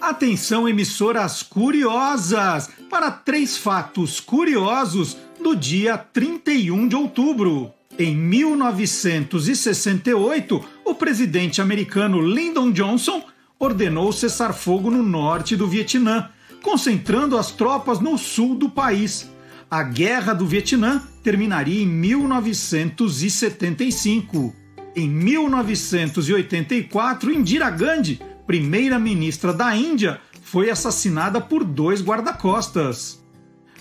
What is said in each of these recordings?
Atenção, emissoras curiosas, para três fatos curiosos do dia 31 de outubro. Em 1968, o presidente americano Lyndon Johnson ordenou cessar fogo no norte do Vietnã, concentrando as tropas no sul do país. A Guerra do Vietnã terminaria em 1975. Em 1984, Indira Gandhi primeira-ministra da Índia, foi assassinada por dois guarda-costas.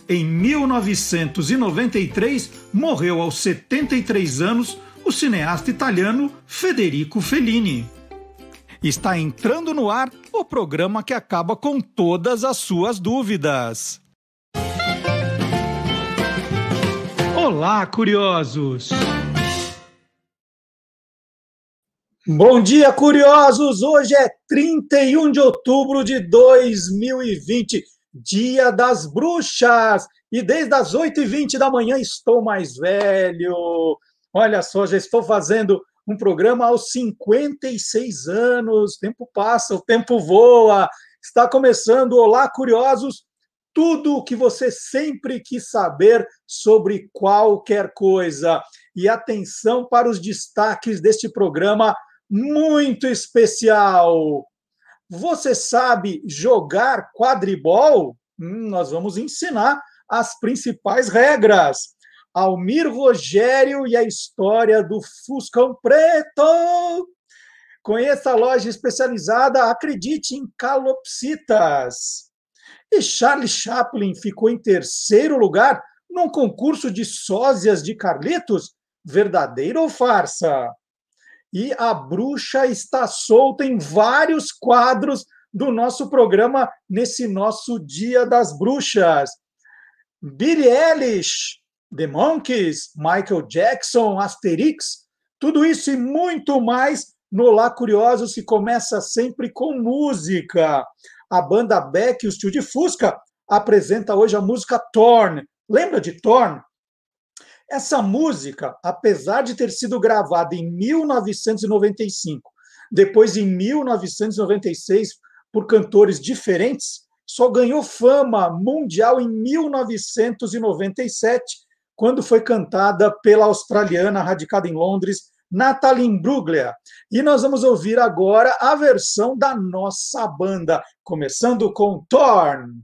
Em 1993, morreu aos 73 anos o cineasta italiano Federico Fellini. Está entrando no ar o programa que acaba com todas as suas dúvidas. Olá, curiosos! Bom dia, curiosos! Hoje é 31 de outubro de 2020, Dia das Bruxas. E desde as 8h20 da manhã estou mais velho. Olha só, já estou fazendo um programa aos 56 anos. O tempo passa, o tempo voa. Está começando Olá, curiosos! Tudo o que você sempre quis saber sobre qualquer coisa. E atenção para os destaques deste programa muito especial. Você sabe jogar quadribol? Hum, nós vamos ensinar as principais regras. Almir Rogério e a história do Fuscão Preto. Conheça a loja especializada Acredite em Calopsitas. E Charlie Chaplin ficou em terceiro lugar num concurso de sósias de Carlitos. Verdadeiro ou farsa? E a bruxa está solta em vários quadros do nosso programa nesse nosso Dia das Bruxas. Billie Eilish, The Monkeys, Michael Jackson, Asterix, tudo isso e muito mais no Lá Curioso se começa sempre com música. A banda Beck e o Steel de Fusca apresenta hoje a música Torn. Lembra de Torn? Essa música, apesar de ter sido gravada em 1995, depois em 1996 por cantores diferentes, só ganhou fama mundial em 1997, quando foi cantada pela australiana radicada em Londres, Natalie Imbruglia. E nós vamos ouvir agora a versão da nossa banda, começando com Torn.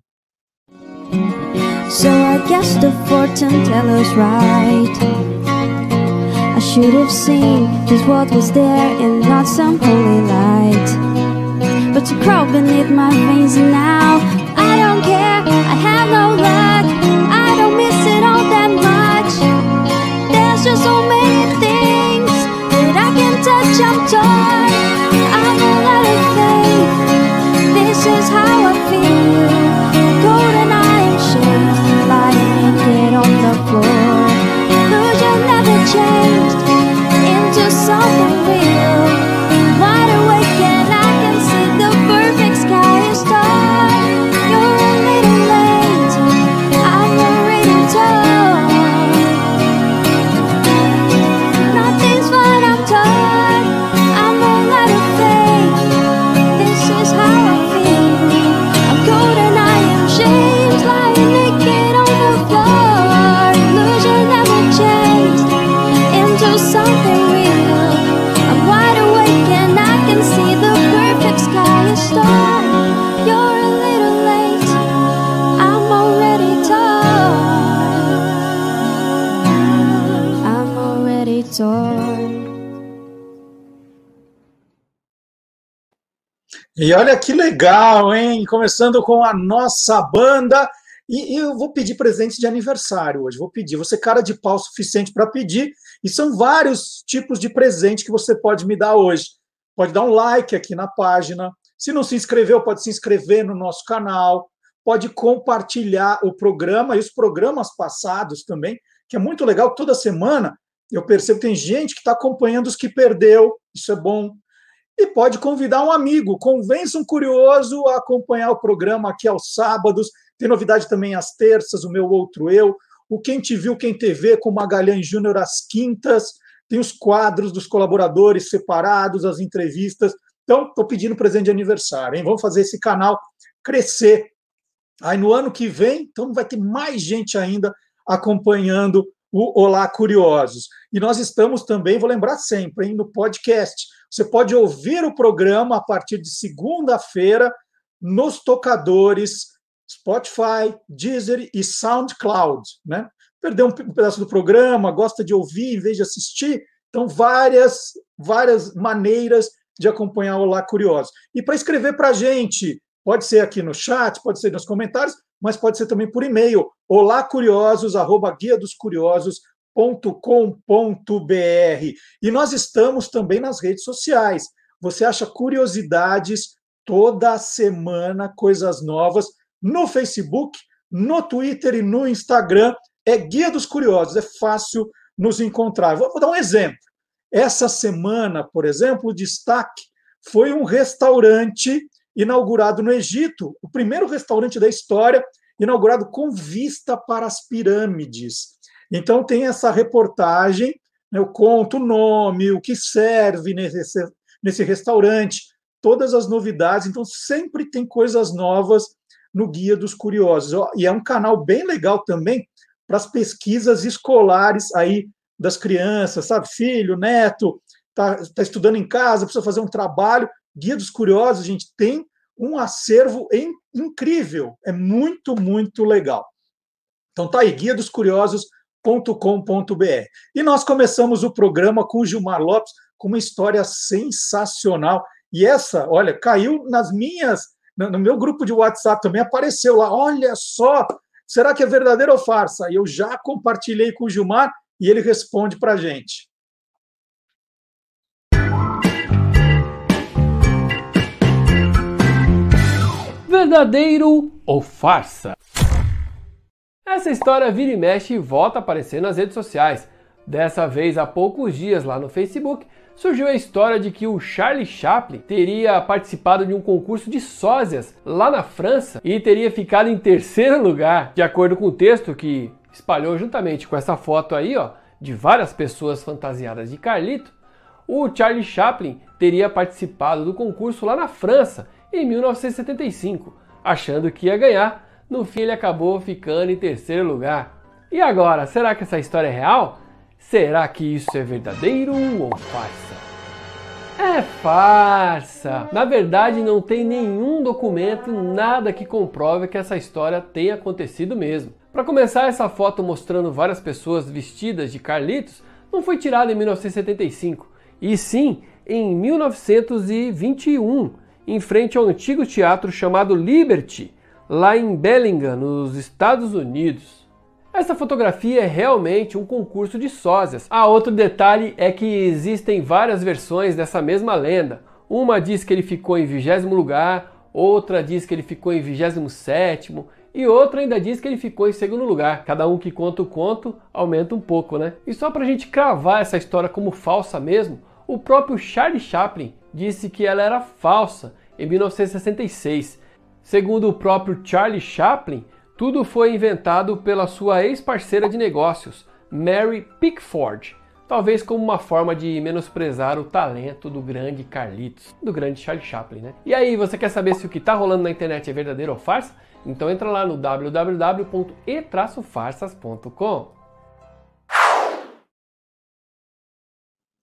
So I guess the fortune teller's right. I should have seen just what was there and not some holy light. But you crawl beneath my veins now. I don't care, I have no luck. I don't miss it all that much. There's just so many things that I can touch. I'm torn. Changed into something real. E olha que legal, hein? Começando com a nossa banda. E, e eu vou pedir presente de aniversário hoje. Vou pedir. Você cara de pau suficiente para pedir. E são vários tipos de presente que você pode me dar hoje. Pode dar um like aqui na página. Se não se inscreveu, pode se inscrever no nosso canal. Pode compartilhar o programa e os programas passados também, que é muito legal. Toda semana eu percebo que tem gente que está acompanhando os que perdeu. Isso é bom e pode convidar um amigo. Convença um curioso a acompanhar o programa aqui aos sábados. Tem novidade também às terças, o meu outro eu. O Quem Te Viu, Quem TV, com Magalhães Júnior às quintas. Tem os quadros dos colaboradores separados, as entrevistas. Então, estou pedindo presente de aniversário, hein? Vamos fazer esse canal crescer. Aí no ano que vem, então vai ter mais gente ainda acompanhando o Olá Curiosos. E nós estamos também, vou lembrar sempre, hein, no podcast. Você pode ouvir o programa a partir de segunda-feira nos tocadores Spotify, Deezer e SoundCloud, né? Perdeu um pedaço do programa, gosta de ouvir em vez de assistir, então várias várias maneiras de acompanhar o Olá Curiosos. E para escrever para a gente, pode ser aqui no chat, pode ser nos comentários, mas pode ser também por e-mail, olacuriosos@guiadoscuriosos.com.br. E nós estamos também nas redes sociais. Você acha curiosidades toda semana, coisas novas no Facebook, no Twitter e no Instagram. É Guia dos Curiosos, é fácil nos encontrar. Vou, dar um exemplo. Essa semana, por exemplo, o destaque foi um restaurante inaugurado no Egito, o primeiro restaurante da história inaugurado com vista para as pirâmides. Então tem essa reportagem, né, eu conto o nome, o que serve nesse, nesse restaurante, todas as novidades. Então sempre tem coisas novas no Guia dos Curiosos. E é um canal bem legal também para as pesquisas escolares aí das crianças, sabe? Filho, neto, está tá estudando em casa, precisa fazer um trabalho. Guia dos Curiosos, a gente tem um acervo incrível. É muito, muito legal. Então tá aí, guia dos curiosos.com.br. E nós começamos o programa com o Gilmar Lopes, com uma história sensacional. E essa, olha, caiu nas minhas no meu grupo de WhatsApp também apareceu lá. Olha só, será que é verdadeiro ou farsa? E eu já compartilhei com o Gilmar e ele responde para a gente. Verdadeiro ou farsa? Essa história vira e mexe e volta a aparecer nas redes sociais. Dessa vez há poucos dias lá no Facebook, surgiu a história de que o Charlie Chaplin teria participado de um concurso de sósias lá na França e teria ficado em terceiro lugar, de acordo com o texto que espalhou juntamente com essa foto aí, ó, de várias pessoas fantasiadas de Carlito. O Charlie Chaplin teria participado do concurso lá na França em 1975, achando que ia ganhar. No fim, ele acabou ficando em terceiro lugar. E agora, será que essa história é real? Será que isso é verdadeiro ou farsa? É farsa! Na verdade, não tem nenhum documento, nada que comprove que essa história tenha acontecido mesmo. Para começar, essa foto mostrando várias pessoas vestidas de Carlitos não foi tirada em 1975, e sim em 1921, em frente ao antigo teatro chamado Liberty, lá em Bellingham, nos Estados Unidos. Essa fotografia é realmente um concurso de sósias. Ah, outro detalhe é que existem várias versões dessa mesma lenda. Uma diz que ele ficou em vigésimo lugar, outra diz que ele ficou em vigésimo sétimo e outra ainda diz que ele ficou em segundo lugar. Cada um que conta o conto aumenta um pouco, né? E só pra gente cravar essa história como falsa mesmo, o próprio Charlie Chaplin disse que ela era falsa em 1966. Segundo o próprio Charlie Chaplin, tudo foi inventado pela sua ex-parceira de negócios, Mary Pickford, talvez como uma forma de menosprezar o talento do grande Carlitos, do grande Charlie Chaplin, né? E aí, você quer saber se o que está rolando na internet é verdadeiro ou farsa? Então entra lá no www.e-farsas.com.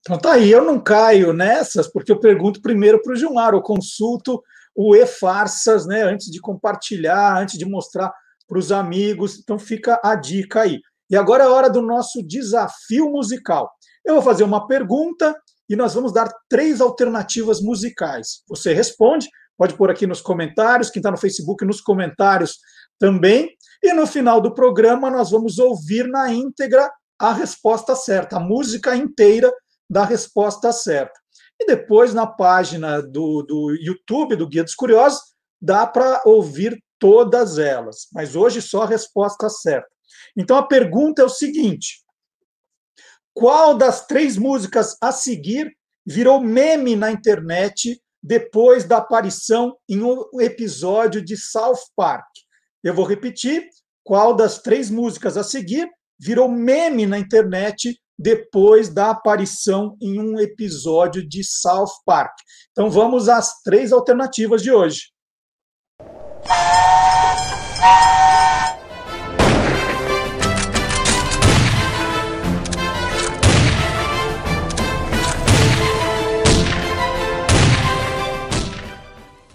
Então tá aí, eu não caio nessas, porque eu pergunto primeiro para o Gilmar, eu consulto o e-farsas, né, antes de compartilhar, antes de mostrar para os amigos. Então fica a dica aí. E agora é a hora do nosso desafio musical. Eu vou fazer uma pergunta e nós vamos dar três alternativas musicais. Você responde, pode pôr aqui nos comentários, quem está no Facebook nos comentários também. E no final do programa nós vamos ouvir na íntegra a resposta certa, a música inteira da resposta certa. E depois na página do, do YouTube, do Guia dos Curiosos, dá para ouvir todas elas, mas hoje só a resposta certa. Então a pergunta é o seguinte: qual das três músicas a seguir virou meme na internet depois da aparição em um episódio de South Park? Eu vou repetir: qual das três músicas a seguir virou meme na internet depois da aparição em um episódio de South Park. Então vamos às três alternativas de hoje.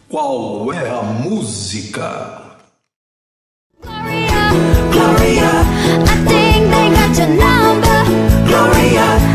Qual é a música? Gloria, Gloria, I think they got your number. Gloria,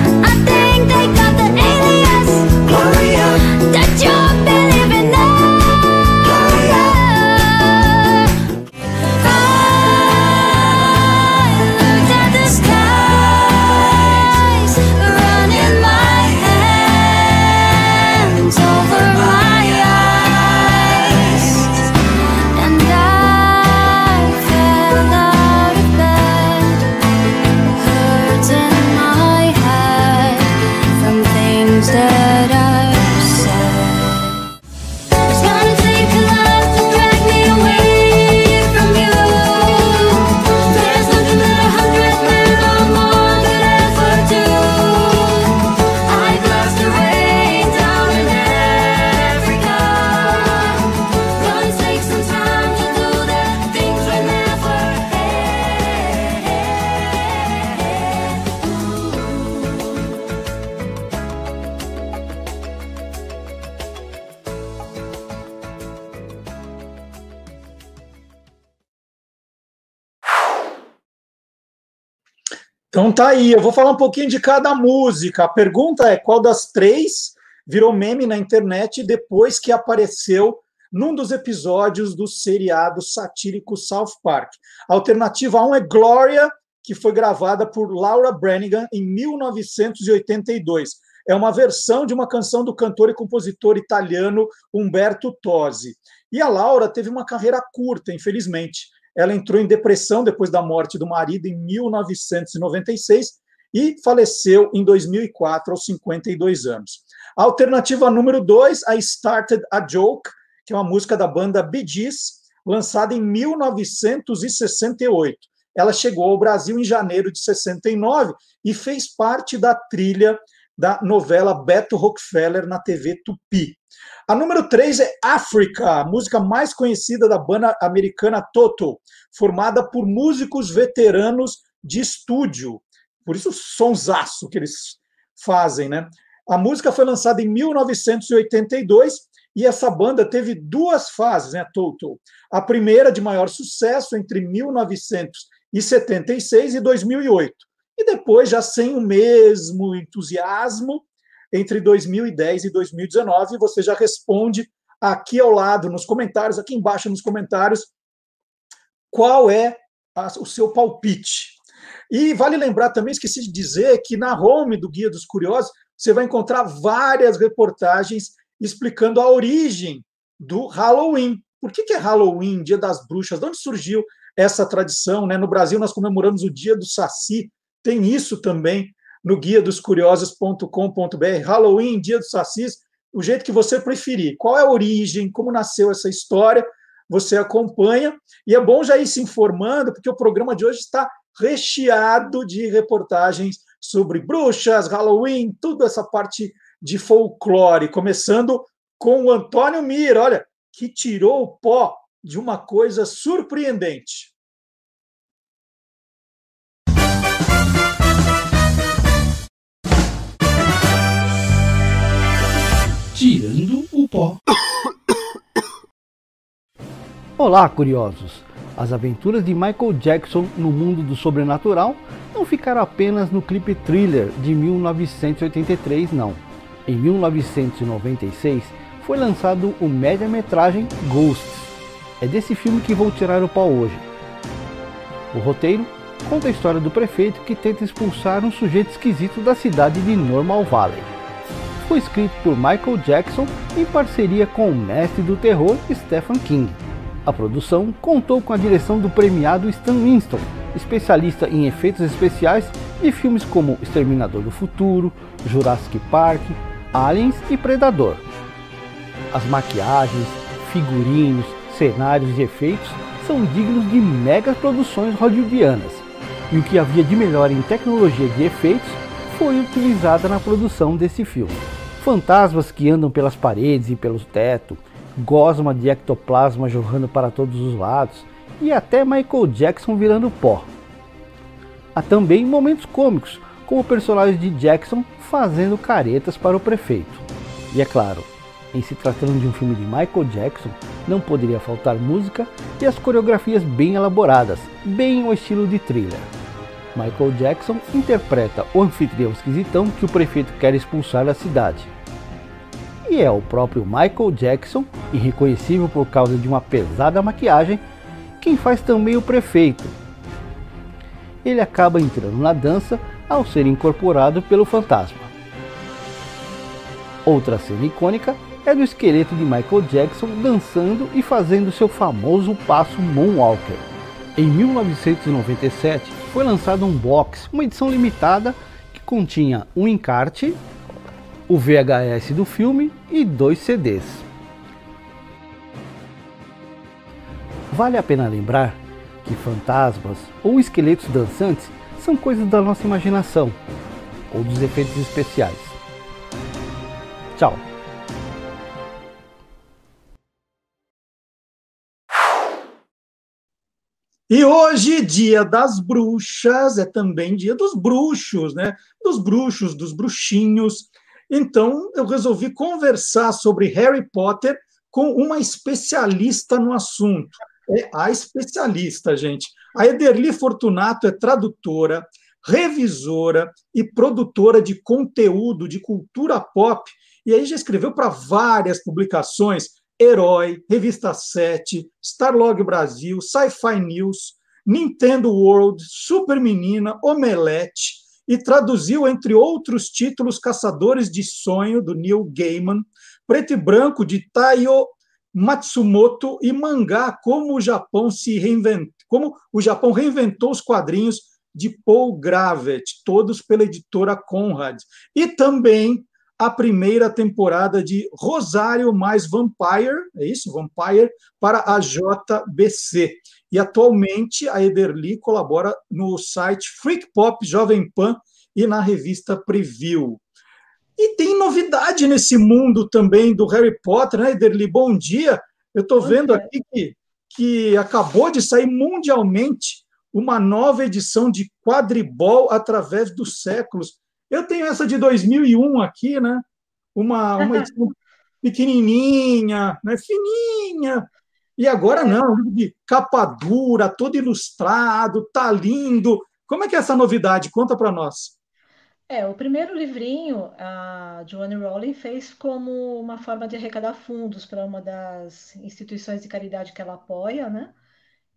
Então tá aí, eu vou falar um pouquinho de cada música. A pergunta é qual das três virou meme na internet depois que apareceu num dos episódios do seriado satírico South Park. Alternativa 1 é Gloria, que foi gravada por Laura Branigan em 1982. É uma versão de uma canção do cantor e compositor italiano Umberto Tosi. E a Laura teve uma carreira curta, infelizmente. Ela entrou em depressão depois da morte do marido em 1996 e faleceu em 2004, aos 52 anos. A alternativa número 2, I Started a Joke, que é uma música da banda Bee Gees, lançada em 1968. Ela chegou ao Brasil em janeiro de 69 e fez parte da trilha da novela Beto Rockefeller na TV Tupi. A número 3 é Africa, a música mais conhecida da banda americana Toto, formada por músicos veteranos de estúdio. Por isso, sonsaço que eles fazem, né? A música foi lançada em 1982 e essa banda teve duas fases, né, Toto. A primeira de maior sucesso entre 1976 e 2008. E depois, já sem o mesmo entusiasmo, entre 2010 e 2019. Você já responde aqui ao lado nos comentários, aqui embaixo nos comentários, qual é a, o seu palpite. E vale lembrar também, esqueci de dizer, que na home do Guia dos Curiosos você vai encontrar várias reportagens explicando a origem do Halloween. Por que, que é Halloween, Dia das Bruxas? De onde surgiu essa tradição? Né? No Brasil, nós comemoramos o Dia do Saci, tem isso também no guia dos curiosos.com.br, Halloween, Dia dos Sacis, o jeito que você preferir. Qual é a origem, como nasceu essa história, você acompanha. E é bom já ir se informando, porque o programa de hoje está recheado de reportagens sobre bruxas, Halloween, tudo essa parte de folclore, começando com o Antônio Mira, olha, que tirou o pó de uma coisa surpreendente. Tirando o pó. Olá, curiosos! As aventuras de Michael Jackson no mundo do sobrenatural não ficaram apenas no clipe Thriller de 1983, não. Em 1996 foi lançado o média-metragem Ghosts. É desse filme que vou tirar o pau hoje. O roteiro conta a história do prefeito que tenta expulsar um sujeito esquisito da cidade de Normal Valley. Foi escrito por Michael Jackson em parceria com o mestre do terror Stephen King. A produção contou com a direção do premiado Stan Winston, especialista em efeitos especiais de filmes como Exterminador do Futuro, Jurassic Park, Aliens e Predador. As maquiagens, figurinos, cenários e efeitos são dignos de mega produções hollywoodianas. E o que havia de melhor em tecnologia de efeitos foi utilizada na produção desse filme. Fantasmas que andam pelas paredes e pelo teto, gosma de ectoplasma jorrando para todos os lados e até Michael Jackson virando pó. Há também momentos cômicos, como o personagem de Jackson fazendo caretas para o prefeito. E é claro, em se tratando de um filme de Michael Jackson, não poderia faltar música e as coreografias bem elaboradas, bem ao estilo de thriller. Michael Jackson interpreta o anfitrião esquisitão que o prefeito quer expulsar da cidade. E é o próprio Michael Jackson, irreconhecível por causa de uma pesada maquiagem, quem faz também o prefeito. Ele acaba entrando na dança ao ser incorporado pelo fantasma. Outra cena icônica é do esqueleto de Michael Jackson dançando e fazendo seu famoso passo Moonwalker. Em 1997 foi lançado um box, uma edição limitada que continha um encarte, o VHS do filme e dois CDs. Vale a pena lembrar que fantasmas ou esqueletos dançantes são coisas da nossa imaginação ou dos efeitos especiais. Tchau! E hoje, dia das bruxas, é também dia dos bruxos, né? Dos bruxos, dos bruxinhos. Então, eu resolvi conversar sobre Harry Potter com uma especialista no assunto. É a especialista, gente. A Ederli Fortunato é tradutora, revisora e produtora de conteúdo de cultura pop. E aí já escreveu para várias publicações Herói, Revista 7, Starlog Brasil, Sci-Fi News, Nintendo World, Super Menina, Omelete, e traduziu, entre outros títulos, Caçadores de Sonho, do Neil Gaiman, Preto e Branco, de Taiyo Matsumoto, e mangá Como o Japão se reinventou, como o Japão reinventou os quadrinhos de Paul Gravett, todos pela editora Conrad. E também a primeira temporada de Rosário mais Vampire, é isso? Vampire, para a JBC. E atualmente a Ederly colabora no site Freak Pop Jovem Pan e na revista Preview. E tem novidade nesse mundo também do Harry Potter, né, Ederly? Bom dia. Eu estou vendo aqui que, que acabou de sair mundialmente uma nova edição de Quadribol através dos séculos. Eu tenho essa de 2001 aqui, né? Uma, uma edição pequenininha, né? fininha. E agora é. não, de capa dura, todo ilustrado, tá lindo. Como é que é essa novidade? Conta para nós. É, o primeiro livrinho a Joanne Rowling fez como uma forma de arrecadar fundos para uma das instituições de caridade que ela apoia, né?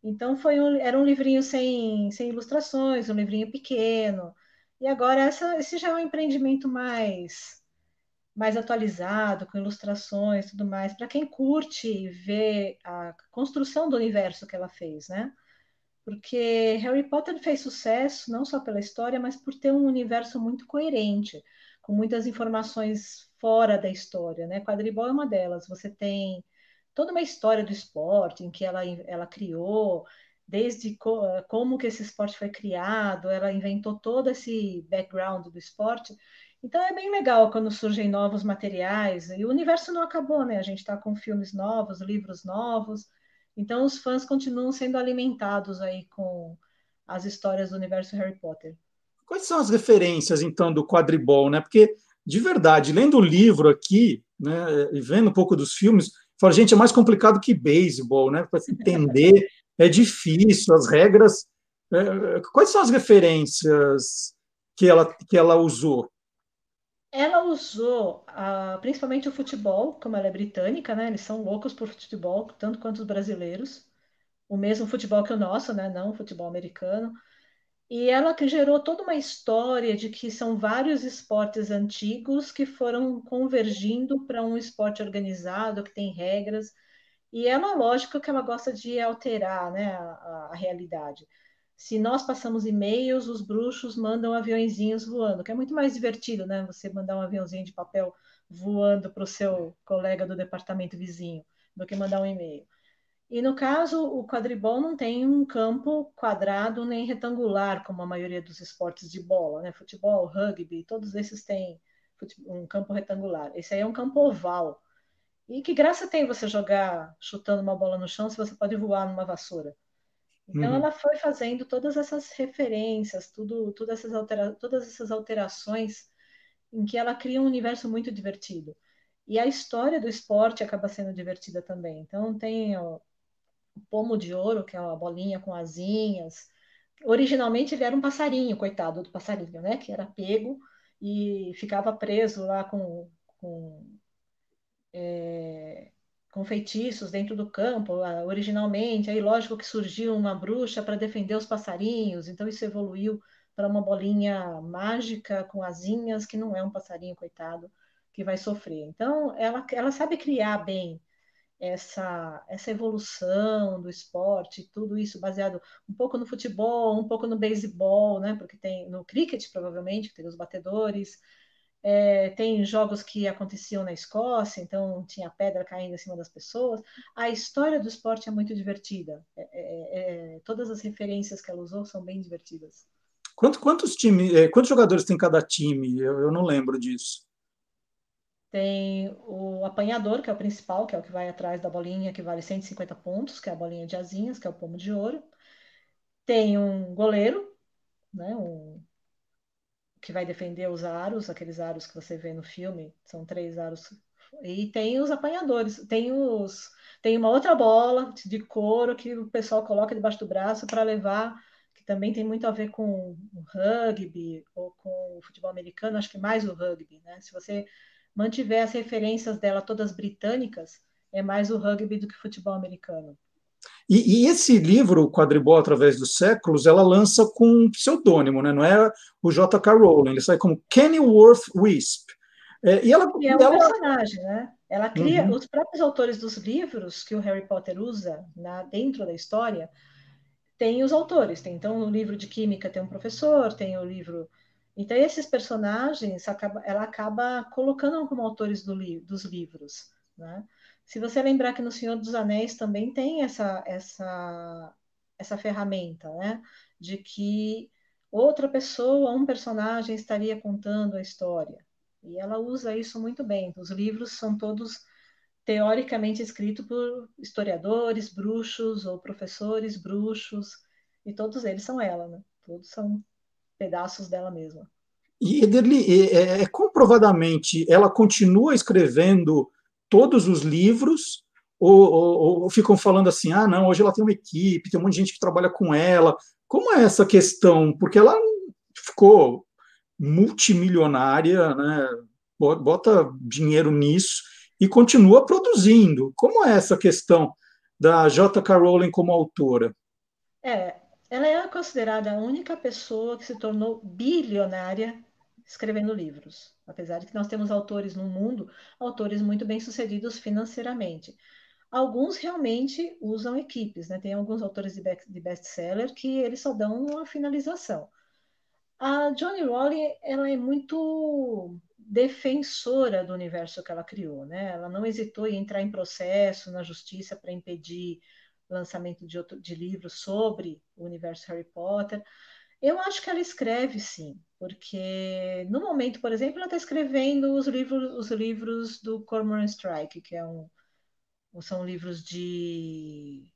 Então foi um, era um livrinho sem, sem ilustrações, um livrinho pequeno, e agora essa, esse já é um empreendimento mais mais atualizado, com ilustrações tudo mais, para quem curte ver a construção do universo que ela fez, né? Porque Harry Potter fez sucesso não só pela história, mas por ter um universo muito coerente, com muitas informações fora da história, né? Quadribol é uma delas. Você tem toda uma história do esporte em que ela, ela criou, desde co eh, como que esse esporte foi criado, ela inventou todo esse background do esporte. Então é bem legal quando surgem novos materiais. E o universo não acabou, né? A gente está com filmes novos, livros novos. Então os fãs continuam sendo alimentados aí com as histórias do universo Harry Potter. Quais são as referências, então, do quadribol, né? Porque, de verdade, lendo o livro aqui, né, e vendo um pouco dos filmes, falo, gente, é mais complicado que beisebol, né? Para entender é difícil, as regras. É, quais são as referências que ela, que ela usou? Ela usou uh, principalmente o futebol, como ela é britânica, né? Eles são loucos por futebol, tanto quanto os brasileiros. O mesmo futebol que o nosso, né? Não o futebol americano. E ela que gerou toda uma história de que são vários esportes antigos que foram convergindo para um esporte organizado, que tem regras e é uma lógica que ela gosta de alterar né, a, a realidade. Se nós passamos e-mails, os bruxos mandam aviãozinhos voando, que é muito mais divertido, né? Você mandar um aviãozinho de papel voando para o seu colega do departamento vizinho do que mandar um e-mail. E no caso, o quadribol não tem um campo quadrado nem retangular, como a maioria dos esportes de bola, né? Futebol, rugby, todos esses têm um campo retangular. Esse aí é um campo oval. E que graça tem você jogar chutando uma bola no chão se você pode voar numa vassoura? Então uhum. ela foi fazendo todas essas referências, tudo, todas, essas altera todas essas alterações em que ela cria um universo muito divertido. E a história do esporte acaba sendo divertida também. Então tem ó, o pomo de ouro, que é uma bolinha com asinhas. Originalmente ele era um passarinho, coitado do passarinho, né? Que era pego e ficava preso lá com, com, é, com feitiços dentro do campo, originalmente. Aí, lógico que surgiu uma bruxa para defender os passarinhos, então isso evoluiu para uma bolinha mágica com asinhas, que não é um passarinho, coitado, que vai sofrer. Então, ela, ela sabe criar bem essa, essa evolução do esporte, tudo isso baseado um pouco no futebol, um pouco no beisebol, né? Porque tem no cricket, provavelmente, que tem os batedores. É, tem jogos que aconteciam na Escócia, então tinha pedra caindo em cima das pessoas. A história do esporte é muito divertida. É, é, é todas as referências que ela usou são bem divertidas. Quantos, quantos, time, é, quantos jogadores tem cada time? Eu, eu não lembro disso. Tem o apanhador, que é o principal, que é o que vai atrás da bolinha, que vale 150 pontos, que é a bolinha de asinhas, que é o pomo de ouro. Tem um goleiro, né, um, que vai defender os aros, aqueles aros que você vê no filme, são três aros. E tem os apanhadores, tem os tem uma outra bola de couro que o pessoal coloca debaixo do braço para levar, que também tem muito a ver com o rugby ou com o futebol americano, acho que mais o rugby, né? Se você mantiver as referências dela todas britânicas, é mais o rugby do que o futebol americano. E, e, esse livro, Quadribol através dos séculos, ela lança com um pseudônimo, né? não é o J.K. Rowling, ele sai como Kennyworth Wisp. É, e ela, e é um ela... personagem, né? Ela cria uhum. os próprios autores dos livros que o Harry Potter usa na, dentro da história. Tem os autores, tem então no livro de química tem um professor, tem o livro então, esses personagens, ela acaba colocando como autores do li dos livros. Né? Se você lembrar que no Senhor dos Anéis também tem essa, essa, essa ferramenta, né? de que outra pessoa, um personagem, estaria contando a história. E ela usa isso muito bem. Os livros são todos teoricamente escritos por historiadores, bruxos ou professores bruxos, e todos eles são ela, né? Todos são pedaços dela mesma. E Ederly, é, é, comprovadamente, ela continua escrevendo todos os livros, ou, ou, ou, ficam falando assim, ah, não, hoje ela tem uma equipe, tem um monte de gente que trabalha com ela. Como é essa questão? Porque ela ficou multimilionária, né? bota dinheiro nisso e continua produzindo. Como é essa questão da J.K. Rowling como autora? É, ela é considerada a única pessoa que se tornou bilionária escrevendo livros, apesar de que nós temos autores no mundo, autores muito bem sucedidos financeiramente. Alguns realmente usam equipes, né? Tem alguns autores de best-seller que eles só dão uma finalização. A Johnny Rowling, ela é muito defensora do universo que ela criou, né? Ela não hesitou em entrar em processo na justiça para impedir lançamento de, outro, de livros sobre o universo Harry Potter. Eu acho que ela escreve sim, porque no momento, por exemplo, ela está escrevendo os livros, os livros do Cormoran Strike, que é um, são livros de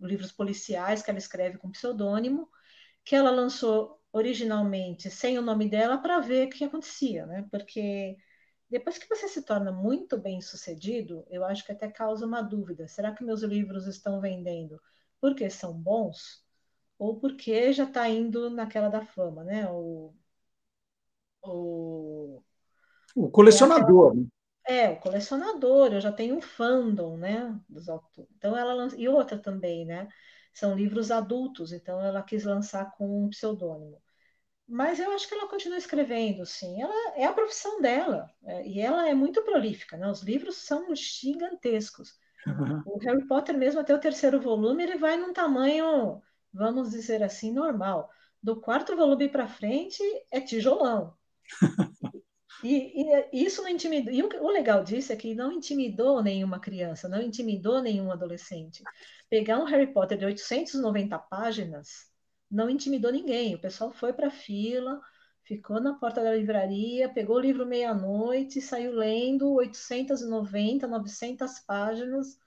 livros policiais que ela escreve com pseudônimo, que ela lançou originalmente sem o nome dela para ver o que acontecia, né? Porque depois que você se torna muito bem sucedido, eu acho que até causa uma dúvida: será que meus livros estão vendendo porque são bons? Ou porque já está indo naquela da fama, né? O, o, o colecionador. É, aquela... é, o colecionador, eu já tenho um fandom, né? Dos autores. Então ela lança... E outra também, né? São livros adultos, então ela quis lançar com um pseudônimo. Mas eu acho que ela continua escrevendo, sim. Ela é a profissão dela é, e ela é muito prolífica, né? Os livros são gigantescos. Uhum. O Harry Potter mesmo até o terceiro volume ele vai num tamanho, vamos dizer assim, normal. Do quarto volume para frente é tijolão. E, e, isso não intimidou. E o, o, legal disso é que não intimidou nenhuma criança, não intimidou nenhum adolescente. Pegar um Harry Potter de 890 páginas não intimidou ninguém. O pessoal foi para a fila, ficou na porta da livraria, pegou o livro meia-noite, saiu lendo 890, 900 páginas.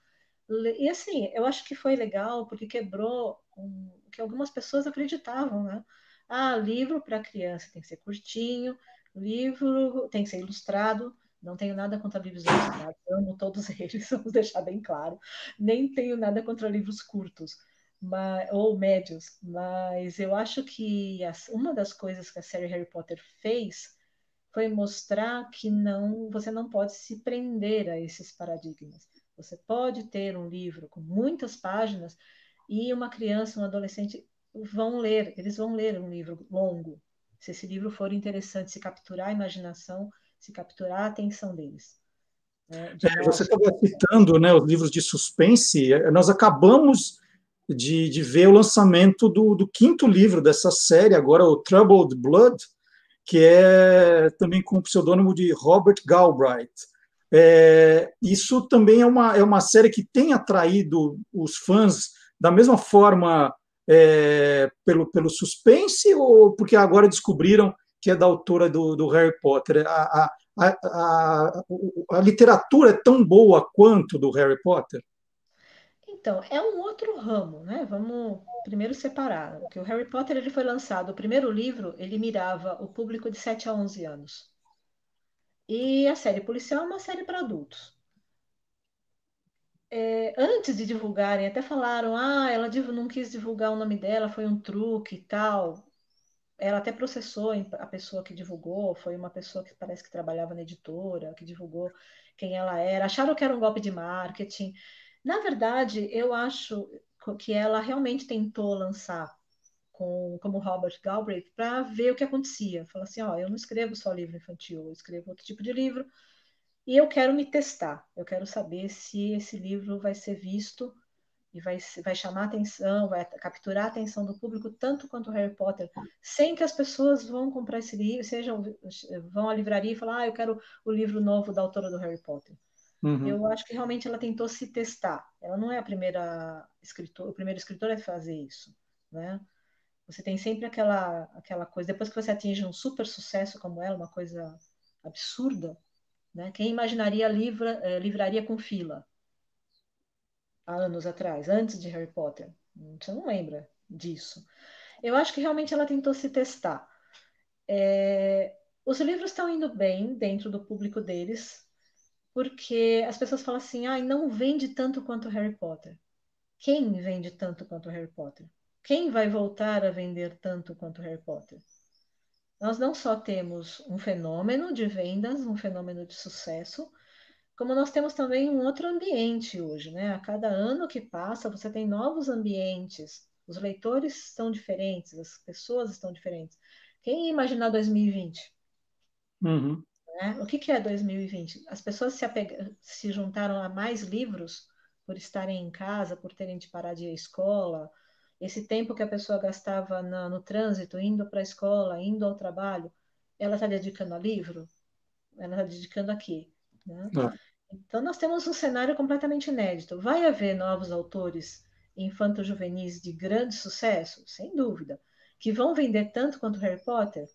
E assim, eu acho que foi legal porque quebrou um, que algumas pessoas acreditavam, né? Ah, livro para criança tem que ser curtinho, livro tem que ser ilustrado. Não tenho nada contra livros ilustrados, amo todos eles, vamos deixar bem claro. Nem tenho nada contra livros curtos mas, ou médios, mas eu acho que as, uma das coisas que a série Harry Potter fez foi mostrar que não, você não pode se prender a esses paradigmas. Você pode ter um livro com muitas páginas e uma criança, um adolescente vão ler, eles vão ler um livro longo, se esse livro for interessante, se capturar a imaginação, se capturar a atenção deles. Né? De é, você estava citando né, os livros de suspense, nós acabamos de, de ver o lançamento do, do, quinto livro dessa série, agora o Troubled Blood, que é também com o pseudônimo de Robert Galbraith. É, isso também é uma, é uma série que tem atraído os fãs da mesma forma é, pelo, pelo suspense ou porque agora descobriram que é da autora do, do Harry Potter? A, a, a, a, literatura é tão boa quanto do Harry Potter? Então, é um outro ramo, né? Vamos primeiro separar. Que o Harry Potter ele foi lançado, o primeiro livro, ele mirava o público de 7 a 11 anos. E a série policial é uma série para adultos. É, antes de divulgarem, até falaram: ah, ela não quis divulgar o nome dela, foi um truque e tal. Ela até processou a pessoa que divulgou, foi uma pessoa que parece que trabalhava na editora, que divulgou quem ela era. Acharam que era um golpe de marketing. Na verdade, eu acho que ela realmente tentou lançar com, como Robert Galbraith para ver o que acontecia. Falou assim, ó, eu não escrevo só livro infantil, eu escrevo outro tipo de livro e eu quero me testar. Eu quero saber se esse livro vai ser visto e vai, vai chamar atenção, vai capturar a atenção do público tanto quanto Harry Potter, sem que as pessoas vão comprar esse livro, sejam vão à livraria e falar, ah, eu quero o livro novo da autora do Harry Potter. Uhum. Eu acho que realmente ela tentou se testar. Ela não é a primeira escritora, o primeiro escritor a fazer isso, né? Você tem sempre aquela aquela coisa, depois que você atinge um super sucesso como ela, uma coisa absurda, né? Quem imaginaria livra, eh, livraria com fila há anos atrás, antes de Harry Potter? Você não lembra disso. Eu acho que realmente ela tentou se testar. É, os livros estão indo bem dentro do público deles, porque as pessoas falam assim, ah, não vende tanto quanto Harry Potter. Quem vende tanto quanto Harry Potter? Quem vai voltar a vender tanto quanto Harry Potter? Nós não só temos um fenômeno de vendas, um fenômeno de sucesso, como nós temos também um outro ambiente hoje, né? A cada ano que passa, você tem novos ambientes, os leitores estão diferentes, as pessoas estão diferentes. Quem ia imaginar 2020? Uhum. Né? O que, que é 2020? As pessoas se, se juntaram a mais livros por estarem em casa, por terem de parar de ir à escola. Esse tempo que a pessoa gastava no, no trânsito, indo para a escola, indo ao trabalho, ela está dedicando a livro? Ela está dedicando a quê? Né? Ah. Então, nós temos um cenário completamente inédito. Vai haver novos autores infanto-juvenis de grande sucesso? Sem dúvida. Que vão vender tanto quanto Harry Potter?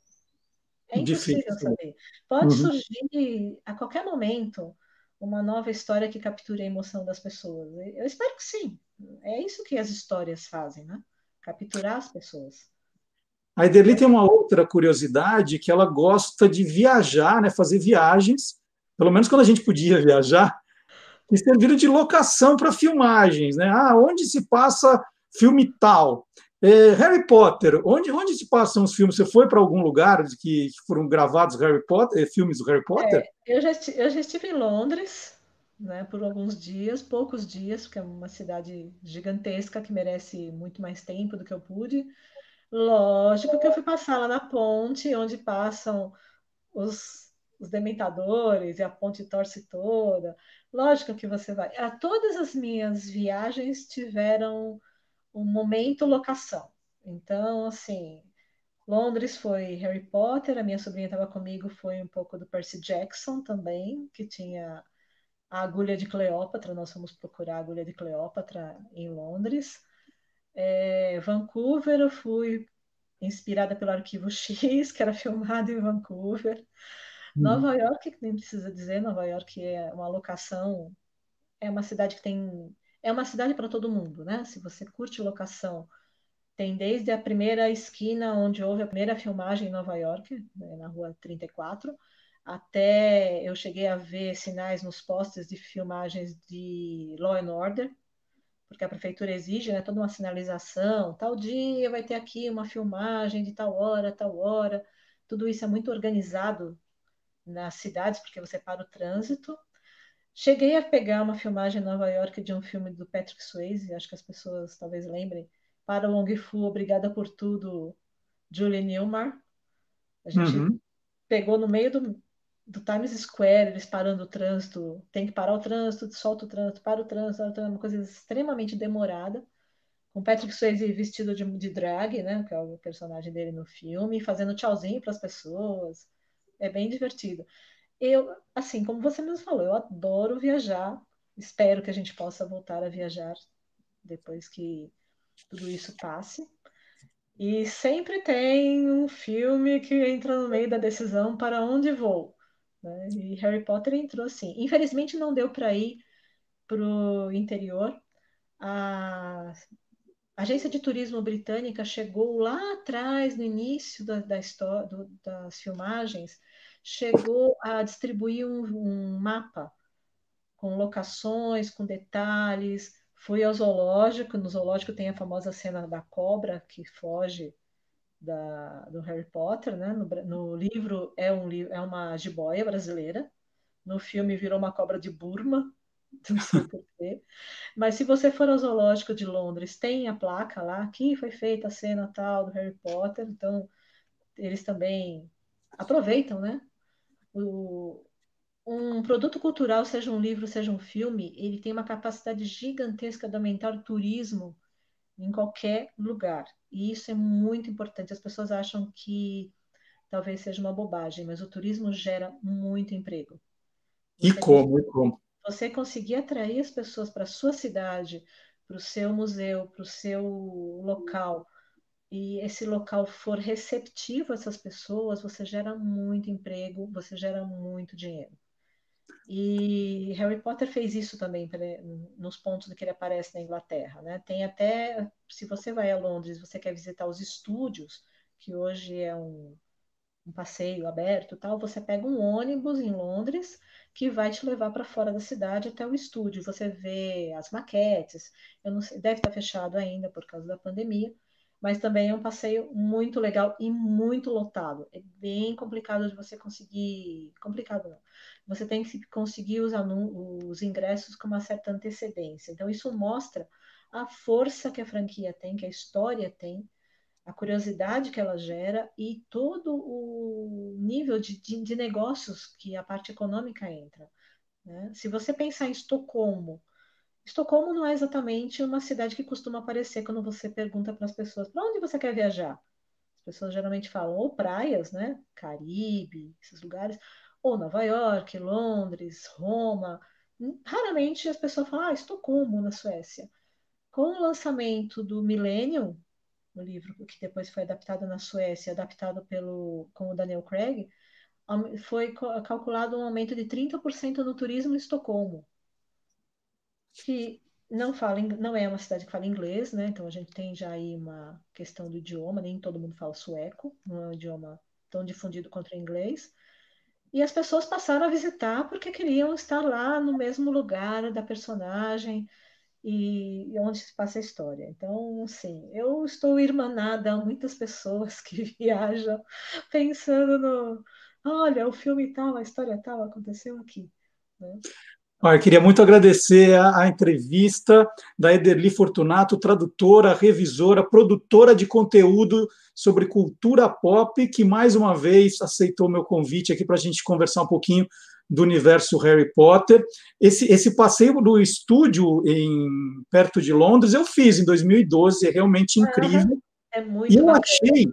É impossível Difícil. saber. Pode uhum. surgir a qualquer momento uma nova história que capture a emoção das pessoas. Eu espero que sim. É isso que as histórias fazem, né? Capturar as pessoas. A Ederli tem uma outra curiosidade que ela gosta de viajar, né? Fazer viagens, pelo menos quando a gente podia viajar, e serviram de locação para filmagens, né? Ah, onde se passa filme tal? É, Harry Potter, onde, onde se passam os filmes? Você foi para algum lugar que, que, foram gravados Harry Potter, eh, filmes do Harry Potter? É, eu, já, eu já estive em Londres, né, por alguns dias, poucos dias, porque é uma cidade gigantesca que merece muito mais tempo do que eu pude. Lógico que eu fui passar lá na ponte, onde passam os, os dementadores e a ponte torce toda. Lógico que você vai. A, todas as minhas viagens tiveram um momento locação. Então, assim, Londres foi Harry Potter, a minha sobrinha estava comigo, foi um pouco do Percy Jackson também, que tinha a agulha de Cleópatra, nós fomos procurar a agulha de Cleópatra em Londres. É, Vancouver, eu fui inspirada pelo Arquivo X, que era filmado em Vancouver. Hum. Nova York, nem precisa dizer, Nova York é uma locação, é uma cidade que tem. É uma cidade para todo mundo, né? Se você curte locação, tem desde a primeira esquina onde houve a primeira filmagem em Nova York, né, na rua 34, até eu cheguei a ver sinais nos postes de filmagens de Law and Order, porque a prefeitura exige né, toda uma sinalização, tal dia vai ter aqui uma filmagem de tal hora, tal hora. Tudo isso é muito organizado nas cidades, porque você para o trânsito. Cheguei a pegar uma filmagem em Nova York de um filme do Patrick Swayze, acho que as pessoas talvez lembrem, para o Long Fu, Obrigada por Tudo, Julie Newmar. A gente uhum. pegou no meio do, do Times Square, eles parando o trânsito, tem que parar o trânsito, solta o trânsito, para o trânsito, é uma coisa extremamente demorada, com Patrick Swayze vestido de, de drag, né, que é o personagem dele no filme, fazendo tchauzinho para as pessoas, é bem divertido. Eu, assim, como você mesmo falou, eu adoro viajar, espero que a gente possa voltar a viajar depois que tudo isso passe. E sempre tem um filme que entra no meio da decisão para onde vou. Né? E Harry Potter entrou assim. Infelizmente não deu para ir para o interior. A agência de turismo britânica chegou lá atrás, no início da, da história, do, das filmagens, chegou a distribuir um, um mapa com locações, com detalhes. Fui ao zoológico, no zoológico tem a famosa cena da cobra que foge da, do Harry Potter, né? No, no, livro é, um, é uma jiboia brasileira, no filme virou uma cobra de Burma, não sei porquê. Mas se você for ao zoológico de Londres, tem a placa lá, aqui foi feita a cena tal do Harry Potter, então eles também aproveitam, né? O, um produto cultural, seja um livro, seja um filme, ele tem uma capacidade gigantesca de aumentar o turismo em qualquer lugar. E isso é muito importante. As pessoas acham que talvez seja uma bobagem, mas o turismo gera muito emprego. Você e como? E como? Você conseguir atrair as pessoas para a sua cidade, para o seu museu, para o seu local, e esse local for receptivo a essas pessoas, você gera muito emprego, você gera muito dinheiro. E Harry Potter fez isso também nos pontos que ele aparece na Inglaterra, né? Tem até, se você vai a Londres, você quer visitar os estúdios, que hoje é um, um passeio aberto, tal, você pega um ônibus em Londres que vai te levar para fora da cidade até o estúdio. Você vê as maquetes. Eu não sei, deve estar fechado ainda por causa da pandemia, mas também é um passeio muito legal e muito lotado. É bem complicado de você conseguir. Complicado não. Você tem que conseguir os, os ingressos com uma certa antecedência. Então, isso mostra a força que a franquia tem, que a história tem, a curiosidade que ela gera e todo o nível de, de, de negócios que a parte econômica entra. Né? Se você pensar em Estocolmo, Estocolmo não é exatamente uma cidade que costuma aparecer quando você pergunta para as pessoas para onde você quer viajar. As pessoas geralmente falam ou praias, né? Caribe, esses lugares, ou Nova York, Londres, Roma. Raramente as pessoas falam, ah, Estocolmo, na Suécia. Com o lançamento do Millennium, o livro que depois foi adaptado na Suécia, adaptado pelo, com o Daniel Craig, foi calculado um aumento de 30% no turismo em Estocolmo que não fala, não é uma cidade que fala inglês, né? Então a gente tem já aí uma questão do idioma, nem todo mundo fala sueco, não é um idioma tão difundido quanto o inglês. E as pessoas passaram a visitar porque queriam estar lá no mesmo lugar da personagem e, onde se passa a história. Então, sim, eu estou irmanada a muitas pessoas que viajam pensando no, olha, o filme tal, a história tal aconteceu aqui. Né? Eu queria muito agradecer a, a, entrevista da Ederli Fortunato, tradutora, revisora, produtora de conteúdo sobre cultura pop, que mais uma vez aceitou meu convite aqui para a gente conversar um pouquinho do universo Harry Potter. Esse, esse passeio do estúdio em perto de Londres eu fiz em 2012, é realmente incrível. É muito e eu achei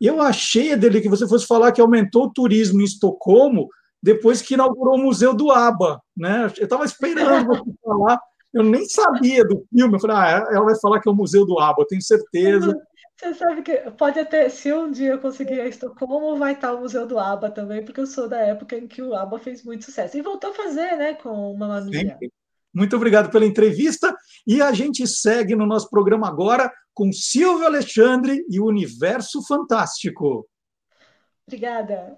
Eu achei, dele que você fosse falar que aumentou o turismo em Estocolmo depois que inaugurou o Museu do ABBA, né? Eu estava esperando você falar, eu nem sabia do filme. Eu falei, ah, ela vai falar que é o Museu do ABBA, eu tenho certeza. Você sabe que pode até, se um dia eu conseguir ir a Estocolmo, vai estar o Museu do ABBA também, porque eu sou da época em que o ABBA fez muito sucesso. E voltou a fazer, né, com Mamma Mia. Muito obrigado pela entrevista. E a gente segue no nosso programa agora com Silvio Alexandre e o Universo Fantástico. Obrigada.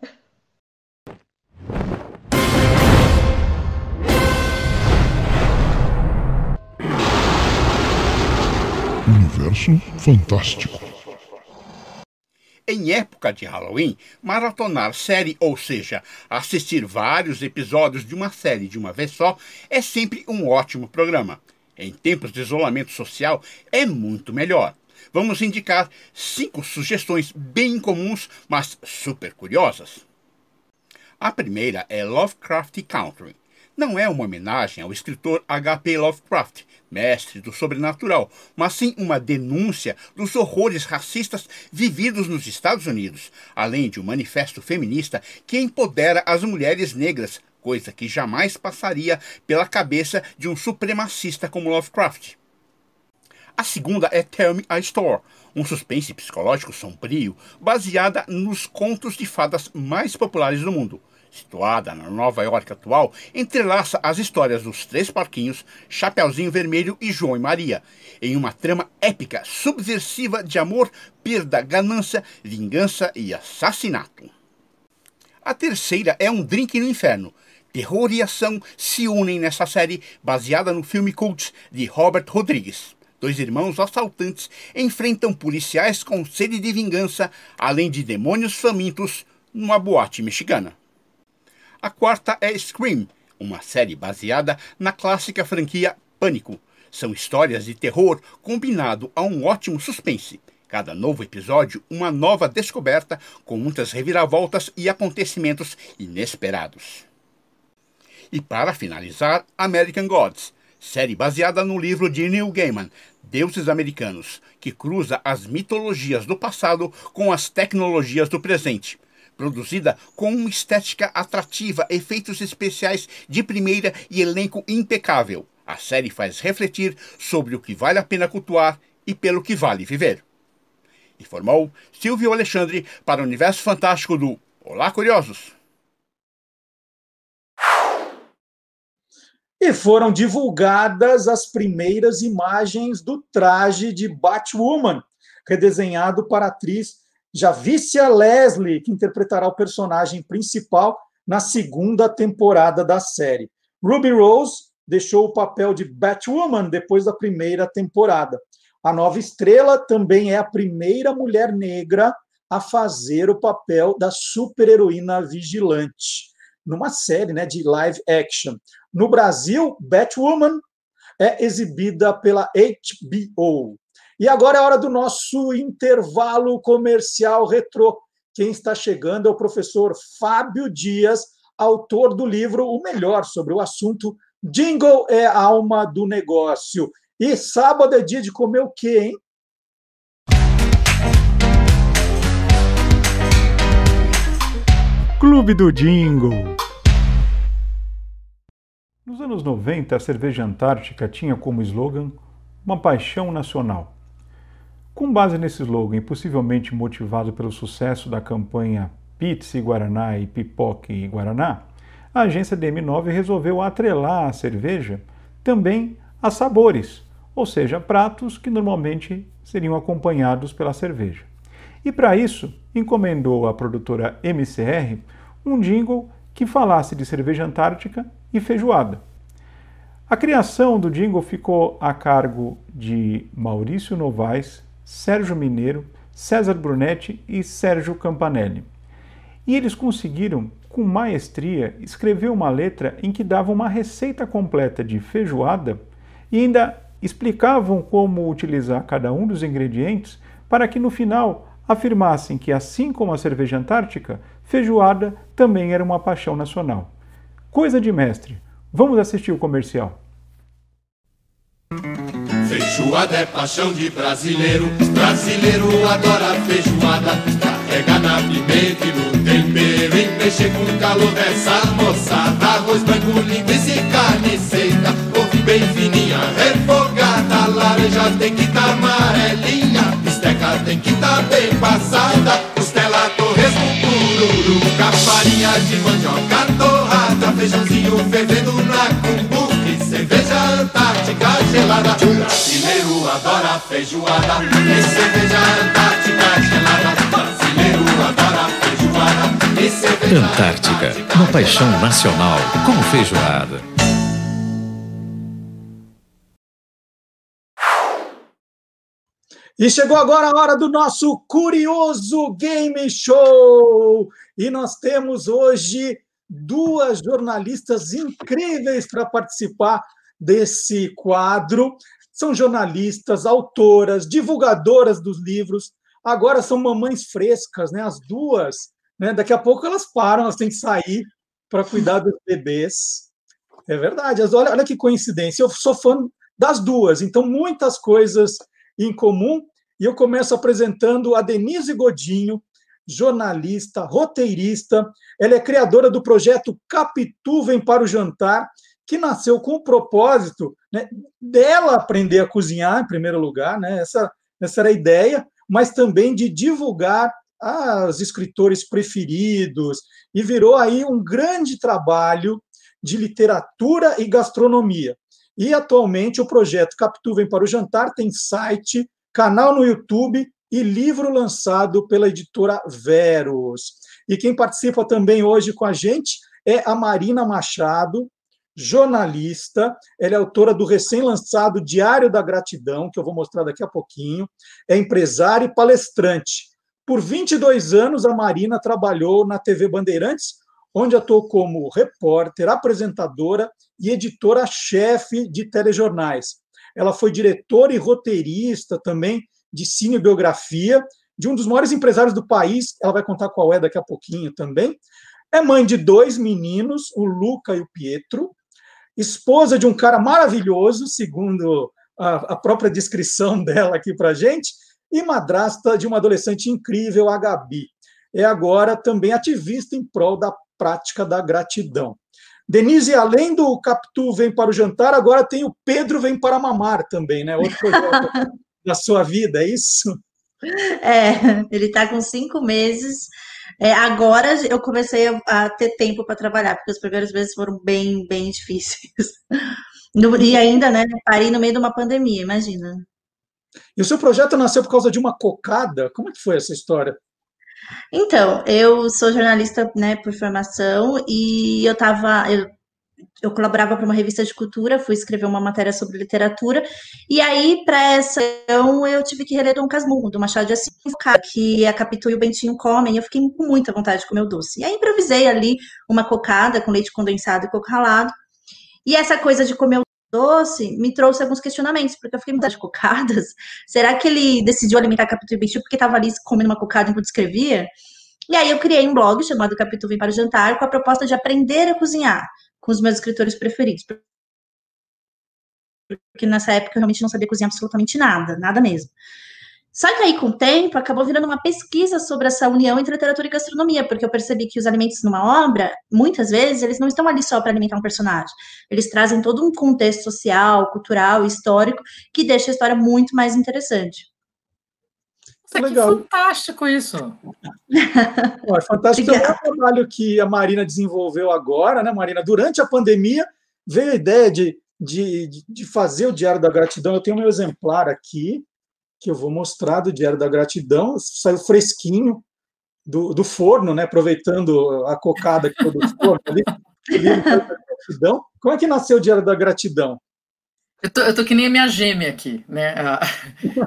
Universo Fantástico. Em época de Halloween, maratonar série, ou seja, assistir vários episódios de uma série de uma vez só, é sempre um ótimo programa. Em tempos de isolamento social, é muito melhor. Vamos indicar cinco sugestões bem comuns, mas super curiosas. A primeira é Lovecraft Country não é uma homenagem ao escritor H.P. Lovecraft, mestre do sobrenatural, mas sim uma denúncia dos horrores racistas vividos nos Estados Unidos, além de um manifesto feminista que empodera as mulheres negras, coisa que jamais passaria pela cabeça de um supremacista como Lovecraft. A segunda é Tell Me a Story, um suspense psicológico sombrio baseada nos contos de fadas mais populares do mundo situada na Nova York atual, entrelaça as histórias dos três porquinhos, Chapeuzinho Vermelho e João e Maria, em uma trama épica, subversiva de amor, perda, ganância, vingança e assassinato. A terceira é Um Drink no Inferno. Terror e ação se unem nessa série baseada no filme cult de Robert Rodrigues. Dois irmãos assaltantes enfrentam policiais com sede de vingança, além de demônios famintos, numa boate mexicana. A quarta é Scream, uma série baseada na clássica franquia Pânico. São histórias de terror combinado a um ótimo suspense. Cada novo episódio, uma nova descoberta com muitas reviravoltas e acontecimentos inesperados. E para finalizar, American Gods, série baseada no livro de Neil Gaiman, Deuses Americanos, que cruza as mitologias do passado com as tecnologias do presente produzida com uma estética atrativa, efeitos especiais de primeira e elenco impecável. A série faz refletir sobre o que vale a pena cultuar e pelo que vale viver. Informou Silvio Alexandre para o Universo Fantástico do Olá Curiosos. E foram divulgadas as primeiras imagens do traje de Batwoman, redesenhado para a atriz Javicia Leslie, que interpretará o personagem principal na segunda temporada da série. Ruby Rose deixou o papel de Batwoman depois da primeira temporada. A nova estrela também é a primeira mulher negra a fazer o papel da super-heroína vigilante, numa série né, de live action. No Brasil, Batwoman é exibida pela HBO. E agora é hora do nosso intervalo comercial retrô. Quem está chegando é o professor Fábio Dias, autor do livro O Melhor sobre o assunto Jingle é alma do negócio. E sábado é dia de comer o quê, hein? Clube do Jingle. Nos anos 90, a cerveja Antártica tinha como slogan uma paixão nacional. Com base nesse slogan e possivelmente motivado pelo sucesso da campanha Pizza e Guaraná e Pipoca e Guaraná, a agência DM9 resolveu atrelar a cerveja também a sabores, ou seja, pratos que normalmente seriam acompanhados pela cerveja. E para isso, encomendou à produtora MCR um jingle que falasse de cerveja antártica e feijoada. A criação do jingle ficou a cargo de Maurício Novaes Sérgio Mineiro, César Brunetti e Sérgio Campanelli. E eles conseguiram, com maestria, escrever uma letra em que davam uma receita completa de feijoada e ainda explicavam como utilizar cada um dos ingredientes para que no final afirmassem que, assim como a cerveja antártica, feijoada também era uma paixão nacional. Coisa de mestre. Vamos assistir o comercial. Feijoada é paixão de brasileiro, brasileiro adora feijoada. Pega na pimenta e no tempero. E mexer com o calor dessa moçada Arroz branco, linguiça e carne seca. Couve bem fininha, refogada Laranja tem que tá amarelinha. Bisteca tem que tá bem passada Costela, torresmo, pururuca Farinha de mandioca torrada Feijãozinho fervendo na cumbuca cerveja antártica gelada Brasileiro adora feijoada E cerveja antártica gelada Brasileiro adora feijoada E cerveja Antártica, uma paixão nacional, como feijoada. E chegou agora a hora do nosso curioso game show. E nós temos hoje duas jornalistas incríveis para participar desse quadro. São jornalistas, autoras, divulgadoras dos livros. Agora são mamães frescas, né? As duas. Né? Daqui a pouco elas param, elas têm que sair para cuidar dos bebês. É verdade. Olha, olha que coincidência. Eu sou fã das duas, então muitas coisas em comum. E eu começo apresentando a Denise Godinho, jornalista, roteirista. Ela é criadora do projeto Capitu Vem para o Jantar, que nasceu com o propósito né, dela aprender a cozinhar, em primeiro lugar, né, essa, essa era a ideia, mas também de divulgar os escritores preferidos, e virou aí um grande trabalho de literatura e gastronomia. E atualmente o projeto Capitu Vem para o Jantar tem site, canal no YouTube e livro lançado pela editora Veros. E quem participa também hoje com a gente é a Marina Machado, jornalista, ela é autora do recém-lançado Diário da Gratidão, que eu vou mostrar daqui a pouquinho, é empresária e palestrante. Por 22 anos, a Marina trabalhou na TV Bandeirantes, onde atuou como repórter, apresentadora e editora-chefe de telejornais. Ela foi diretora e roteirista também de cinebiografia de um dos maiores empresários do país, ela vai contar qual é daqui a pouquinho também. É mãe de dois meninos, o Luca e o Pietro, esposa de um cara maravilhoso, segundo a, a própria descrição dela aqui para gente, e madrasta de uma adolescente incrível, a Gabi. É agora também ativista em prol da prática da gratidão. Denise, além do Capitu Vem para o Jantar, agora tem o Pedro Vem para Mamar também, né? Outro projeto da sua vida, é isso? É, ele está com cinco meses. É, agora eu comecei a, a ter tempo para trabalhar, porque os primeiros meses foram bem, bem difíceis. E ainda, né, parei no meio de uma pandemia, imagina. E o seu projeto nasceu por causa de uma cocada? Como é que foi essa história? Então, eu sou jornalista, né, por formação, e eu estava, eu eu colaborava para uma revista de cultura, fui escrever uma matéria sobre literatura, e aí, para essa eu tive que reler Dom Casmurro, do Machado de Assis, que a Capitu e o Bentinho comem, eu fiquei com muita vontade de comer o doce. E aí improvisei ali uma cocada com leite condensado e coco ralado, e essa coisa de comer o doce me trouxe alguns questionamentos, porque eu fiquei muito de cocadas. Será que ele decidiu alimentar a Capitu e o Bentinho porque estava ali comendo uma cocada enquanto escrevia? E aí eu criei um blog chamado Capitu Vem para o Jantar, com a proposta de aprender a cozinhar com os meus escritores preferidos. Porque nessa época eu realmente não sabia cozinhar absolutamente nada, nada mesmo. Só que aí, com o tempo, acabou virando uma pesquisa sobre essa união entre literatura e gastronomia, porque eu percebi que os alimentos numa obra, muitas vezes, eles não estão ali só para alimentar um personagem. Eles trazem todo um contexto social, cultural, histórico, que deixa a história muito mais interessante. Nossa, Legal. que fantástico isso! é fantástico é o trabalho que a Marina desenvolveu agora, né, Marina? Durante a pandemia, veio a ideia de, de, de fazer o Diário da Gratidão. Eu tenho meu exemplar aqui, que eu vou mostrar do Diário da Gratidão. Saiu fresquinho do, do forno, né? Aproveitando a cocada que foi do forno ali. Como é que nasceu o Diário da Gratidão? Eu tô, eu tô que nem a minha gêmea aqui, né, a,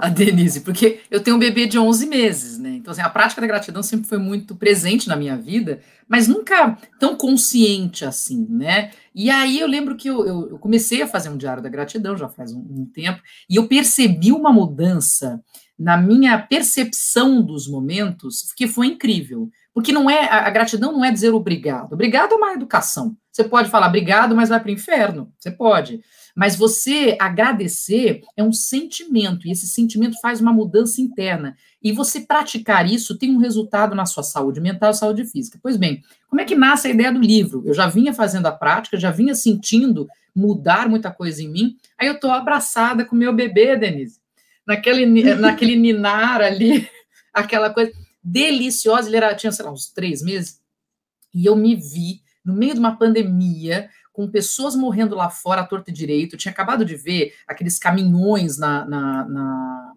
a Denise, porque eu tenho um bebê de 11 meses, né, então assim, a prática da gratidão sempre foi muito presente na minha vida, mas nunca tão consciente assim, né, e aí eu lembro que eu, eu comecei a fazer um diário da gratidão já faz um, um tempo, e eu percebi uma mudança na minha percepção dos momentos, que foi incrível, Porque não é a, gratidão não é dizer obrigado. Obrigado é uma educação. Você pode falar obrigado, mas vai para o inferno. Você pode. Mas você agradecer é um sentimento, e esse sentimento faz uma mudança interna. E você praticar isso tem um resultado na sua saúde mental e saúde física. Pois bem, como é que nasce a ideia do livro? Eu já vinha fazendo a prática, já vinha sentindo mudar muita coisa em mim. Aí eu estou abraçada com meu bebê, Denise, naquele, naquele ninar ali, aquela coisa deliciosa. Ele era, tinha, sei lá, uns três meses. E eu me vi no meio de uma pandemia, com pessoas morrendo lá fora à torta e direito. Eu tinha acabado de ver aqueles caminhões na, na, na,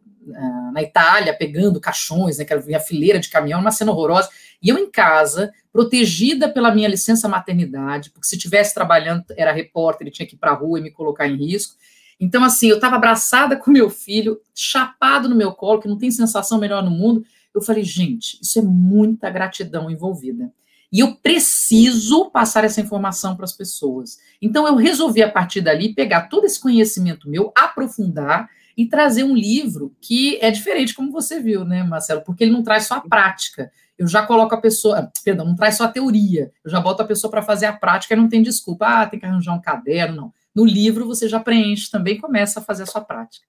na Itália pegando caixões, né, que era a fileira de caminhão, uma cena horrorosa. E eu em casa, protegida pela minha licença maternidade, porque se tivesse trabalhando, era repórter, ele tinha que ir para a rua e me colocar em risco. Então, assim, eu estava abraçada com meu filho, chapado no meu colo, que não tem sensação melhor no mundo. Eu falei, gente, isso é muita gratidão envolvida. E eu preciso passar essa informação para as pessoas. Então, eu resolvi, a partir dali, pegar todo esse conhecimento meu, aprofundar e trazer um livro que é diferente, como você viu, né, Marcelo? Porque ele não traz só a prática. Eu já coloco a pessoa, perdão, não traz só a teoria. Eu já boto a pessoa para fazer a prática e não tem desculpa. Ah, tem que arranjar um caderno, não. No livro você já preenche também começa a fazer a sua prática.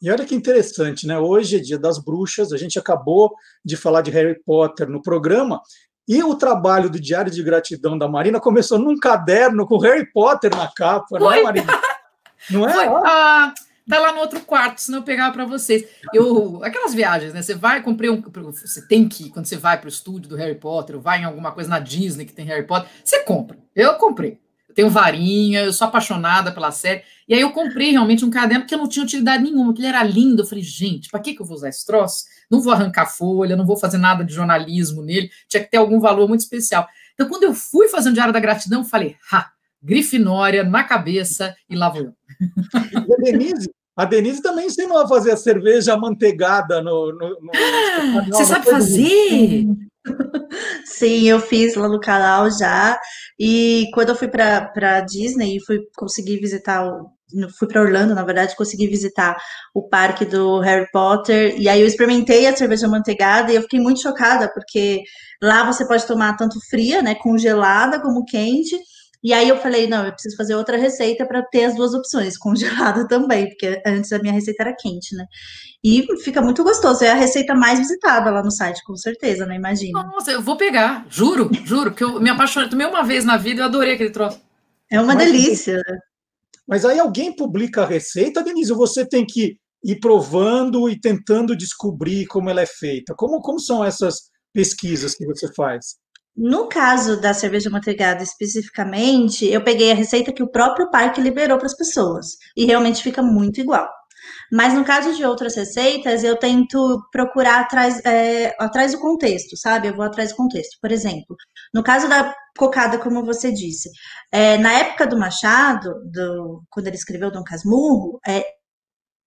E olha que interessante, né? Hoje é dia das bruxas, a gente acabou de falar de Harry Potter no programa, e o trabalho do Diário de Gratidão da Marina começou num caderno com Harry Potter na capa, não é, Marina? Não é? Foi, ah, tá lá no outro quarto, senão eu pegava para vocês. Eu, aquelas viagens, né? Você vai, comprei um. Você tem que, quando você vai para o estúdio do Harry Potter, ou vai em alguma coisa na Disney que tem Harry Potter, você compra. Eu comprei tenho varinha, eu sou apaixonada pela série. E aí eu comprei realmente um caderno que eu não tinha utilidade nenhuma, que ele era lindo. Eu falei, gente, para que, que eu vou usar esse troço? Não vou arrancar folha, não vou fazer nada de jornalismo nele, tinha que ter algum valor muito especial. Então, quando eu fui fazer um Diário da Gratidão, eu falei, ha, Grifinória na cabeça e lá vou eu. E a Denise, a Denise também ensinou a fazer a cerveja amanteigada no. no, no ah, você sabe fazer? Sim, eu fiz lá no canal já. E quando eu fui para Disney e fui conseguir visitar o, fui para Orlando, na verdade, consegui visitar o parque do Harry Potter, e aí eu experimentei a cerveja manteigada e eu fiquei muito chocada, porque lá você pode tomar tanto fria, né, congelada, como quente, e aí eu falei, não, eu preciso fazer outra receita para ter as duas opções, congelada também, porque antes a minha receita era quente, né? E fica muito gostoso, é a receita mais visitada lá no site, com certeza, né? Imagina. Nossa, eu vou pegar, juro, juro, porque eu me apaixonei, tomei uma vez na vida, eu adorei aquele troço. É uma Mas, delícia. Mas aí alguém publica a receita, Denise, você tem que ir provando e tentando descobrir como ela é feita? Como, como são essas pesquisas que você faz? No caso da cerveja manteigada especificamente, eu peguei a receita que o próprio parque liberou para as pessoas e realmente fica muito igual. Mas no caso de outras receitas, eu tento procurar atrás, é, atrás do contexto, sabe? Eu vou atrás do contexto. Por exemplo, no caso da cocada, como você disse, é, na época do Machado, do, quando ele escreveu Dom Casmurro, é,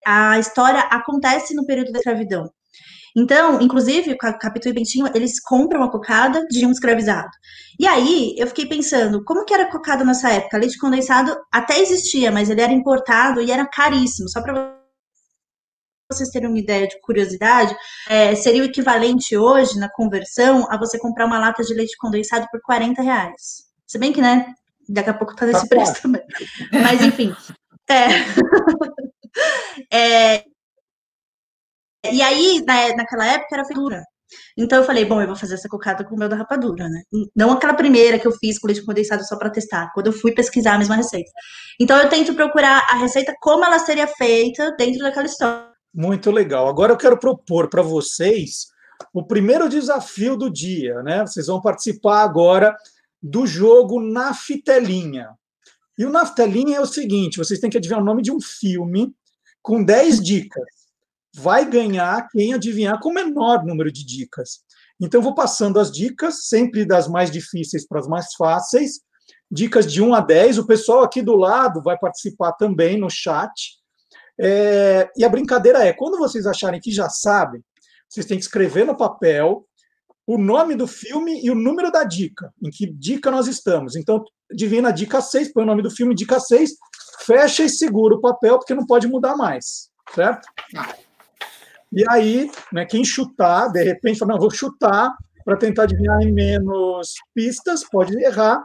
a história acontece no período da escravidão. Então, inclusive, o Capitu e Bentinho, eles compram a cocada de um escravizado. E aí, eu fiquei pensando, como que era a cocada nessa época? Leite condensado até existia, mas ele era importado e era caríssimo. Só para vocês terem uma ideia de curiosidade, é, seria o equivalente hoje, na conversão, a você comprar uma lata de leite condensado por 40 reais. Se bem que, né, daqui a pouco tá nesse tá preço também. Mas, enfim. É. é, e aí, na, naquela época, era figura. Então eu falei, bom, eu vou fazer essa cocada com o meu da rapadura, né? Não aquela primeira que eu fiz com leite condensado só para testar, quando eu fui pesquisar a mesma receita. Então eu tento procurar a receita como ela seria feita dentro daquela história. Muito legal. Agora eu quero propor para vocês o primeiro desafio do dia, né? Vocês vão participar agora do jogo Naftelinha. E o Naftelinha é o seguinte: vocês têm que adivinhar o nome de um filme com 10 dicas vai ganhar quem adivinhar com o menor número de dicas. Então, vou passando as dicas, sempre das mais difíceis para as mais fáceis. Dicas de 1 a 10. O pessoal aqui do lado vai participar também no chat. É, e a brincadeira é: quando vocês acharem que já sabem, vocês têm que escrever no papel o nome do filme e o número da dica, em que dica nós estamos. Então, divina dica 6, põe o nome do filme, dica 6, fecha e segura o papel, porque não pode mudar mais, certo? E aí, né, quem chutar, de repente, fala, não, vou chutar, para tentar adivinhar em menos pistas, pode errar.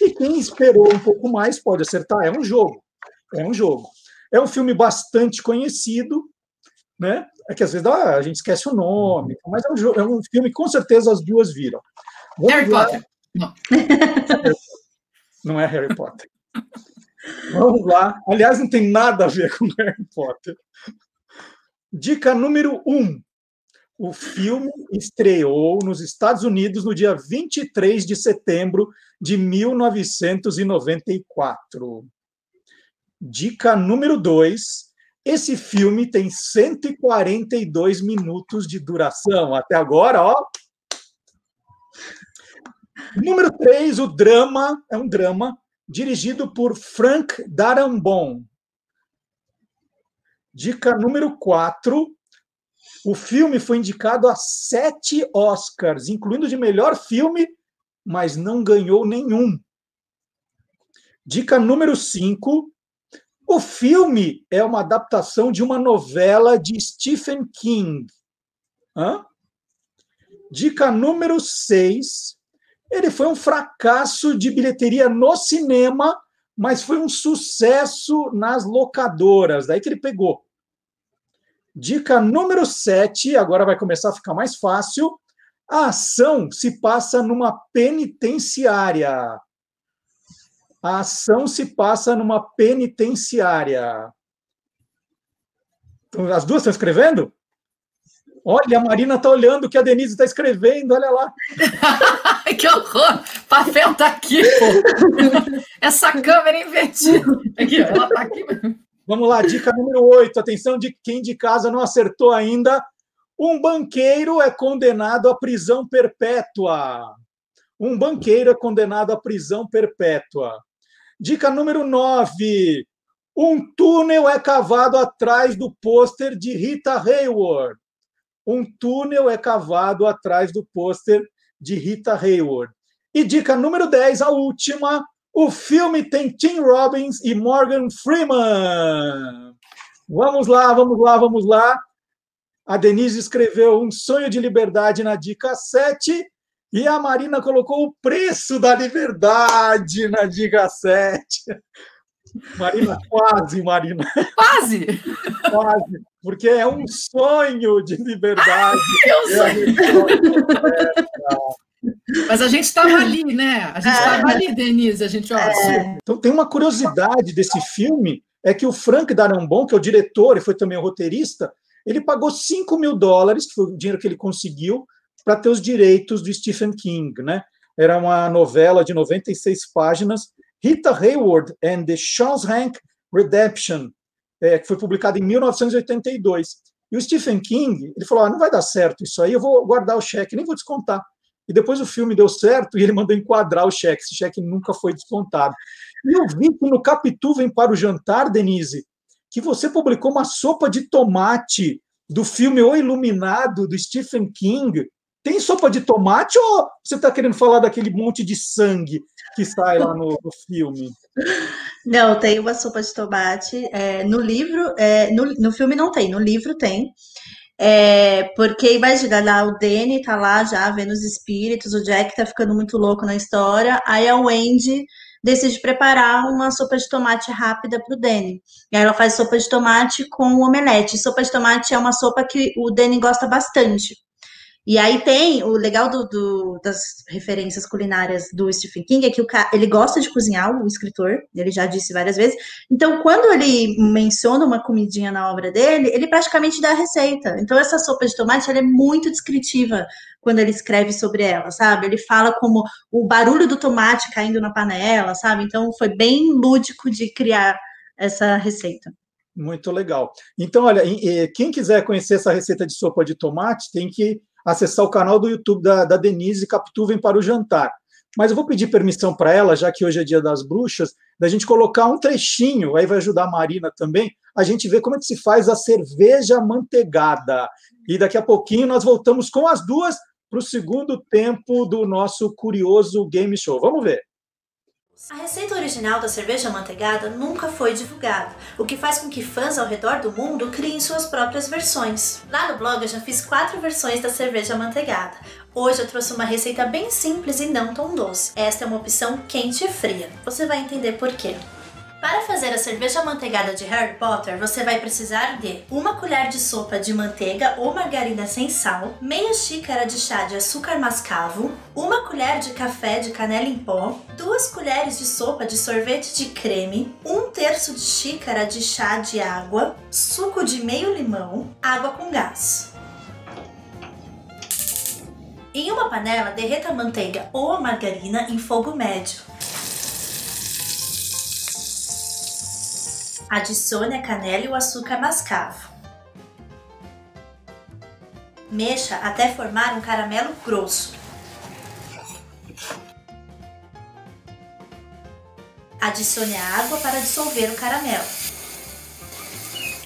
E quem esperou um pouco mais pode acertar. É um jogo. É um jogo. É um filme bastante conhecido, né? É que às vezes ah, a gente esquece o nome, mas é um, é um filme que com certeza as duas viram. Vamos Harry lá. Potter. Não. Não é Harry Potter. Vamos lá. Aliás, não tem nada a ver com Harry Potter. Dica número 1. Um. O filme estreou nos Estados Unidos no dia 23 de setembro de 1994. Dica número 2. Esse filme tem 142 minutos de duração. Até agora, ó. Número 3, o drama, é um drama dirigido por Frank Darabont. Dica número 4. O filme foi indicado a sete Oscars, incluindo de melhor filme, mas não ganhou nenhum. Dica número 5. O filme é uma adaptação de uma novela de Stephen King. Hã? Dica número 6. Ele foi um fracasso de bilheteria no cinema, mas foi um sucesso nas locadoras. Daí que ele pegou. Dica número 7, agora vai começar a ficar mais fácil. A ação se passa numa penitenciária. A ação se passa numa penitenciária. Então, as duas estão escrevendo? Olha, a Marina está olhando o que a Denise está escrevendo, olha lá. que horror! Papel tá aqui. Essa câmera invertida. Aqui, ela tá aqui. Vamos lá, dica número 8. Atenção de quem de casa não acertou ainda. Um banqueiro é condenado à prisão perpétua. Um banqueiro é condenado à prisão perpétua. Dica número 9. Um túnel é cavado atrás do pôster de Rita Hayworth. Um túnel é cavado atrás do pôster de Rita Hayworth. E dica número 10, a última. O filme tem Tim Robbins e Morgan Freeman. Vamos lá, vamos lá, vamos lá. A Denise escreveu Um Sonho de Liberdade na dica 7 e a Marina colocou o preço da liberdade na dica 7. Marina, quase, Marina. Quase! Quase, porque é um sonho de liberdade. Eu sei. Mas a gente estava ali, né? A gente estava é. ali, Denise. A gente, é. Então tem uma curiosidade desse filme, é que o Frank Darambon, que é o diretor e foi também o roteirista, ele pagou 5 mil dólares, que foi o dinheiro que ele conseguiu, para ter os direitos do Stephen King, né? Era uma novela de 96 páginas, Rita Hayworth and the Shawshank Redemption, é, que foi publicada em 1982. E o Stephen King, ele falou, ah, não vai dar certo isso aí, eu vou guardar o cheque, nem vou descontar. E depois o filme deu certo e ele mandou enquadrar o cheque. Esse cheque nunca foi descontado. E eu vi que no Capitu Vem para o Jantar, Denise, que você publicou uma sopa de tomate do filme O Iluminado, do Stephen King. Tem sopa de tomate ou você está querendo falar daquele monte de sangue que sai lá no, no filme? Não, tem uma sopa de tomate. É, no livro, é, no, no filme não tem, no livro tem. É, porque imagina, lá o Danny tá lá já vendo os espíritos, o Jack tá ficando muito louco na história, aí a Wendy decide preparar uma sopa de tomate rápida pro Danny. E aí ela faz sopa de tomate com omelete. Sopa de tomate é uma sopa que o Danny gosta bastante. E aí tem o legal do, do, das referências culinárias do Stephen King é que o, ele gosta de cozinhar, o escritor, ele já disse várias vezes. Então, quando ele menciona uma comidinha na obra dele, ele praticamente dá a receita. Então, essa sopa de tomate é muito descritiva quando ele escreve sobre ela, sabe? Ele fala como o barulho do tomate caindo na panela, sabe? Então, foi bem lúdico de criar essa receita. Muito legal. Então, olha, quem quiser conhecer essa receita de sopa de tomate, tem que acessar o canal do YouTube da, da Denise Capitu Vem para o Jantar. Mas eu vou pedir permissão para ela, já que hoje é dia das bruxas, da gente colocar um trechinho, aí vai ajudar a Marina também, a gente ver como é que se faz a cerveja manteigada. E daqui a pouquinho nós voltamos com as duas para o segundo tempo do nosso curioso game show. Vamos ver. A receita original da cerveja amanteigada nunca foi divulgada, o que faz com que fãs ao redor do mundo criem suas próprias versões. Lá no blog eu já fiz quatro versões da cerveja amanteigada. Hoje eu trouxe uma receita bem simples e não tão doce. Esta é uma opção quente e fria. Você vai entender por quê. Para fazer a cerveja amanteigada de Harry Potter, você vai precisar de uma colher de sopa de manteiga ou margarina sem sal, meia xícara de chá de açúcar mascavo, uma colher de café de canela em pó, duas colheres de sopa de sorvete de creme, um terço de xícara de chá de água, suco de meio limão, água com gás. Em uma panela, derreta a manteiga ou a margarina em fogo médio. Adicione a canela e o açúcar mascavo. Mexa até formar um caramelo grosso. Adicione a água para dissolver o caramelo.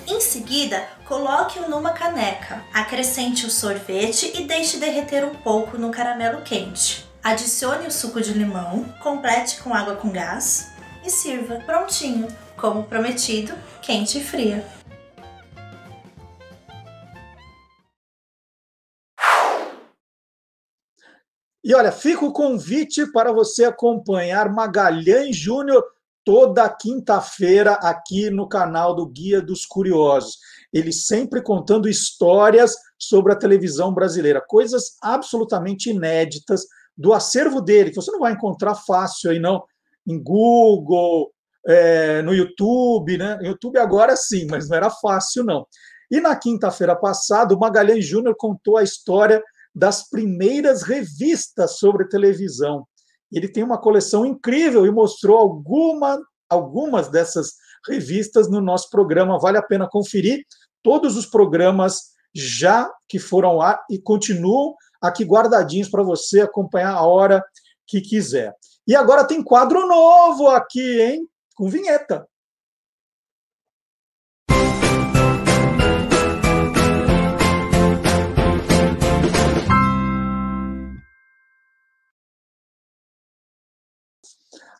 Em seguida, coloque-o numa caneca, acrescente o sorvete e deixe derreter um pouco no caramelo quente. Adicione o suco de limão, complete com água com gás e sirva. Prontinho! como prometido, quente e fria. E olha, fica o convite para você acompanhar Magalhães Júnior toda quinta-feira aqui no canal do Guia dos Curiosos. Ele sempre contando histórias sobre a televisão brasileira, coisas absolutamente inéditas do acervo dele, que você não vai encontrar fácil aí não, em Google, é, no YouTube, né? YouTube agora sim, mas não era fácil, não. E na quinta-feira passada, o Magalhães Júnior contou a história das primeiras revistas sobre televisão. Ele tem uma coleção incrível e mostrou alguma, algumas dessas revistas no nosso programa. Vale a pena conferir. Todos os programas já que foram lá e continuam aqui guardadinhos para você acompanhar a hora que quiser. E agora tem quadro novo aqui, hein? com vinheta.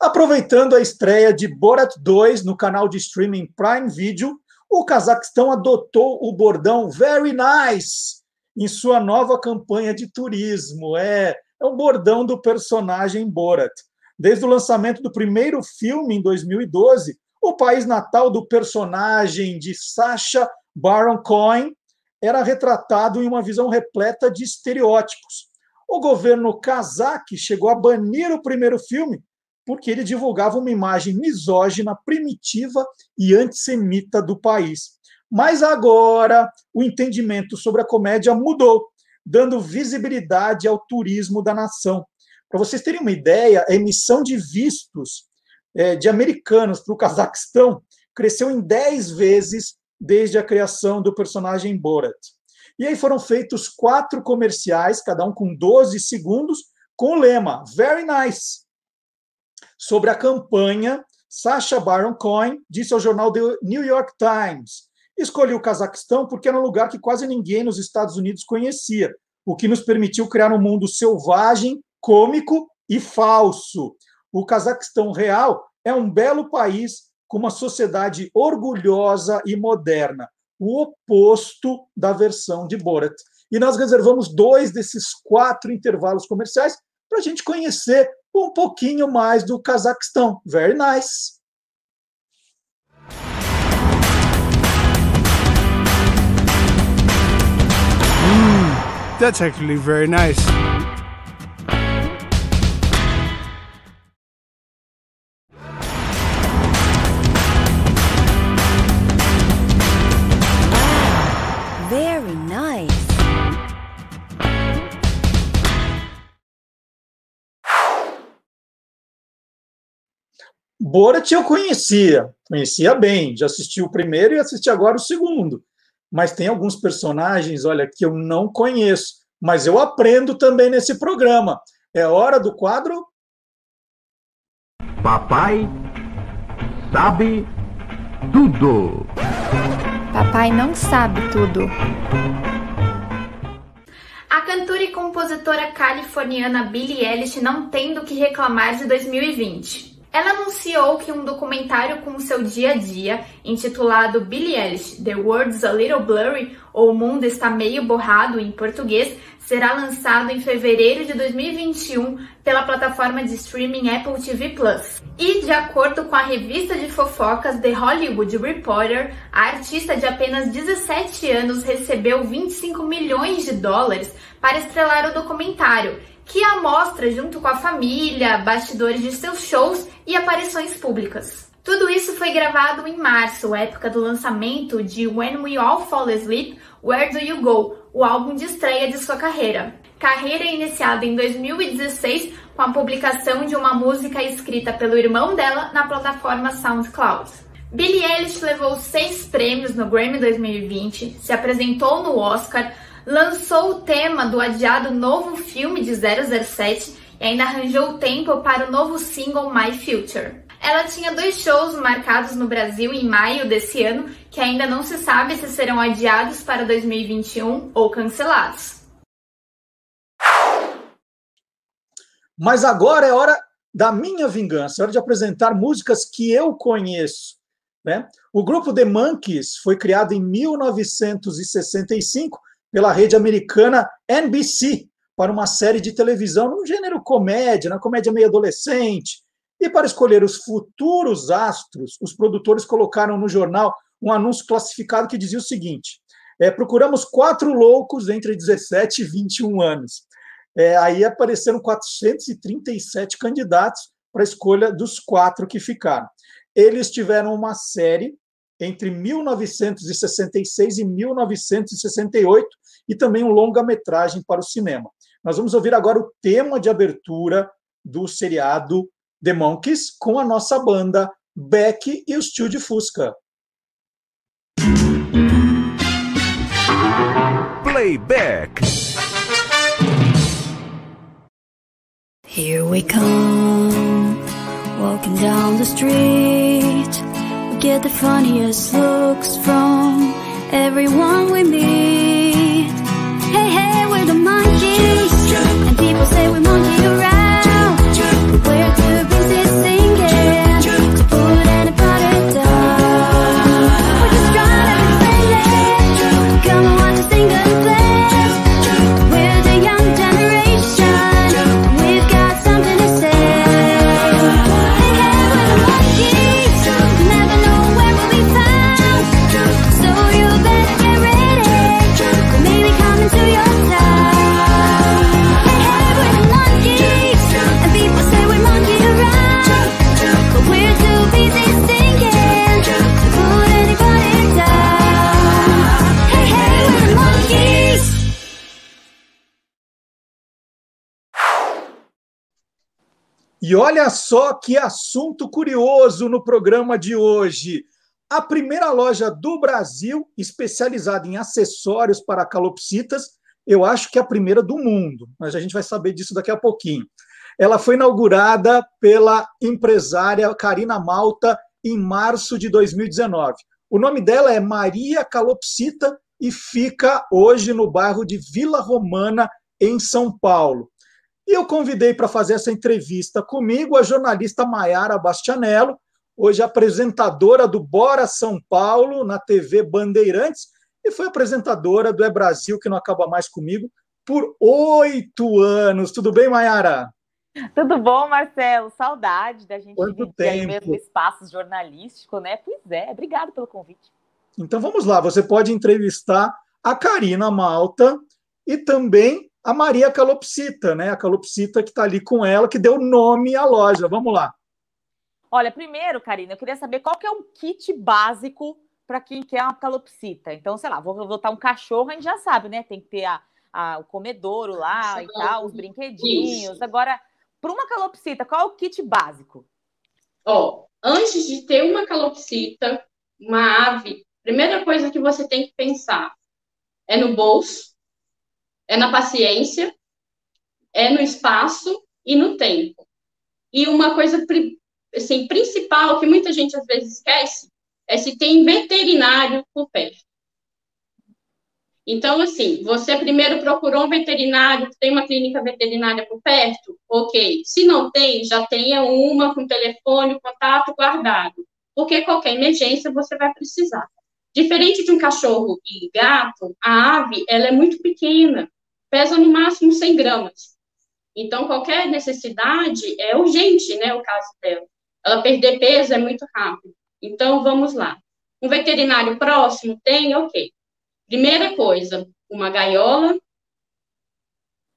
Aproveitando a estreia de Borat 2 no canal de streaming Prime Video, o Cazaquistão adotou o bordão Very Nice em sua nova campanha de turismo. É, é um bordão do personagem Borat. Desde o lançamento do primeiro filme, em 2012, o país natal do personagem de Sacha Baron Cohen era retratado em uma visão repleta de estereótipos. O governo cazaque chegou a banir o primeiro filme porque ele divulgava uma imagem misógina, primitiva e antissemita do país. Mas agora o entendimento sobre a comédia mudou, dando visibilidade ao turismo da nação. Para vocês terem uma ideia, a emissão de vistos é, de americanos para o Cazaquistão cresceu em 10 vezes desde a criação do personagem Borat. E aí foram feitos quatro comerciais, cada um com 12 segundos, com o lema Very Nice. Sobre a campanha, Sacha Baron Cohen disse ao jornal The New York Times: Escolhi o Cazaquistão porque era um lugar que quase ninguém nos Estados Unidos conhecia, o que nos permitiu criar um mundo selvagem cômico e falso. O Cazaquistão real é um belo país com uma sociedade orgulhosa e moderna, o oposto da versão de Borat. E nós reservamos dois desses quatro intervalos comerciais para a gente conhecer um pouquinho mais do Cazaquistão. Very nice! Mm, that's actually very nice. Borat eu conhecia, conhecia bem, já assisti o primeiro e assisti agora o segundo. Mas tem alguns personagens, olha, que eu não conheço, mas eu aprendo também nesse programa. É hora do quadro. Papai sabe tudo. Papai não sabe tudo. A cantora e compositora californiana Billie Eilish não tem do que reclamar de 2020. Ela anunciou que um documentário com o seu dia a dia, intitulado Billie Eilish: The World's a Little Blurry, ou O Mundo Está Meio Borrado em português, será lançado em fevereiro de 2021 pela plataforma de streaming Apple TV Plus. E, de acordo com a revista de fofocas The Hollywood Reporter, a artista de apenas 17 anos recebeu 25 milhões de dólares para estrelar o documentário que a mostra junto com a família, bastidores de seus shows e aparições públicas. Tudo isso foi gravado em março, época do lançamento de When We All Fall Asleep, Where Do You Go, o álbum de estreia de sua carreira. Carreira iniciada em 2016 com a publicação de uma música escrita pelo irmão dela na plataforma SoundCloud. Billie Eilish levou seis prêmios no Grammy 2020, se apresentou no Oscar, lançou o tema do adiado novo filme de 007 e ainda arranjou tempo para o novo single My Future. Ela tinha dois shows marcados no Brasil em maio desse ano, que ainda não se sabe se serão adiados para 2021 ou cancelados. Mas agora é hora da minha vingança, é hora de apresentar músicas que eu conheço. Né? O grupo The Monkees foi criado em 1965 pela rede americana NBC para uma série de televisão no gênero comédia, na comédia meio adolescente. E para escolher os futuros astros, os produtores colocaram no jornal um anúncio classificado que dizia o seguinte: é, procuramos quatro loucos entre 17 e 21 anos. É, aí apareceram 437 candidatos para a escolha dos quatro que ficaram. Eles tiveram uma série entre 1966 e 1968 e também um longa-metragem para o cinema. Nós vamos ouvir agora o tema de abertura do seriado The Monkeys com a nossa banda Beck e os Tio de Fusca. Playback. Here we come, walking down the street. We get the funniest looks from everyone we meet. And people say we monkey around. We're E olha só que assunto curioso no programa de hoje. A primeira loja do Brasil especializada em acessórios para calopsitas, eu acho que é a primeira do mundo, mas a gente vai saber disso daqui a pouquinho. Ela foi inaugurada pela empresária Karina Malta em março de 2019. O nome dela é Maria Calopsita e fica hoje no bairro de Vila Romana, em São Paulo. E eu convidei para fazer essa entrevista comigo a jornalista Maiara Bastianello, hoje apresentadora do Bora São Paulo na TV Bandeirantes e foi apresentadora do É Brasil, que não acaba mais comigo, por oito anos. Tudo bem, Maiara? Tudo bom, Marcelo? Saudade da gente Quanto tempo. mesmo espaço jornalístico, né? Pois é, obrigado pelo convite. Então vamos lá, você pode entrevistar a Karina Malta e também a Maria Calopsita, né? A Calopsita que está ali com ela, que deu nome à loja. Vamos lá. Olha, primeiro, Karina, eu queria saber qual que é um kit básico para quem quer uma calopsita. Então, sei lá, vou botar um cachorro, a gente já sabe, né? Tem que ter a, a- o comedouro lá e tal, os brinquedinhos. Agora, para uma calopsita, qual é o kit básico? Ó, antes de ter uma calopsita, uma ave, primeira coisa que você tem que pensar é no bolso, é na paciência, é no espaço e no tempo. E uma coisa assim, principal que muita gente às vezes esquece é se tem veterinário por perto. Então, assim, você primeiro procurou um veterinário, tem uma clínica veterinária por perto? Ok. Se não tem, já tenha uma com telefone, contato guardado. Porque qualquer emergência você vai precisar. Diferente de um cachorro e gato, a ave, ela é muito pequena, pesa no máximo 100 gramas. Então, qualquer necessidade é urgente, né, o caso dela. Ela perder peso é muito rápido. Então, vamos lá. Um veterinário próximo tem? Ok. Primeira coisa, uma gaiola,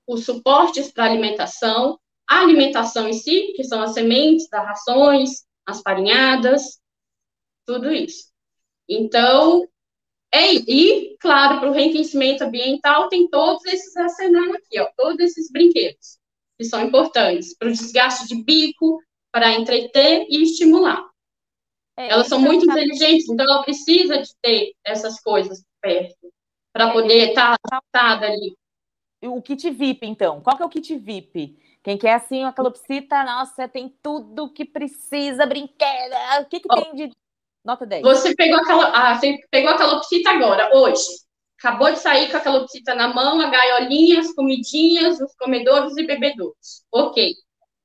os suportes para alimentação, a alimentação em si, que são as sementes, das rações, as farinhadas, tudo isso. Então, é, e, claro, para o enriquecimento ambiental, tem todos esses arsenais aqui, ó, todos esses brinquedos, que são importantes para o desgaste de bico, para entreter e estimular. É, Elas são muito inteligentes, então ela precisa de ter essas coisas perto, para é, poder estar tá adaptada ali. O kit VIP, então, qual que é o kit VIP? Quem quer assim uma calopsita, nossa, tem tudo que precisa, brinquedo, o que, que oh, tem de nota 10? Você pegou, aquela, ah, pegou a calopsita agora, hoje, acabou de sair com a calopsita na mão, a gaiolinha, as comidinhas, os comedores e bebedouros. Ok.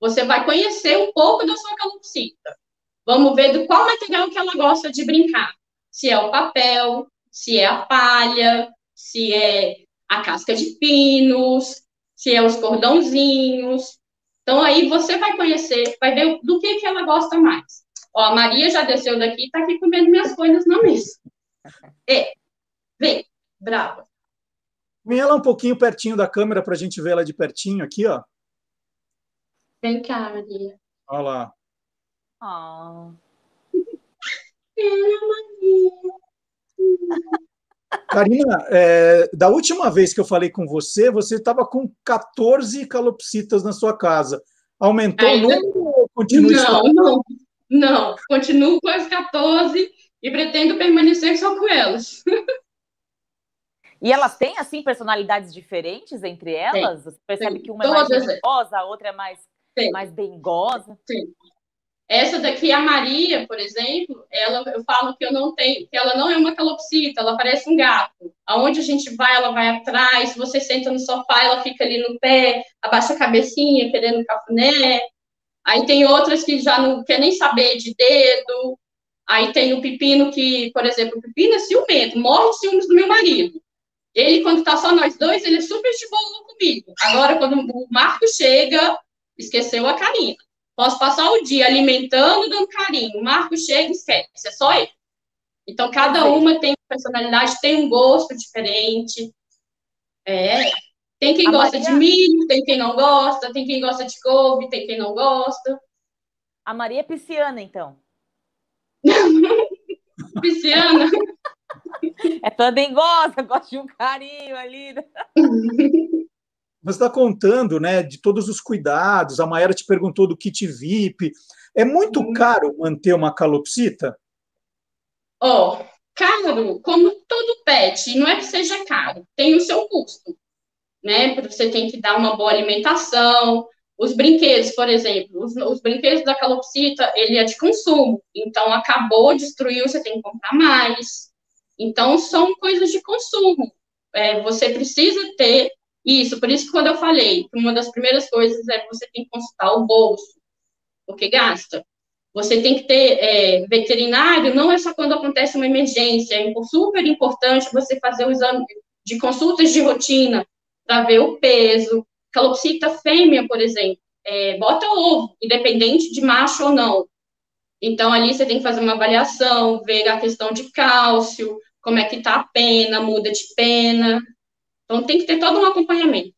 Você vai conhecer um pouco da sua calopsita. Vamos ver do qual material que ela gosta de brincar. Se é o papel, se é a palha, se é a casca de pinos, se é os cordãozinhos. Então, aí você vai conhecer, vai ver do que, que ela gosta mais. Ó, a Maria já desceu daqui e tá aqui comendo minhas coisas na mesa. É, vem, brava. Vem ela um pouquinho pertinho da câmera para a gente ver ela de pertinho aqui, ó. Vem cá, Maria. Olha lá. Oh. Maria. Karina, é, da última vez que eu falei com você, você estava com 14 calopsitas na sua casa. Aumentou Ainda... o número ou continua Não, não, não. Continuo com as 14 e pretendo permanecer só com elas. E elas têm, assim, personalidades diferentes entre elas? Você percebe que uma é mais dengosa, a outra é mais Sim. mais dengosa. Sim. Essa daqui, a Maria, por exemplo, ela, eu falo que eu não tenho, que ela não é uma calopsita, ela parece um gato. Aonde a gente vai, ela vai atrás. Se você senta no sofá, ela fica ali no pé, abaixa a cabecinha, querendo cafuné. Aí tem outras que já não quer nem saber de dedo. Aí tem o pepino que, por exemplo, o pepino é ciumento, morre de ciúmes do meu marido. Ele, quando tá só nós dois, ele é super de boa comigo. Agora, quando o Marco chega, Esqueceu a Karina. Posso passar o dia alimentando, dando carinho. O Marco chega e esquece, é só ele. Então, cada uma tem personalidade, tem um gosto diferente. É. Tem quem a gosta Maria... de milho, tem quem não gosta, tem quem gosta de couve, tem quem não gosta. A Maria é pisciana, então. pisciana? É toda dengosa, gosta de um carinho ali. Você está contando né, de todos os cuidados, a Maera te perguntou do kit VIP. É muito uhum. caro manter uma calopsita? Ó, oh, caro, como todo pet, não é que seja caro, tem o seu custo, né? Você tem que dar uma boa alimentação. Os brinquedos, por exemplo, os, os brinquedos da calopsita, ele é de consumo, então acabou, destruiu, você tem que comprar mais. Então, são coisas de consumo. É, você precisa ter isso, por isso que quando eu falei que uma das primeiras coisas é você tem que consultar o bolso, porque gasta. Você tem que ter é, veterinário, não é só quando acontece uma emergência, é super importante você fazer o exame de consultas de rotina para ver o peso. Calopsita fêmea, por exemplo, é, bota ovo, independente de macho ou não. Então, ali você tem que fazer uma avaliação, ver a questão de cálcio, como é que está a pena, muda de pena, então tem que ter todo um acompanhamento.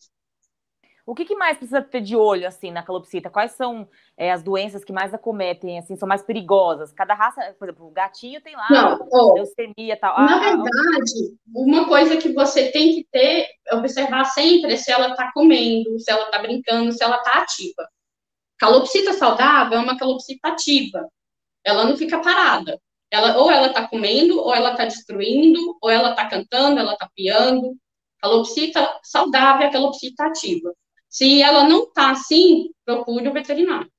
O que, que mais precisa ter de olho assim na calopsita? Quais são é, as doenças que mais acometem, assim, são mais perigosas? Cada raça, por exemplo, o gatinho tem lá Não, oh, leucemia tal. Na ah, verdade, uma coisa que você tem que ter, observar sempre é se ela está comendo, se ela está brincando, se ela está ativa. Calopsita saudável é uma calopsita ativa. Ela não fica parada. Ela, ou ela está comendo, ou ela está destruindo, ou ela está cantando, ela está piando. Calopsita saudável é calopsita ativa. Se ela não está assim, procure o veterinário.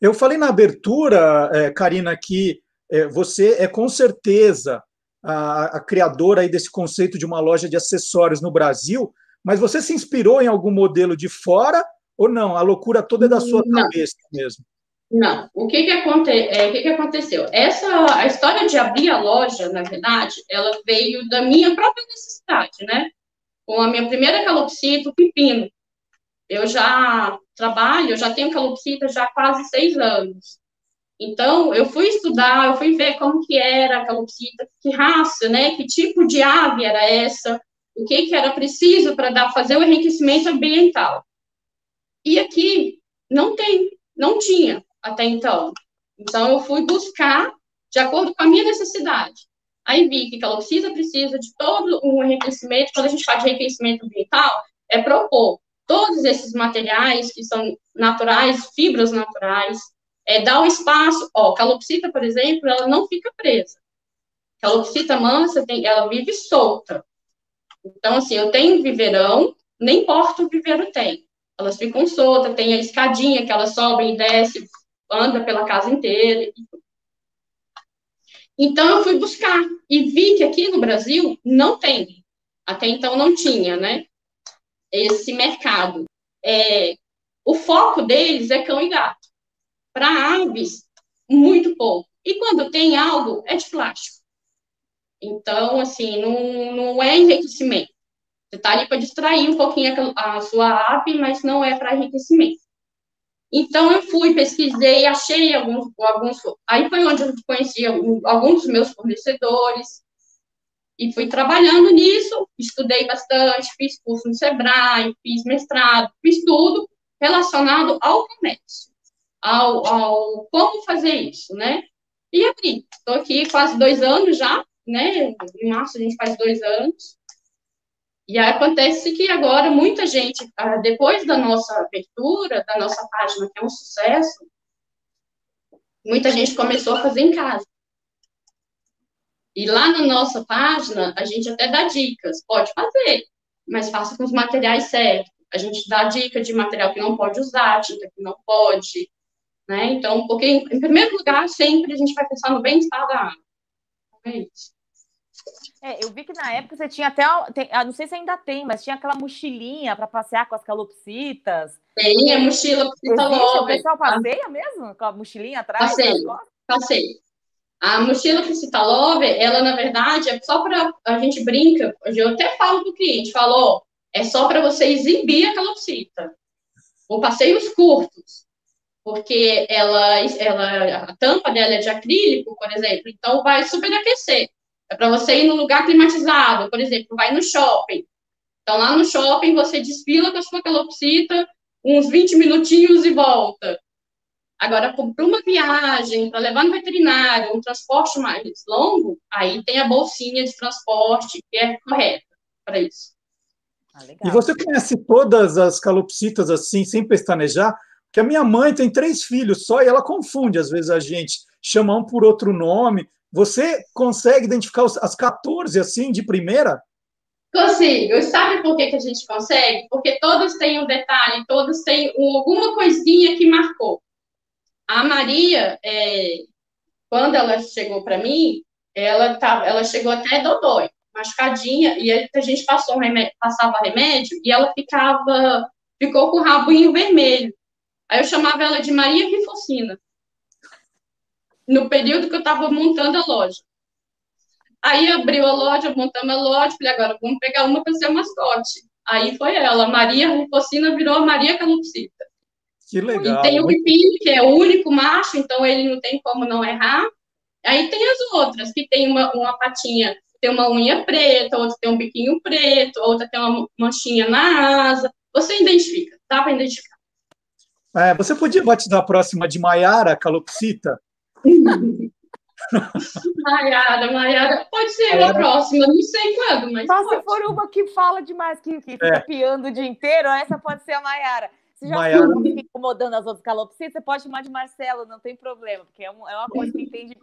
Eu falei na abertura, é, Karina, que é, você é com certeza a, a criadora aí desse conceito de uma loja de acessórios no Brasil, mas você se inspirou em algum modelo de fora ou não? A loucura toda é da sua Não. cabeça mesmo. Não, o que que, aconte, é, o que que aconteceu? Essa, a história de abrir a loja, na verdade, ela veio da minha própria necessidade, né? Com a minha primeira calopsita, o pepino. Eu já trabalho, eu já tenho calopsita já há quase seis anos. Então, eu fui estudar, eu fui ver como que era a calopsita, que raça, né? Que tipo de ave era essa, o que que era preciso para fazer o enriquecimento ambiental. E aqui não tem, não tinha até então. Então, eu fui buscar de acordo com a minha necessidade. Aí vi que calopsita precisa de todo um enriquecimento, quando a gente fala de enriquecimento ambiental, é propor todos esses materiais que são naturais, fibras naturais, é dar o espaço, ó, calopsita, por exemplo, ela não fica presa. Calopsita mansa, tem, ela vive solta. Então, assim, eu tenho viveirão, nem porta o viveiro tem. Elas ficam soltas, tem a escadinha que elas sobem e descem, anda pela casa inteira. Então, eu fui buscar e vi que aqui no Brasil não tem. Até então não tinha, né? Esse mercado. É, o foco deles é cão e gato. Para aves, muito pouco. E quando tem algo, é de plástico. Então, assim, não, não é enriquecimento. Você está ali para distrair um pouquinho a, sua ave, mas não é para enriquecimento. Então, eu fui, pesquisei, achei alguns, alguns. Aí foi onde eu conheci alguns dos meus fornecedores. E fui trabalhando nisso, estudei bastante, fiz curso no Sebrae, fiz mestrado, fiz tudo relacionado ao comércio, ao, ao como fazer isso, né? E abri. Estou aqui quase dois anos já, né? Em março a gente faz dois anos. E aí acontece que agora muita gente, ah, depois da nossa abertura, da nossa página, que é um sucesso, muita gente começou a fazer em casa. E lá na nossa página, a gente até dá dicas, pode fazer, mas faça com os materiais certos. A gente dá dica de material que não pode usar, tinta que não pode, né? Então, porque, em primeiro lugar, sempre a gente vai pensar no bem-estar da água. É isso. É, eu vi que na época você tinha até, tem, ah, não sei se ainda tem, mas tinha aquela mochilinha para passear com as calopsitas. Tem a mochila O pessoal passeia mesmo com a mochilinha atrás? Passei, passei. A mochila psita love, ela na verdade é só para a gente brinca. Eu até falo pro cliente, falou, é só para você exibir a calopsita. Ou passeios curtos, porque ela, ela, a tampa dela é de acrílico, por exemplo, então vai superaquecer. É para você ir num lugar climatizado, por exemplo, vai no shopping. Então, lá no shopping, você desfila com a sua calopsita uns 20 minutinhos e volta. Agora, para uma viagem, para levar no veterinário, um transporte mais longo, aí tem a bolsinha de transporte que é correta para isso. Ah, E você conhece todas as calopsitas assim, sem pestanejar? Porque a minha mãe tem três filhos só e ela confunde às vezes a gente, chama um por outro nome. Você consegue identificar as 14 assim de primeira? Consigo. Sabe por que, que a gente consegue? Porque todos têm um detalhe, todos têm um- alguma coisinha que marcou. A Maria, é, quando ela chegou para mim, ela, tava, ela chegou até dodói, machucadinha, e a gente passou remédio, passava remédio e ela ficava, ficou com o rabinho vermelho. Aí eu chamava ela de Maria Rifocina, no período que eu estava montando a loja. Aí abriu a loja, montamos a loja, falei, agora vamos pegar uma para ser mascote. Aí foi ela, Maria Rufocina virou a Maria Calopsita. Que legal. E tem o Pepino, que é o único macho, então ele não tem como não errar. Aí tem as outras, que tem uma, uma patinha, tem uma unha preta, outra tem um biquinho preto, outra tem uma manchinha na asa. Você identifica, dá para identificar. É, você podia batizar a próxima de Maiara Calopsita? Maiara, Maiara, pode ser a Maiara. próxima, não sei quando, mas Só pode. se for uma que fala demais, que, que fica É. piando o dia inteiro, essa pode ser a Maiara. Se já Maiara. fica incomodando as outras calopsitas, você pode chamar de Marcelo, não tem problema, porque é, um- é uma coisa que entende.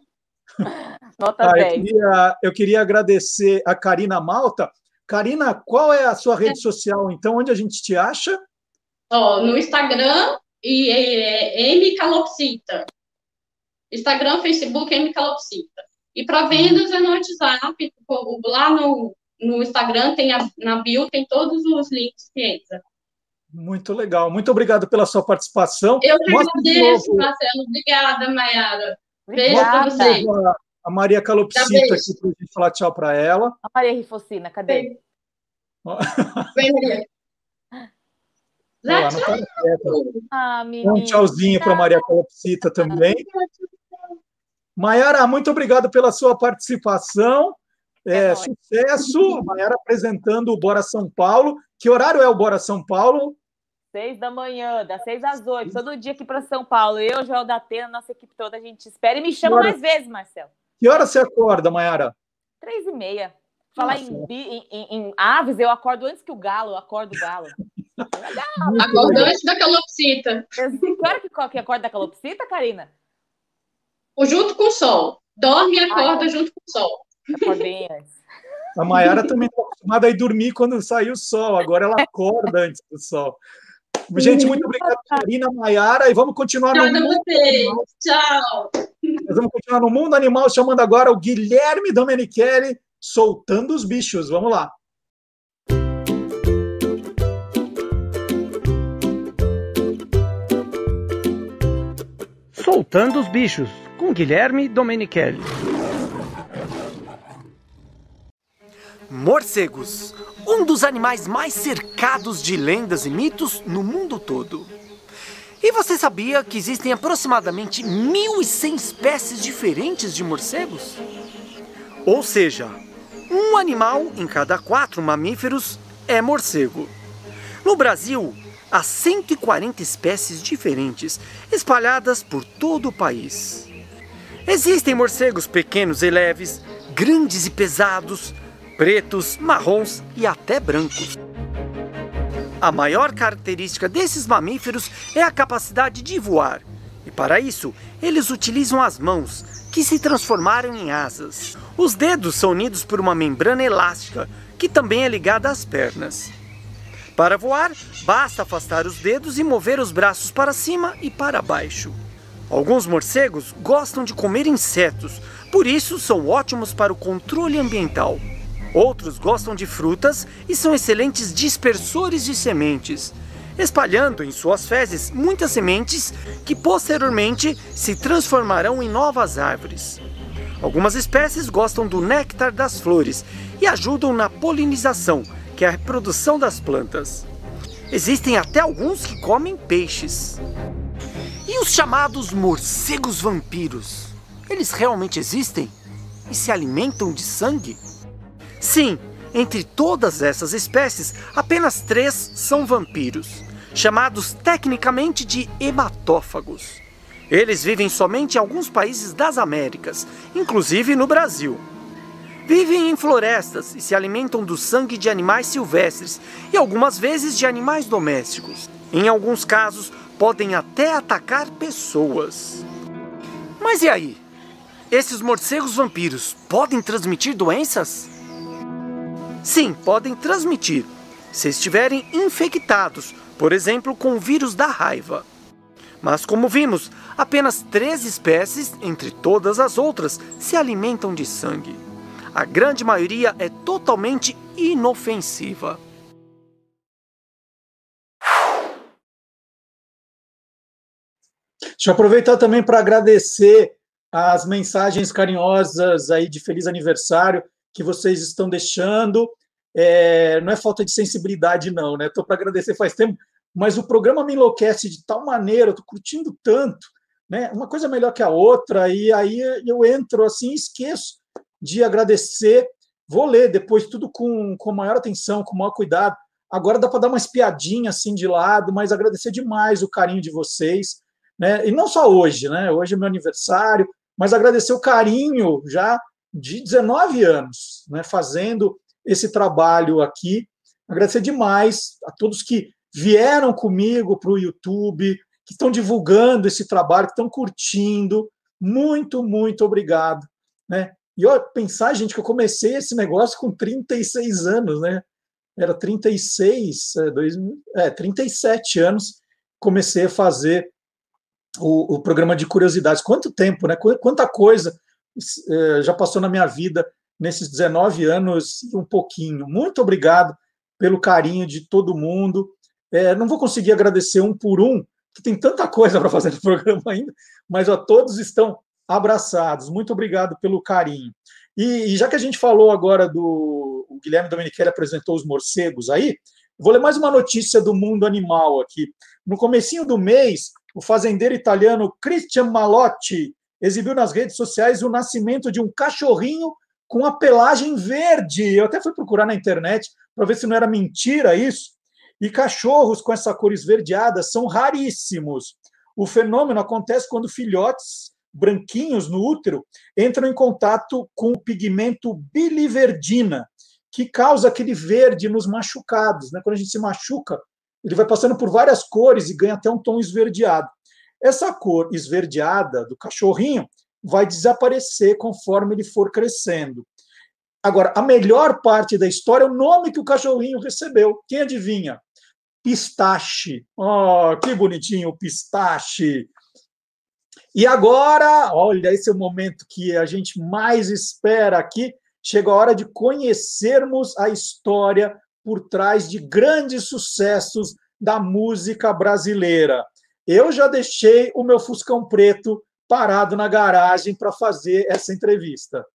Nota Ah, eu, 10. queria, eu queria agradecer a Karina Malta. Karina, qual é a sua rede social, então? Onde a gente te acha? Ó, no Instagram e é, M Calopsita. Instagram, Facebook, M Calopsita. E para vendas é no WhatsApp, lá no, no Instagram, tem a, na bio, tem todos os links que entra. Muito legal. Muito obrigado pela sua participação. Eu que agradeço, Marcelo. Obrigada, Mayara. Beijo para você. A Maria Calopsita aqui para a gente falar tchau para ela. A Maria Rifocina, cadê? Vem, Maria. Lá, ah, um tchauzinho para Maria Calopsita também. Maiara, muito obrigado pela sua participação. É, é sucesso. Maiara apresentando o Bora São Paulo. Que horário é o Bora São Paulo? Seis da manhã, das seis às oito, todo dia aqui para São Paulo. Eu, Joel da Atena, nossa equipe toda, a gente espera. E me chama mais vezes, Marcelo. Que hora você acorda, Mayara? Três e meia. Falar em, em, em, aves, eu acordo antes que o galo, eu acordo o galo. Acordo antes da calopsita. Que hora que, que acorda da calopsita, Karina? O junto com o sol. Dorme e acorda Ai, junto com o sol. Acordei antes. A Mayara também está acostumada a ir dormir quando sai o sol, agora ela acorda antes do sol. Gente, muito obrigado, Karina, Maiara, e vamos continuar no mundo. Animal. Tchau. Nós vamos continuar no mundo animal, chamando agora o Guilherme Domenichelli, soltando os bichos. Vamos lá. Soltando os bichos, com Guilherme Domenichelli. Morcegos, um dos animais mais cercados de lendas e mitos no mundo todo. E você sabia que existem aproximadamente 1.100 espécies diferentes de morcegos? Ou seja, um animal em cada quatro mamíferos é morcego. No Brasil, há 140 espécies diferentes espalhadas por todo o país. Existem morcegos pequenos e leves, grandes e pesados, pretos, marrons e até brancos. A maior característica desses mamíferos é a capacidade de voar. E para isso, eles utilizam as mãos, que se transformaram em asas. Os dedos são unidos por uma membrana elástica, que também é ligada às pernas. Para voar, basta afastar os dedos e mover os braços para cima e para baixo. Alguns morcegos gostam de comer insetos, por isso são ótimos para o controle ambiental. Outros gostam de frutas e são excelentes dispersores de sementes, espalhando em suas fezes muitas sementes que posteriormente se transformarão em novas árvores. Algumas espécies gostam do néctar das flores e ajudam na polinização, que é a reprodução das plantas. Existem até alguns que comem peixes. E os chamados morcegos vampiros? Eles realmente existem? E se alimentam de sangue? Sim, entre todas essas espécies, apenas três são vampiros, chamados tecnicamente de hematófagos. Eles vivem somente em alguns países das Américas, inclusive no Brasil. Vivem em florestas e se alimentam do sangue de animais silvestres e algumas vezes de animais domésticos. Em alguns casos, podem até atacar pessoas. Mas e aí? Esses morcegos vampiros podem transmitir doenças? Sim, podem transmitir, se estiverem infectados, por exemplo, com o vírus da raiva. Mas, como vimos, apenas três espécies, entre todas as outras, se alimentam de sangue. A grande maioria é totalmente inofensiva. Deixa eu aproveitar também para agradecer as mensagens carinhosas aí de feliz aniversário que vocês estão deixando. É, não é falta de sensibilidade, não, né? Estou para agradecer faz tempo, mas o programa me enlouquece de tal maneira, estou curtindo tanto, né? Uma coisa melhor que a outra, e aí eu entro assim, esqueço de agradecer. Vou ler depois tudo com, com maior atenção, com maior cuidado. Agora dá para dar uma espiadinha assim de lado, mas agradecer demais o carinho de vocês, né? E não só hoje, né? Hoje é meu aniversário, mas agradecer o carinho já de 19 anos, né, fazendo esse trabalho aqui. Agradecer demais a todos que vieram comigo para o YouTube, que estão divulgando esse trabalho, que estão curtindo. Muito, muito obrigado. Né? E ó, pensar, gente, que eu comecei esse negócio com 36 anos, né? Era 36, é, dois, é 37 anos, comecei a fazer o, o programa de curiosidades. Quanto tempo, né? Quanta coisa já passou na minha vida nesses 19 anos um pouquinho. Muito obrigado pelo carinho de todo mundo. É, não vou conseguir agradecer um por um, que tem tanta coisa para fazer no programa ainda, mas ó, todos estão abraçados. Muito obrigado pelo carinho. E, e já que a gente falou agora do o Guilherme Domenichelli apresentou os morcegos aí, vou ler mais uma notícia do mundo animal aqui. No comecinho do mês, o fazendeiro italiano Christian Malotti exibiu nas redes sociais o nascimento de um cachorrinho com a pelagem verde. Eu até fui procurar na internet para ver se não era mentira isso. E cachorros com essa cor esverdeada são raríssimos. O fenômeno acontece quando filhotes branquinhos no útero entram em contato com o pigmento biliverdina, que causa aquele verde nos machucados. Né? Quando a gente se machuca, ele vai passando por várias cores e ganha até um tom esverdeado. Essa cor esverdeada do cachorrinho vai desaparecer conforme ele for crescendo. Agora, a melhor parte da história é o nome que o cachorrinho recebeu. Quem adivinha? Pistache. Oh, que bonitinho, pistache. E agora, olha, esse é o momento que a gente mais espera aqui. Chega a hora de conhecermos a história por trás de grandes sucessos da música brasileira. Eu já deixei o meu Fuscão Preto parado na garagem para fazer essa entrevista.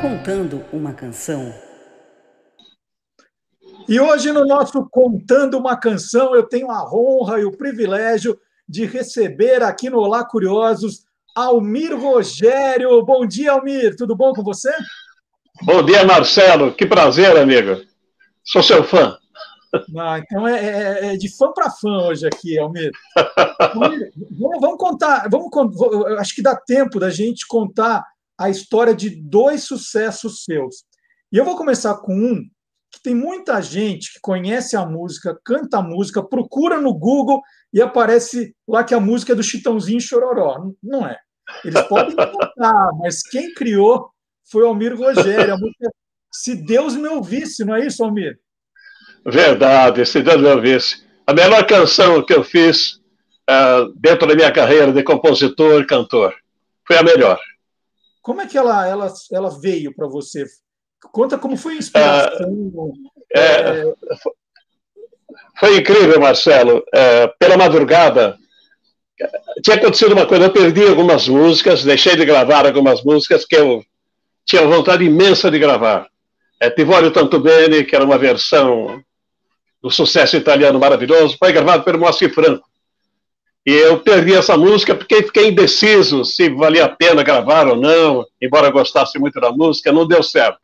Contando uma canção. E hoje, no nosso Contando uma Canção, eu tenho a honra e o privilégio de receber aqui no Olá Curiosos Almir Rogério. Bom dia, Almir. Tudo bom com você? Bom dia, Marcelo. Que prazer, amigo. Sou seu fã. Ah, então é, é, é de fã para fã hoje aqui, Almir. Almir vamos, vamos, contar, vamos, acho que dá tempo da gente contar a história de dois sucessos seus. E eu vou começar com um que tem muita gente que conhece a música, canta a música, procura no Google e aparece lá que a música é do Chitãozinho Chororó. Não é. Eles podem cantar, mas quem criou foi o Almir Rogério. A música Se Deus Me Ouvisse, não é isso, Almir? Verdade, Se Deus Me Ouvisse. A melhor canção que eu fiz uh, dentro da minha carreira de compositor e cantor. Foi a melhor. Como é que ela, ela, ela veio para você? Conta como foi a inspiração. É, é, foi incrível, Marcelo. É, pela madrugada, tinha acontecido uma coisa, eu perdi algumas músicas, deixei de gravar algumas músicas que eu tinha vontade imensa de gravar. É, Tivorio Tanto Bene, que era uma versão do sucesso italiano maravilhoso, foi gravado pelo Moacir Franco. E eu perdi essa música porque fiquei indeciso se valia a pena gravar ou não, embora gostasse muito da música, não deu certo.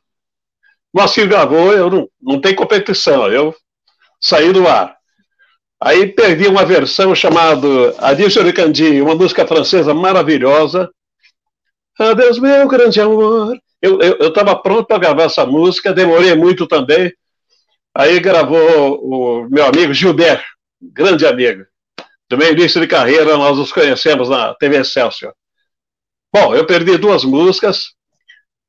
Moacir gravou, eu não, não tem competição, eu saí do ar. Aí perdi uma versão chamada Adieu de Candy, uma música francesa maravilhosa. Adeus, meu grande amor. Eu estava pronto para gravar essa música, demorei muito também. Aí gravou o meu amigo Gilberto, grande amigo. Meu início de carreira, nós nos conhecemos na TV Excelsior. Bom, eu perdi duas músicas,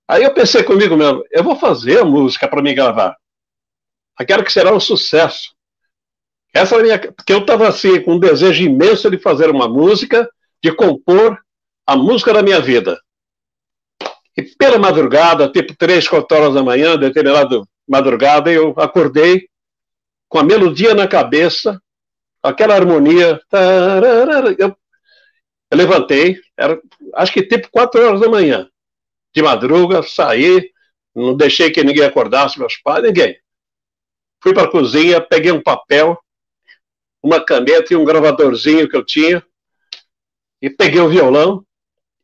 Aí eu pensei comigo mesmo, eu vou fazer a música para me gravar. Eu quero que será um sucesso. Essa minha, porque eu estava assim com um desejo imenso de fazer uma música, de compor a música da minha vida. E pela madrugada, tipo três, quatro horas da manhã, determinada madrugada, eu acordei com a melodia na cabeça, aquela harmonia. Eu, eu levantei, era, acho que tipo quatro horas da manhã de madruga, saí, não deixei que ninguém acordasse, meus pais, ninguém. Fui para a cozinha, peguei um papel, uma caneta e um gravadorzinho que eu tinha, e peguei o violão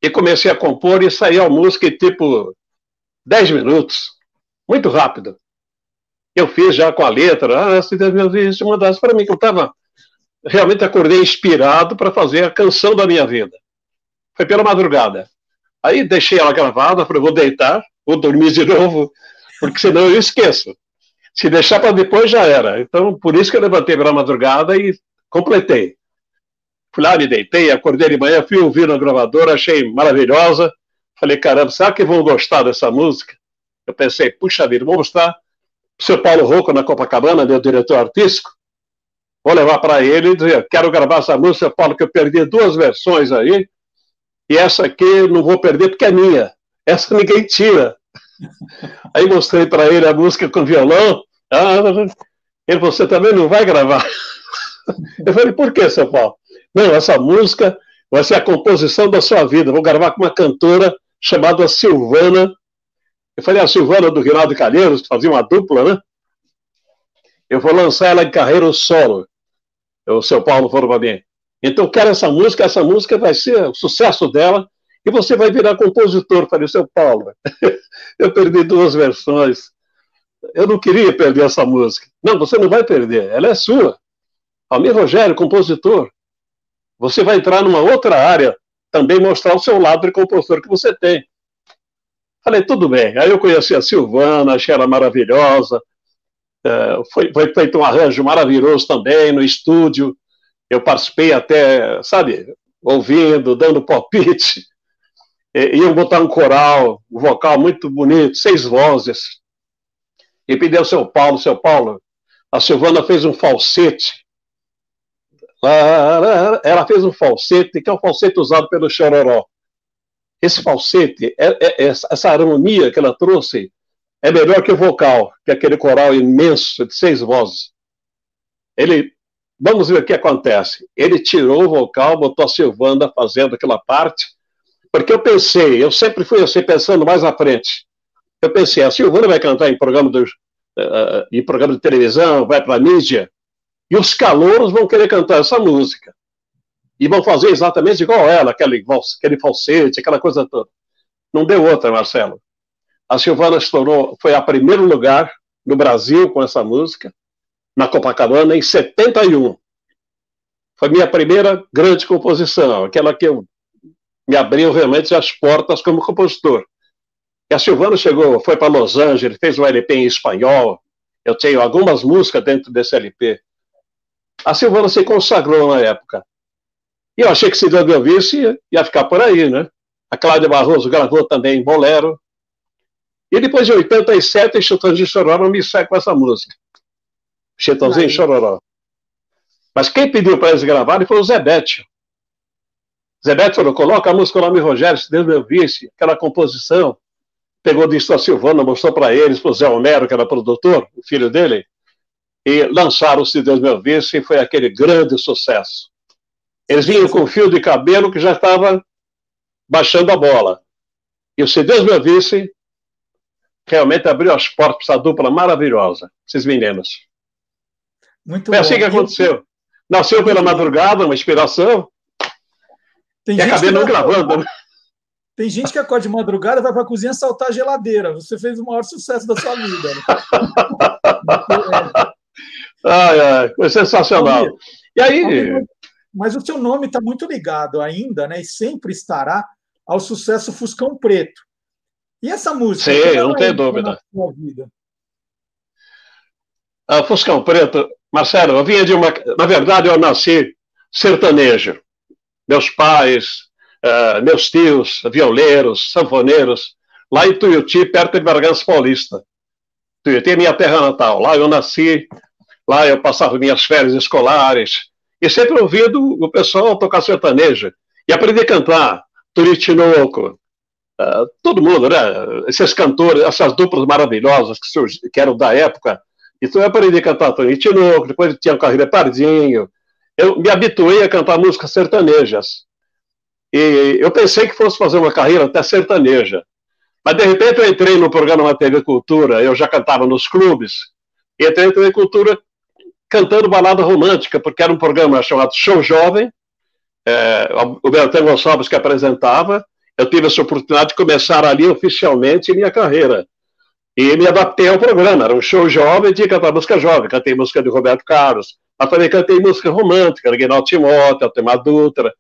e comecei a compor e saí a música em tipo 10 minutos, muito rápido. Eu fiz já com a letra, ah, se Deus me mandasse para mim, que eu estava realmente acordei inspirado para fazer a canção da minha vida. Foi pela madrugada. Aí deixei ela gravada, falei, vou deitar, vou dormir de novo, porque senão eu esqueço. Se deixar para depois já era. Então, por isso que eu levantei pela madrugada e completei. Fui lá, me deitei, acordei de manhã, fui ouvir no gravador, achei maravilhosa. Falei, caramba, será que vão gostar dessa música? Eu pensei, puxa vida, vou mostrar o seu Paulo Rocco na Copacabana, meu diretor artístico. vou levar para ele e dizer: quero gravar essa música, Paulo, que eu perdi duas versões aí, e essa aqui não vou perder porque é minha. Essa ninguém tira. Aí mostrei para ele a música com violão. Ah, ele, você também não vai gravar. Eu falei, por que, seu Paulo? Não, essa música vai ser a composição da sua vida. Vou gravar com uma cantora chamada Silvana. Eu falei, a Silvana do Rinaldo Calheiros, fazia uma dupla, né? Eu vou lançar ela em carreira solo. O seu Paulo mim. Então, eu quero essa música, essa música vai ser o sucesso dela e você vai virar compositor. Eu falei, seu Paulo, eu perdi duas versões. Eu não queria perder essa música. Não, você não vai perder, ela é sua. Almir Rogério, compositor. Você vai entrar numa outra área, também mostrar o seu lado de compositor que você tem. Falei, tudo bem. Aí eu conheci a Silvana, achei ela maravilhosa. É, foi, foi feito um arranjo maravilhoso também no estúdio. Eu participei até, sabe, ouvindo, dando palpite. E, iam botar um coral, um vocal muito bonito, seis vozes. E pedi ao seu Paulo, seu Paulo, a Silvana fez um falsete. Ela fez um falsete, que é o falsete usado pelo Chororó. Esse falsete, é, é, é, essa harmonia que ela trouxe, é melhor que o vocal, que é aquele coral imenso de seis vozes. Ele, vamos ver o que acontece. Ele tirou o vocal, botou a Silvana fazendo aquela parte, porque eu pensei, eu sempre fui assim, pensando mais à frente. Eu pensei, a Silvana vai cantar em programa, do, uh, em programa de televisão, vai para a mídia, e os calouros vão querer cantar essa música. E vão fazer exatamente igual ela, aquele, aquele falsete, aquela coisa toda. Não deu outra, Marcelo. A Silvana estourou, foi a primeiro lugar no Brasil com essa música, na Copacabana, em 71. Foi minha primeira grande composição, aquela que eu me abriu realmente as portas como compositor. E a Silvana chegou, foi para Los Angeles, fez um LP em espanhol. Eu tenho algumas músicas dentro desse LP. A Silvana se consagrou na época. E eu achei que se me ouvisse, ia ficar por aí, né? A Cláudia Barroso gravou também Bolero. E depois de 87, Chitãozinho Chororó me segue com essa música. Chitãozinho Chororó. Mas quem pediu para eles gravarem foi o Zé Bétio. Zé Beto falou, coloca a música Nome Rogério, se Deus me ouvisse, aquela composição. Pegou disso a Silvana, mostrou para eles, para o Zé Homero, que era produtor, o filho dele, e lançaram Se Deus Me Ouvisse, e foi aquele grande sucesso. Eles vinham com fio de cabelo que já estava baixando a bola. E o Se Deus Me Ouvisse realmente abriu as portas para essa dupla maravilhosa, esses meninos. Muito foi assim que aconteceu. Nasceu pela madrugada, uma inspiração, tem e acabei não gravando. Né? Tem gente que acorda de madrugada, vai para a cozinha saltar a geladeira. Você fez o maior sucesso da sua vida. Né? ai, ai, foi sensacional. E aí. Mas o seu nome está muito ligado ainda, né? E sempre estará ao sucesso Fuscão Preto. E essa música? Sim, não tem dúvida. Ah, Fuscão Preto, Marcelo, eu vinha de uma. Na verdade, eu nasci sertanejo meus pais, uh, meus tios, violeiros, sanfoneiros, lá em Tuiuti, perto de Bragança Paulista. Tuiuti é minha terra natal. Lá eu nasci, lá eu passava minhas férias escolares, e sempre ouvindo o pessoal tocar sertanejo. E aprendi a cantar, Turitinoco, uh, todo mundo, né? Esses cantores, essas duplas maravilhosas que, surg... que eram da época. Então eu aprendi a cantar Turitinoco, depois tinha o Carreira Pardinho, eu me habituei a cantar músicas sertanejas. E eu pensei que fosse fazer uma carreira até sertaneja. Mas, de repente, eu entrei no programa na TV Cultura, eu já cantava nos clubes, e entrei na TV Cultura cantando balada romântica, porque era um programa chamado Show Jovem, é, o Bertão Gonçalves que apresentava, eu tive essa oportunidade de começar ali oficialmente minha carreira. E me adaptei ao programa, era um show jovem, que cantar música jovem, cantei música de Roberto Carlos, mas também cantei música romântica, Aguinaldo Timóteo, Altemar Dutra.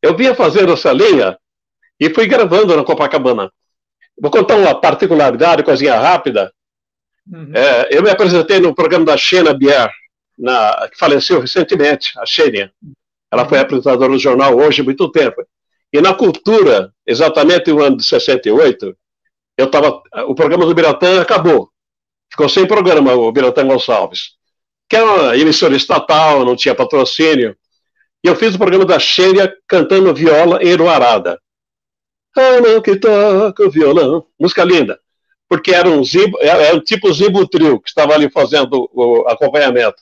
Eu vinha fazendo essa linha e fui gravando na Copacabana. Vou contar uma particularidade, coisinha rápida. Uhum. É, eu me apresentei no programa da Xena Bier, na, que faleceu recentemente, a Xenia. Ela uhum. foi apresentadora do jornal hoje há muito tempo. E na cultura, exatamente no ano de 68, eu tava, o programa do Biratã acabou. Ficou sem programa o Biratã Gonçalves. que era uma emissora estatal, não tinha patrocínio. E eu fiz o programa da Xênia cantando viola em Eruarada. Ah, não, que toca o violão. Música linda. Porque era um, zimbo, era um tipo Zimbo Trio que estava ali fazendo o acompanhamento.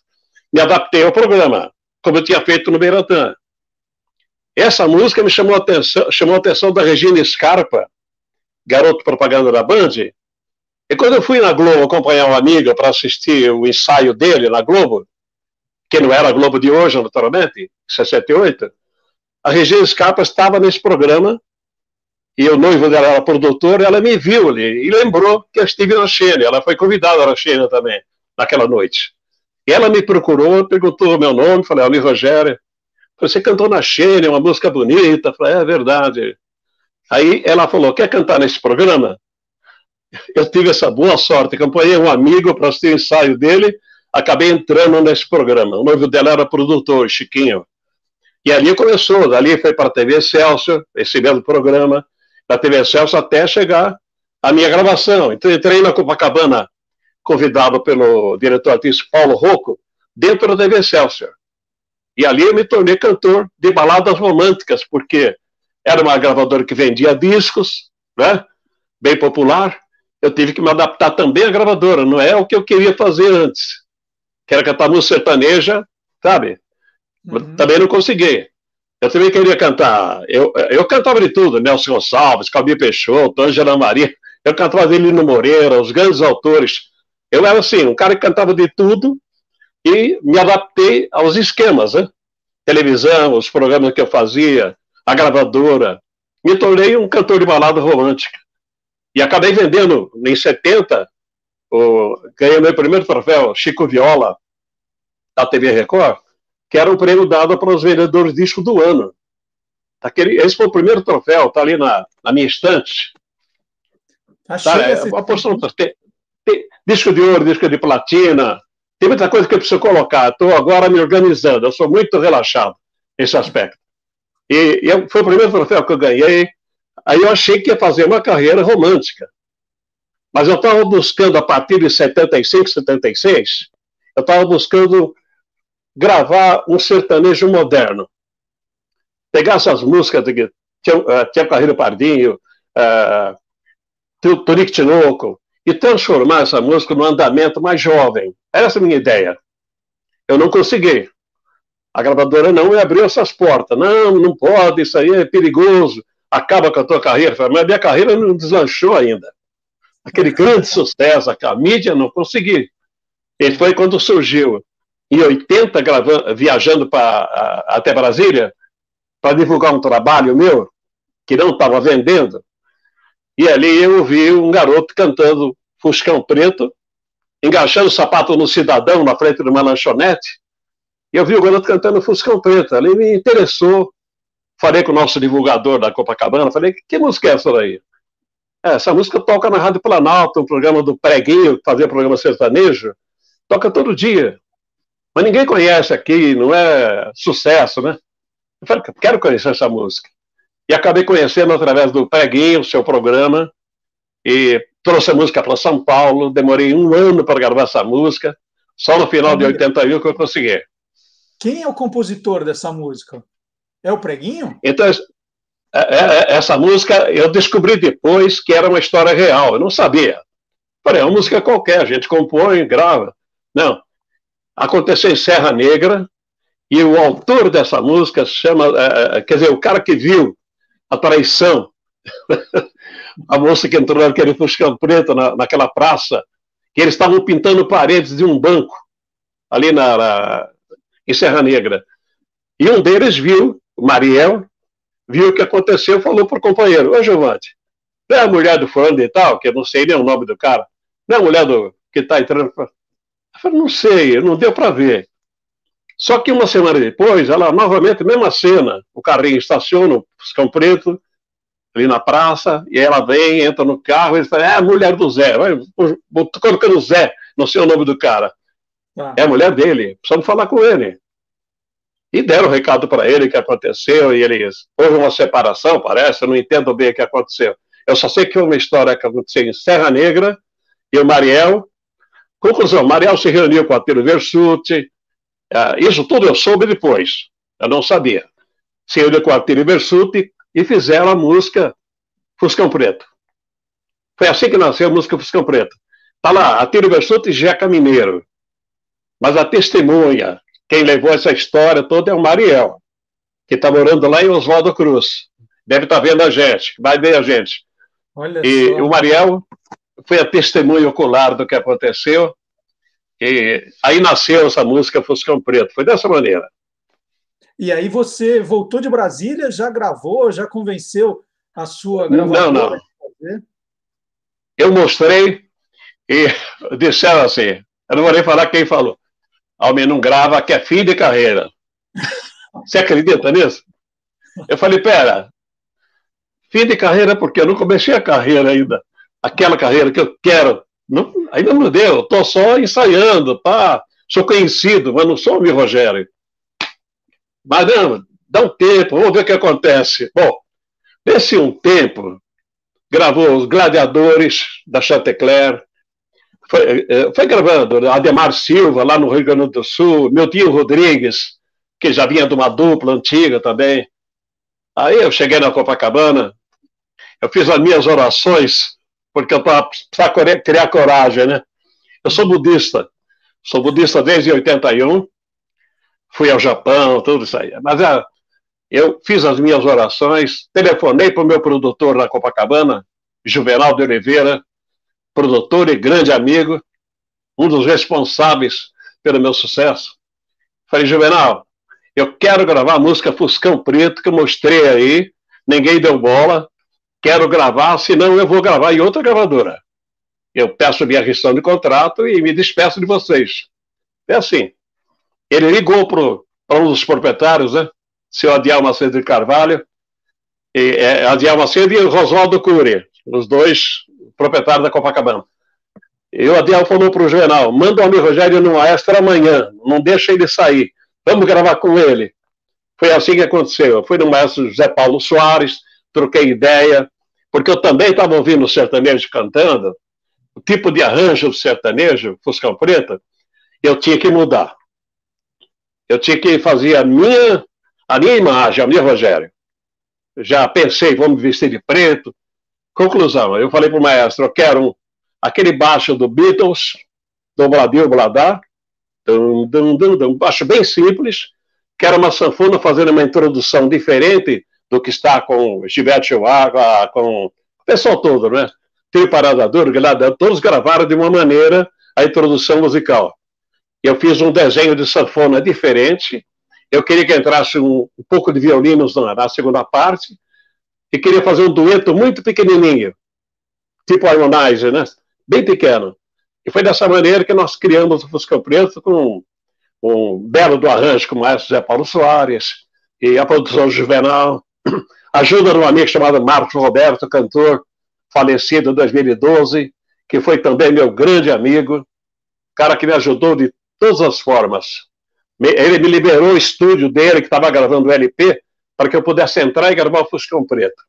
Me adaptei ao programa, como eu tinha feito no Beiratã. Essa música me chamou a atenção, chamou a atenção da Regina Scarpa, garoto propaganda da Band. E quando eu fui na Globo acompanhar um amigo para assistir o ensaio dele na Globo, que não era a Globo de hoje, naturalmente, 68, a Regina Scarpa estava nesse programa e o noivo dela era produtor, ela me viu ali e lembrou que eu estive na Xênia. Ela foi convidada na Xênia também, naquela noite. E ela me procurou, perguntou o meu nome, falei, Ali Rogério. Você cantou na Xênia, uma música bonita. Falei, é verdade. Aí ela falou, quer cantar nesse programa? Eu tive essa boa sorte, acompanhei um amigo para assistir o ensaio dele, acabei entrando nesse programa. O noivo dela era produtor, Chiquinho. E ali começou, dali foi para a TV Celso, esse mesmo programa, da TV Celso até chegar a minha gravação. Então entrei na Copacabana, convidado pelo diretor artístico Paulo Rocco, dentro da TV Celso. E ali eu me tornei cantor de baladas românticas, porque era uma gravadora que vendia discos, né? bem popular. Eu tive que me adaptar também à gravadora, não é o que eu queria fazer antes, que era cantar música sertaneja, sabe? Uhum. Também não consegui. Eu também queria cantar. Eu, eu cantava de tudo, Nelson Gonçalves, Calbi Peixoto, Angela Maria. Eu cantava de Lino Moreira, os grandes autores. Eu era assim, um cara que cantava de tudo e me adaptei aos esquemas, né? Televisão, os programas que eu fazia, a gravadora. Me tornei um cantor de balada romântica. E acabei vendendo, em 70, o, ganhei meu primeiro troféu, Chico Viola, da TV Record, que era um prêmio dado para os vendedores de disco do ano. Aquele, esse foi o primeiro troféu, está ali na, na minha estante. Achei tá, é, uma porção, tem, disco de ouro, disco de platina, tem muita coisa que eu preciso colocar. Estou agora me organizando, eu sou muito relaxado nesse aspecto. E, e, foi o primeiro troféu que eu ganhei. Aí eu achei que ia fazer uma carreira romântica. Mas eu estava buscando, a partir de 75, 76, eu estava buscando gravar um sertanejo moderno. Pegar essas músicas de Tiago Carreiro Pardinho, uh, Tonico Tinoco, e transformar essa música num andamento mais jovem. Essa é a minha ideia. Eu não consegui. A gravadora não me abriu essas portas. Não, não pode, isso aí é perigoso. Acaba com a tua carreira. Mas a minha carreira não deslanchou ainda. Aquele grande sucesso, a mídia não consegui. E foi quando surgiu em 80, gravando, viajando pra, até Brasília, para divulgar um trabalho meu, que não estava vendendo. E ali eu ouvi um garoto cantando Fuscão Preto, engaixando o sapato no cidadão na frente de uma lanchonete. E eu vi o garoto cantando Fuscão Preto. Ali me interessou. Falei com o nosso divulgador da Copacabana, falei, que música é essa daí? É, essa música toca na Rádio Planalto, um programa do Preguinho, que fazia programa sertanejo. Toca todo dia. Mas ninguém conhece aqui, não é sucesso, né? Eu falei, quero conhecer essa música. E acabei conhecendo através do Preguinho, o seu programa, e trouxe a música para São Paulo. Demorei um ano para gravar essa música. Só no final de 81 que eu consegui. Quem é o compositor dessa música? É o Preguinho? Então, é, é, é, essa música eu descobri depois que era uma história real. Eu não sabia. Falei, é uma música qualquer, a gente compõe, grava. Não, aconteceu em Serra Negra, e o autor dessa música chama, quer dizer, o cara que viu a traição, a moça que entrou naquele Fuscão Preto, na, naquela praça, que eles estavam pintando paredes de um banco, ali na, na, em Serra Negra. E um deles viu, Mariel, viu o que aconteceu, falou para o companheiro, ô Giovanni, não é a mulher do fulano e tal, que eu não sei nem o nome do cara, não é a mulher do, que está entrando eu falei, não sei, não deu para ver. Só que uma semana depois, ela novamente, mesma cena, o carrinho estaciona, o Fuscão Preto, ali na praça, e ela vem, entra no carro, e ele fala, é a mulher do Zé, vai, colocando Zé, não sei o nome do cara. Ah. É a mulher dele, precisamos falar com ele. E deram o recado para ele que aconteceu, e eles, houve uma separação, parece, eu não entendo bem o que aconteceu. Eu só sei que uma história que aconteceu em Serra Negra, e o Mariel Conclusão, Mariel se reuniu com a Tiro Versuti, isso tudo eu soube depois, eu não sabia. Com a Tiro Versuti e fizeram a música Fuscão Preto. Foi assim que nasceu a música Fuscão Preto. Está lá, a Tiro Versuti e Jeca Mineiro. Mas a testemunha, quem levou essa história toda é o Mariel, que está morando lá em Oswaldo Cruz. Deve estar tá vendo a gente, vai ver a gente. Olha e só. o Mariel foi a testemunha ocular do que aconteceu. E aí nasceu essa música Fuscão Preto. Foi dessa maneira. E aí você voltou de Brasília, já gravou, já convenceu a sua gravadora? Não, não. Eu mostrei e disseram assim, eu não vou nem falar quem falou. Almir não grava, que é fim de carreira. Você acredita nisso? Eu falei, pera, fim de carreira porque eu não comecei a carreira ainda. Aquela carreira que eu quero. Não, ainda não deu, estou só ensaiando, tá? Sou conhecido, mas não sou o meu Rogério. Mas não, dá um tempo, vamos ver o que acontece. Bom, nesse um tempo, gravou Os Gladiadores, da Chantecler, foi, eh, foi gravando Ademar Silva, lá no Rio Grande do Sul, meu tio Rodrigues, que já vinha de uma dupla antiga também. Aí eu cheguei na Copacabana, eu fiz as minhas orações, porque eu precisava criar coragem, né? Eu sou budista, sou budista desde 81, fui ao Japão, tudo isso aí. Mas é, eu fiz as minhas orações, telefonei para o meu produtor na Copacabana, Juvenal de Oliveira, produtor e grande amigo, um dos responsáveis pelo meu sucesso. Falei, Juvenal, eu quero gravar a música Fuscão Preto, que eu mostrei aí, ninguém deu bola, quero gravar, senão eu vou gravar em outra gravadora. Eu peço minha rescisão de contrato e me despeço de vocês. É assim. Ele ligou para um dos proprietários, né? Seu Adiel Macedo de Carvalho, e, é, Adiel Macedo e Roswaldo Cury, os dois proprietário da Copacabana. E o Adiel falou para o Juvenal, manda o amigo Rogério no Maestro amanhã, não deixa ele sair, vamos gravar com ele. Foi assim que aconteceu. Eu fui no maestro José Paulo Soares, troquei ideia, porque eu também estava ouvindo o sertanejo cantando, o tipo de arranjo do sertanejo, Fuscão Preta, eu tinha que mudar. Eu tinha que fazer a minha, a minha imagem, a minha Rogério. Já pensei, vamos vestir de preto, Conclusão, eu falei para o maestro, eu quero um, aquele baixo do Beatles, do Bladil Bladá, dum, dum, dum, dum, baixo bem simples, quero uma sanfona fazendo uma introdução diferente do que está com Gilberto Chihuahua, com o pessoal todo, né? Tem Paradador, todos gravaram de uma maneira a introdução musical. Eu fiz um desenho de sanfona diferente, eu queria que entrasse um, um pouco de violinos na, na segunda parte, e queria fazer um dueto muito pequenininho, tipo Harmonizer, né? Bem pequeno. E foi dessa maneira que nós criamos o Fusca Preto com um belo do arranjo com o maestro Zé Paulo Soares e a produção juvenal, ajuda de um amigo chamado Marcos Roberto, cantor falecido em 2012, que foi também meu grande amigo, cara que me ajudou de todas as formas. Ele me liberou o estúdio dele, que estava gravando o LP, para que eu pudesse entrar e gravar o Fuscão Preto.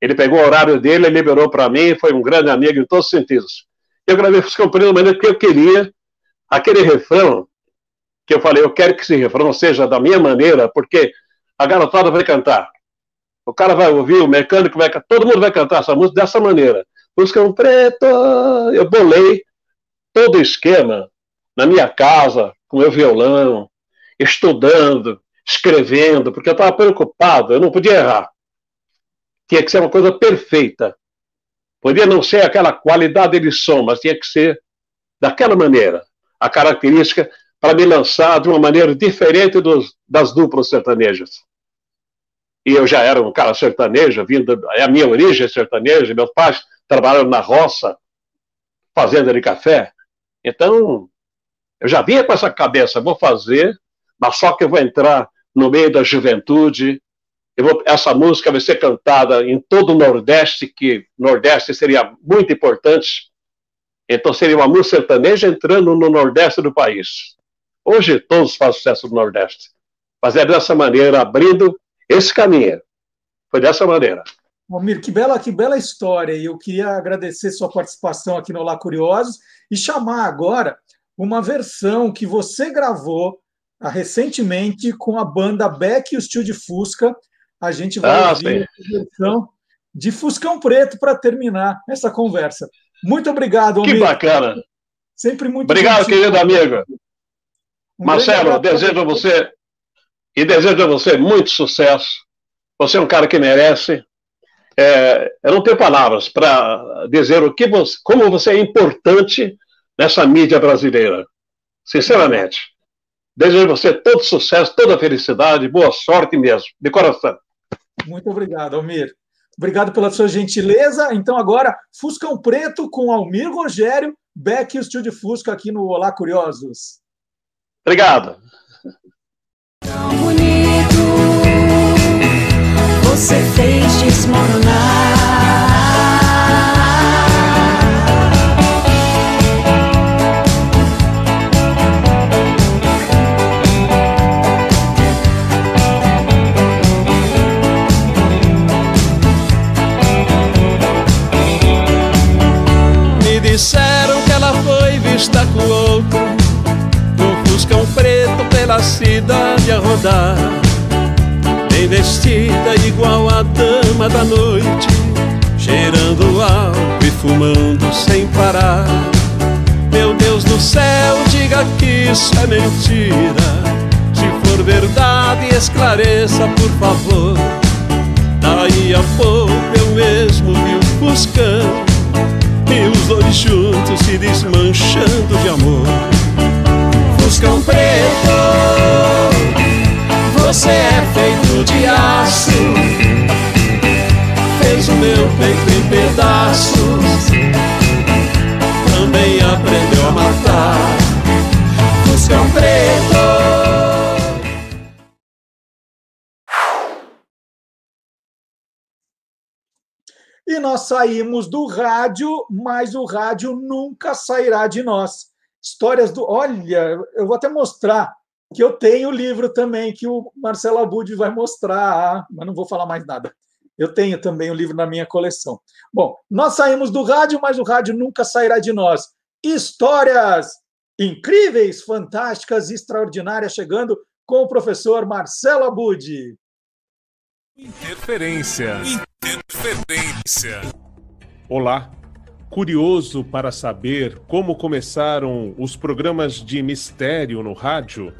Ele pegou o horário dele liberou para mim, foi um grande amigo em todos os sentidos. Eu gravei Fuscão Preto da maneira que eu queria, aquele refrão, que eu falei, eu quero que esse refrão seja da minha maneira, porque a garotada vai cantar. O cara vai ouvir, o mecânico vai cantar, todo mundo vai cantar essa música dessa maneira. Fuscão Preto, eu bolei todo o esquema na minha casa, com meu violão, estudando, escrevendo, porque eu estava preocupado, eu não podia errar. Tinha que ser uma coisa perfeita. Podia não ser aquela qualidade de som, mas tinha que ser daquela maneira. A característica para me lançar de uma maneira diferente dos, das duplas sertanejas. E eu já era um cara sertanejo, vindo, é a minha origem sertaneja, meus pais trabalharam na roça, fazenda de café. Então, eu já vinha com essa cabeça, vou fazer, mas só que eu vou entrar no meio da juventude. Vou, essa música vai ser cantada em todo o Nordeste, que Nordeste seria muito importante. Então seria uma música sertaneja entrando no Nordeste do país. Hoje todos fazem sucesso no Nordeste. Mas é dessa maneira, abrindo esse caminho. Foi dessa maneira. Almir, que bela, que bela história. E eu queria agradecer sua participação aqui no Lá Curiosos e chamar agora uma versão que você gravou ah, recentemente com a banda Beck e o Steel de Fusca. A gente vai Ah, ouvir sim. a versão de Fuscão Preto para terminar essa conversa. Muito obrigado, Que Almir. bacana. Sempre muito Obrigado, querido amigo. Um Marcelo, desejo a você e desejo a você muito sucesso. Você é um cara que merece. É, eu não tenho palavras para dizer o que você, como você é importante nessa mídia brasileira. Sinceramente. Desejo a você todo sucesso, toda felicidade, boa sorte mesmo, de coração. Muito obrigado, Almir. Obrigado pela sua gentileza. Então, agora, Fuscão Preto com Almir Rogério, Beck e o Estúdio Fusca aqui no Olá Curiosos. Obrigado. Bonito você fez desmoronar. Me disseram que ela foi vista com outro pela cidade a rodar Bem vestida igual a dama da noite Cheirando álcool e fumando sem parar. Meu Deus do céu, diga que isso é mentira. Se for verdade, esclareça por favor. Daí a pouco eu mesmo vi o fuscão e os dois juntos se desmanchando de amor. Fuscão preto, você é feito de aço, fez o meu peito em pedaços, também aprendeu a matar. Fuscão preto. E nós saímos do rádio, mas o rádio nunca sairá de nós. Histórias do. Olha, eu vou até mostrar que eu tenho o livro também, que o Marcelo Abud vai mostrar, mas não vou falar mais nada. Eu tenho também o livro na minha coleção. Bom, nós saímos do rádio, mas o rádio nunca sairá de nós. Histórias incríveis, fantásticas, extraordinárias, chegando com o professor Marcelo Abud. Interferência. Interferência. Olá. Curioso para saber como começaram os programas de mistério no rádio?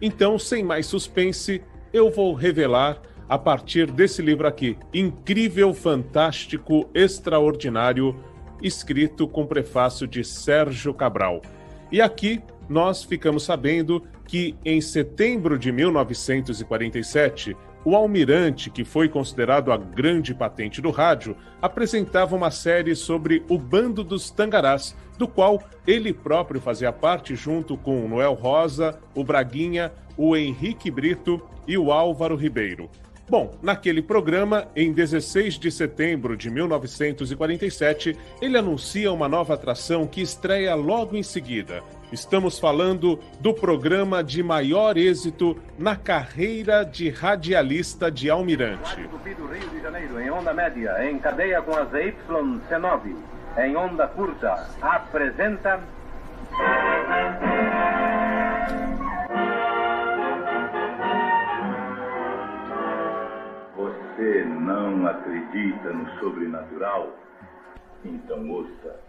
Então, sem mais suspense, eu vou revelar a partir desse livro aqui, Incrível, Fantástico, Extraordinário, escrito com prefácio de Sérgio Cabral. E aqui nós ficamos sabendo que em setembro de 1947, o Almirante, que foi considerado a grande patente do rádio, apresentava uma série sobre o Bando dos Tangarás, do qual ele próprio fazia parte junto com o Noel Rosa, o Braguinha, o Henrique Brito e o Álvaro Ribeiro. Bom, naquele programa, em 16 de setembro de 1947, ele anuncia uma nova atração que estreia logo em seguida. Estamos falando do programa de maior êxito na carreira de radialista de Almirante. Tupi do Rio de Janeiro, em onda média, em cadeia com a ZYC9, em onda curta, apresenta. Você não acredita no sobrenatural? Então ouça.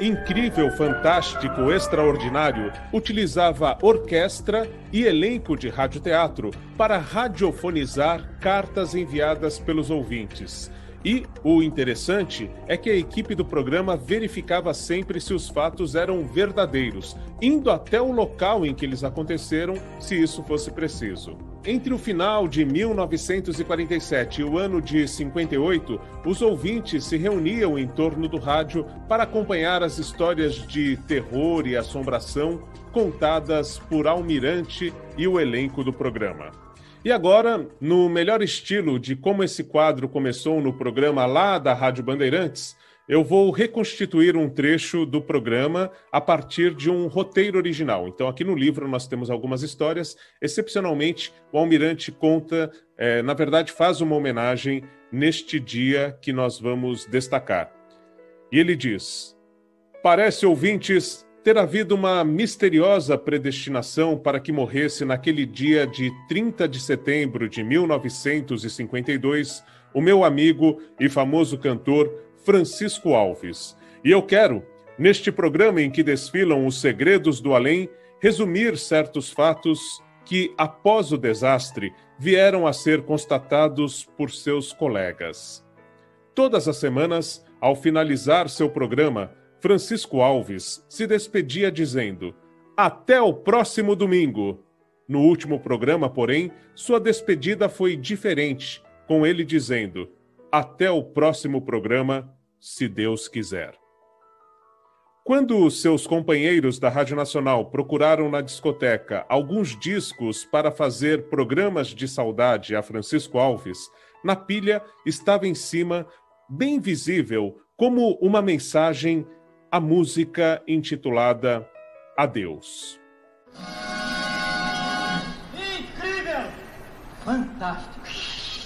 Incrível, fantástico, extraordinário, utilizava orquestra e elenco de radioteatro para radiofonizar cartas enviadas pelos ouvintes. E o interessante é que a equipe do programa verificava sempre se os fatos eram verdadeiros, indo até o local em que eles aconteceram, se isso fosse preciso. Entre o final de 1947 e o ano de 58, os ouvintes se reuniam em torno do rádio para acompanhar as histórias de terror e assombração contadas por Almirante e o elenco do programa. E agora, no melhor estilo de como esse quadro começou no programa lá da Rádio Bandeirantes, eu vou reconstituir um trecho do programa a partir de um roteiro original. Então, aqui no livro nós temos algumas histórias. Excepcionalmente, o Almirante conta, eh, na verdade, faz uma homenagem neste dia que nós vamos destacar. E ele diz: Parece, ouvintes, ter havido uma misteriosa predestinação para que morresse naquele dia de 30 de setembro de 1952 o meu amigo e famoso cantor Francisco Alves. E eu quero, neste programa em que desfilam os segredos do além, resumir certos fatos que, após o desastre, vieram a ser constatados por seus colegas. Todas as semanas, ao finalizar seu programa, Francisco Alves se despedia dizendo: Até o próximo domingo. No último programa, porém, sua despedida foi diferente, com ele dizendo: Até o próximo programa, se Deus quiser. Quando seus companheiros da Rádio Nacional procuraram na discoteca alguns discos para fazer programas de saudade a Francisco Alves, na pilha estava em cima, bem visível, como uma mensagem, a música intitulada Adeus. Incrível! Fantástico!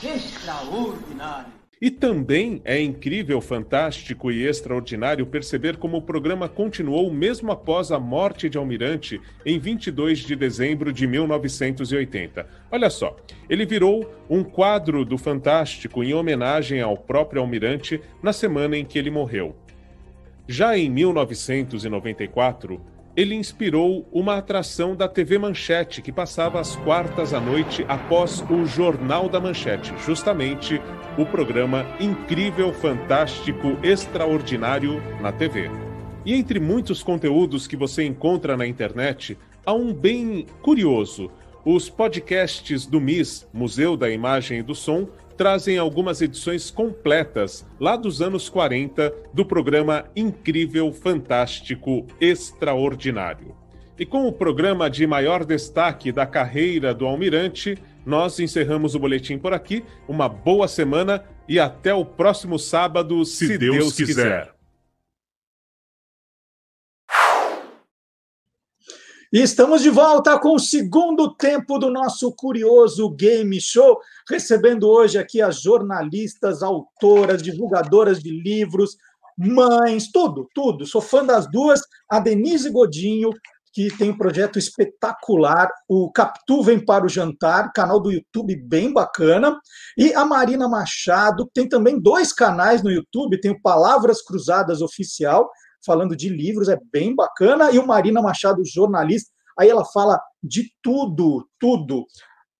Extraordinário! E também é incrível, fantástico e extraordinário perceber como o programa continuou mesmo após a morte de Almirante em 22 de dezembro de 1980. Olha só, ele virou um quadro do Fantástico em homenagem ao próprio Almirante na semana em que ele morreu. Já em 1994, ele inspirou uma atração da TV Manchete que passava às quartas à noite após o Jornal da Manchete, justamente o programa Incrível, Fantástico, Extraordinário na TV. E entre muitos conteúdos que você encontra na internet, há um bem curioso. Os podcasts do MIS, Museu da Imagem e do Som, trazem algumas edições completas, lá dos anos 40, do programa Incrível, Fantástico, Extraordinário. E com o programa de maior destaque da carreira do Almirante, nós encerramos o boletim por aqui. Uma boa semana e até o próximo sábado, se, se Deus, Deus, quiser. quiser. E estamos de volta com o segundo tempo do nosso curioso game show, recebendo hoje aqui as jornalistas, autoras, divulgadoras de livros, mães, tudo, tudo. Sou fã das duas, a Denise Godinho, que tem um projeto espetacular, o Capitu Vem para o Jantar, canal do YouTube bem bacana, e a Marina Machado, tem também dois canais no YouTube, tem o Palavras Cruzadas Oficial falando de livros, é bem bacana, e o Marina Machado, jornalista, aí ela fala de tudo, tudo.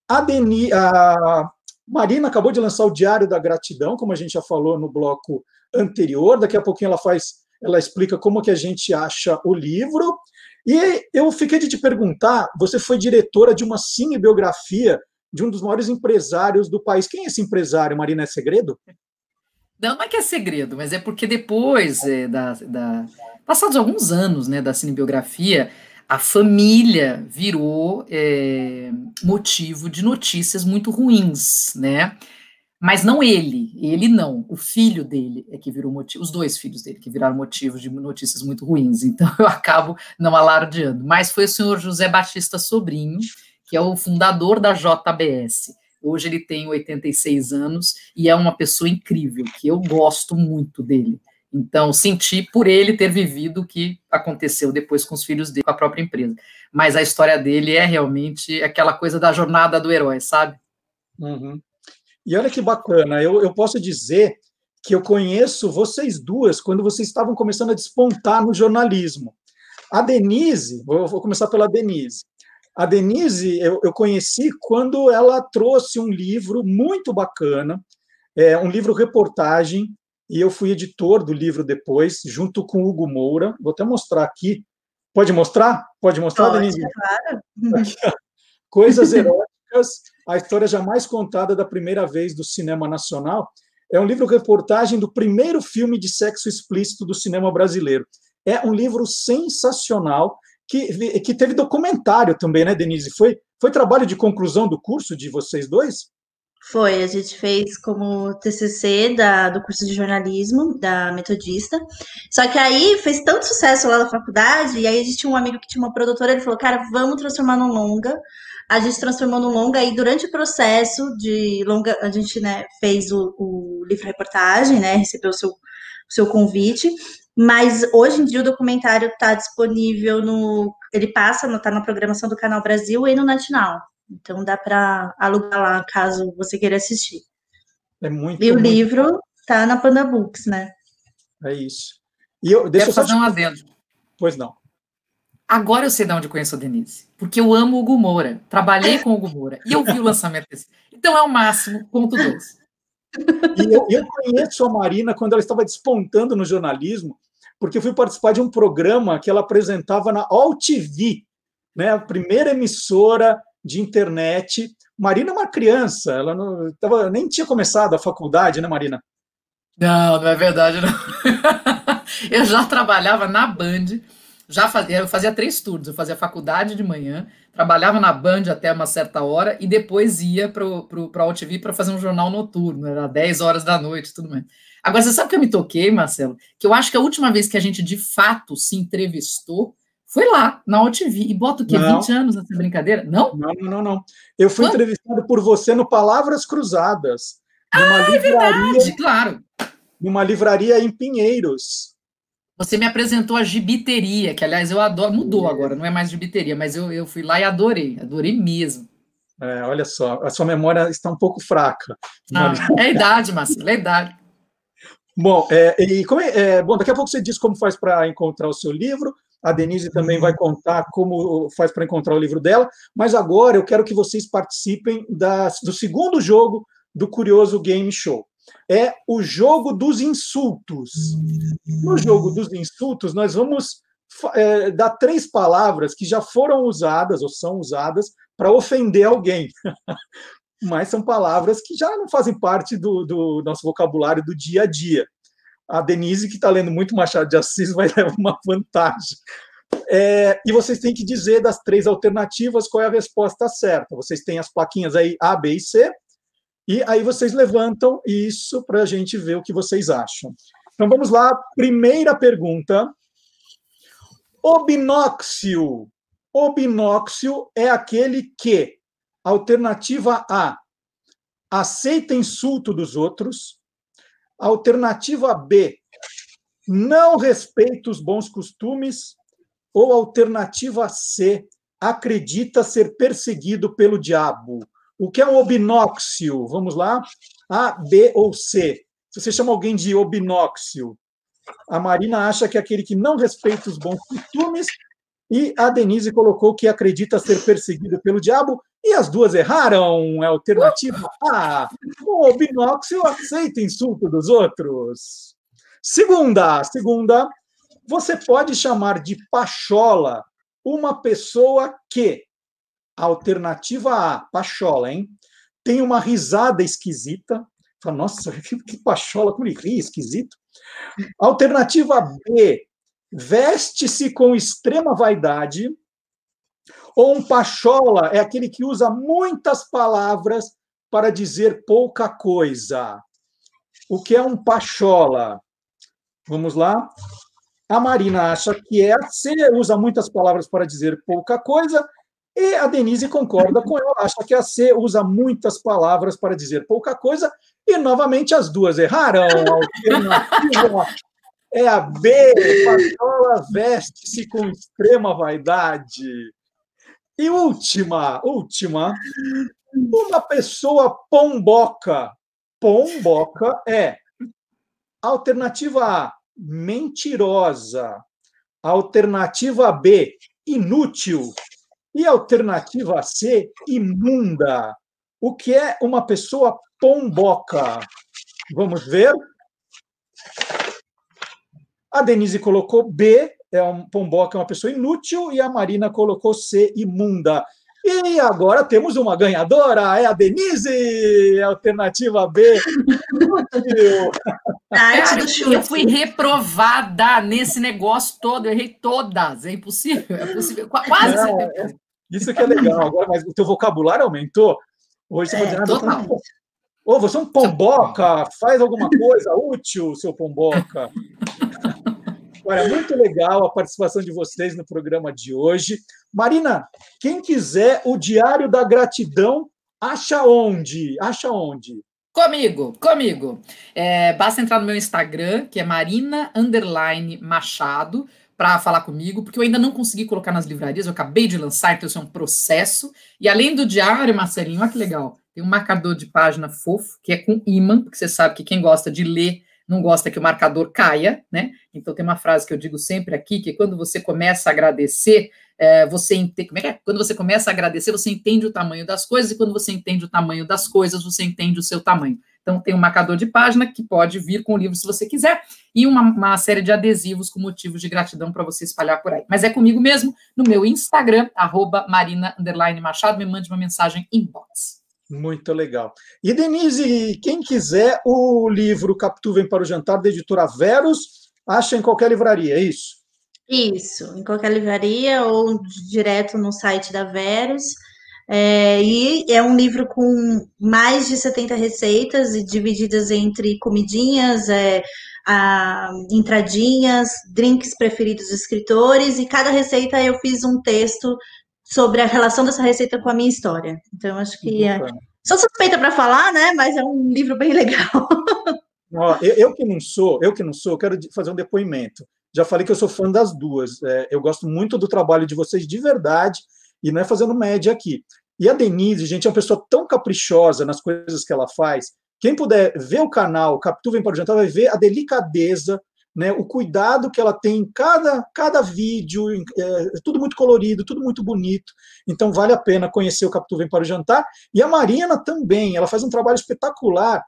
A, Deni, a Marina acabou de lançar o Diário da Gratidão, como a gente já falou no bloco anterior, daqui a pouquinho ela faz, ela explica como que a gente acha o livro, e eu fiquei de te perguntar, você foi diretora de uma cinebiografia de um dos maiores empresários do país. Quem é esse empresário, Marina? É segredo? Não, é que é segredo, mas é porque depois é, da, da, passados alguns anos né, da cinebiografia, a família virou é, motivo de notícias muito ruins, né? Mas não ele, ele não, o filho dele é que virou motivo, os dois filhos dele que viraram motivo de notícias muito ruins. Então eu acabo não alardeando. Mas foi o senhor José Batista Sobrinho, que é o fundador da JBS. Hoje ele tem 86 anos e é uma pessoa incrível, que eu gosto muito dele. Então, senti por ele ter vivido o que aconteceu depois com os filhos dele, com a própria empresa. Mas a história dele é realmente aquela coisa da jornada do herói, sabe? Uhum. E olha que bacana, eu, eu posso dizer que eu conheço vocês duas quando vocês estavam começando a despontar no jornalismo. A Denise, vou, vou começar pela Denise. A Denise eu, eu conheci quando ela trouxe um livro muito bacana, é, um livro reportagem, e eu fui editor do livro depois, junto com Hugo Moura. Vou até mostrar aqui. Pode mostrar? Pode mostrar, Pode, Denise? Claro. Aqui, Coisas eróticas, a história jamais contada da primeira vez do cinema nacional. É um livro-reportagem do primeiro filme de sexo explícito do cinema brasileiro. É um livro sensacional que, que teve documentário também, né, Denise? Foi, foi trabalho de conclusão do curso de vocês dois? Foi, a gente fez como TCC da, do curso de jornalismo da Metodista. Só que aí fez tanto sucesso lá na faculdade, e aí a gente tinha um amigo que tinha uma produtora, ele falou: "Cara, vamos transformar num longa". A gente transformou num longa e durante o processo de longa, a gente, né, fez o, o livro reportagem, né, recebeu o seu, o seu convite. Mas hoje em dia o documentário está disponível no. Ele passa, está na programação do Canal Brasil e no National. Então dá para alugar lá caso você queira assistir. É muito. E o muito livro está na Panda Books, né? É isso. E eu, deixa Quero eu só fazer te- um adendo. Pois não. Agora eu sei de onde conheço a Denise. Porque eu amo o Hugo Moura. Trabalhei com o Hugo Moura. E eu vi o lançamento desse. Então é o máximo, ponto dois. E eu, eu conheço a Marina quando ela estava despontando no jornalismo, porque eu fui participar de um programa que ela apresentava na All TV, né, a primeira emissora de internet. Marina é uma criança, ela não, tava, nem tinha começado a faculdade, né, Marina? Não, não é verdade, não. eu já trabalhava na Band, já fazia, eu fazia três turnos. Eu fazia faculdade de manhã, trabalhava na Band até uma certa hora e depois ia para a OTV para fazer um jornal noturno, era 10 horas da noite tudo mais. Agora, você sabe que eu me toquei, Marcelo? Que eu acho que a última vez que a gente de fato se entrevistou foi lá, na OTV. E bota o quê? Não. 20 anos nessa brincadeira? Não? Não, não, não, não. Eu fui Quando? entrevistado por você no Palavras Cruzadas, numa Ah, é livraria, verdade, claro. numa livraria em Pinheiros. Você me apresentou a gibiteria, que aliás eu adoro, mudou agora, não é mais gibiteria, mas eu, eu fui lá e adorei, adorei mesmo. É, olha só, a sua memória está um pouco fraca. Ah, é a idade, Marcelo, é a idade. Bom, é, e como é- é, bom, daqui a pouco você diz como faz para encontrar o seu livro. A Denise também vai contar como faz para encontrar o livro dela. Mas agora eu quero que vocês participem da- do segundo jogo do Curioso Game Show. É o jogo dos insultos. No jogo dos insultos, nós vamos é, dar três palavras que já foram usadas ou são usadas para ofender alguém. mas são palavras que já não fazem parte do, do nosso vocabulário do dia a dia. A Denise, que está lendo muito Machado de Assis, vai levar uma vantagem. É, e vocês têm que dizer das três alternativas qual é a resposta certa. Vocês têm as plaquinhas aí A, B e C, e aí vocês levantam isso para a gente ver o que vocês acham. Então vamos lá, primeira pergunta. Obinóxio. Obinóxio é aquele que, alternativa A, aceita insulto dos outros. Alternativa B, não respeita os bons costumes. Ou alternativa C, acredita ser perseguido pelo diabo. O que é um obinóxio? Vamos lá? A, B ou C? Se você chama alguém de obinóxio, a Marina acha que é aquele que não respeita os bons costumes, e a Denise colocou que acredita ser perseguido pelo diabo, e as duas erraram. É alternativa A. O binóxio aceita insulto dos outros. Segunda, segunda, você pode chamar de pachola uma pessoa que, alternativa A, pachola, hein? Tem uma risada esquisita. Fala, nossa, que, que pachola, como ele ri, esquisito. Alternativa B, veste-se com extrema vaidade. Ou um pachola é aquele que usa muitas palavras para dizer pouca coisa. O que é um pachola? Vamos lá. A Marina acha que é C, usa muitas palavras para dizer pouca coisa. E a Denise concorda com ela, acha que a C usa muitas palavras para dizer pouca coisa. E novamente as duas erraram. A alternativa é a B, pachola veste-se com extrema vaidade. E última, última, uma pessoa pomboca. Pomboca é alternativa A, mentirosa. Alternativa B, inútil. E alternativa C, imunda. O que é uma pessoa pomboca? Vamos ver. A Denise colocou B, é um pomboca, é uma pessoa inútil, e a Marina colocou C, imunda. E agora temos uma ganhadora, é a Denise, alternativa B. inútil. Cara, eu fui reprovada nesse negócio todo, eu errei todas. É impossível, é possível. Qu- Quase Não, é- Isso que é legal. Agora, mas o teu vocabulário aumentou. Hoje você É, dizer, ah, você é Ô, você é um pomboca, faz alguma coisa útil, seu pomboca. Olha, muito legal a participação de vocês no programa de hoje. Marina, quem quiser o Diário da Gratidão, acha onde? Acha onde? Comigo, comigo. É, basta entrar no meu Instagram, que é Marina Machado, para falar comigo, porque eu ainda não consegui colocar nas livrarias, eu acabei de lançar, então isso é um processo. E além do diário, Marcelinho, olha que legal, tem um marcador de página fofo, que é com imã, porque você sabe que quem gosta de ler não gosta que o marcador caia, né? Então tem uma frase que eu digo sempre aqui, que quando você começa a agradecer, é, você entende, como é que é? Quando você começa a agradecer, você entende o tamanho das coisas, e quando você entende o tamanho das coisas, você entende o seu tamanho. Então, tem um marcador de página que pode vir com o livro se você quiser, e uma, uma série de adesivos com motivos de gratidão para você espalhar por aí. Mas é comigo mesmo, no meu Instagram, arroba Marina Machado, me mande uma mensagem inbox. Muito legal. E, Denise, quem quiser o livro Capitu Vem para o Jantar, da editora Veros, acha em qualquer livraria, é isso? Isso, em qualquer livraria ou direto no site da Verus. É, e é um livro com mais de 70 receitas e divididas entre comidinhas, é, a, entradinhas, drinks preferidos dos escritores, e cada receita eu fiz um texto sobre a relação dessa receita com a minha história. Então, acho que é. Sou suspeita para falar, né? Mas é um livro bem legal. Ó, eu, eu, que não sou, eu que não sou, quero fazer um depoimento. Já falei que eu sou fã das duas. É, eu gosto muito do trabalho de vocês de verdade, e não é fazendo média aqui. E a Denise, gente, é uma pessoa tão caprichosa nas coisas que ela faz. Quem puder ver o canal Capitu Vem para o Jantar vai ver a delicadeza, né, o cuidado que ela tem em cada, cada vídeo, é, tudo muito colorido, tudo muito bonito. Então vale a pena conhecer o Capitu Vem para o Jantar. E a Marina também, ela faz um trabalho espetacular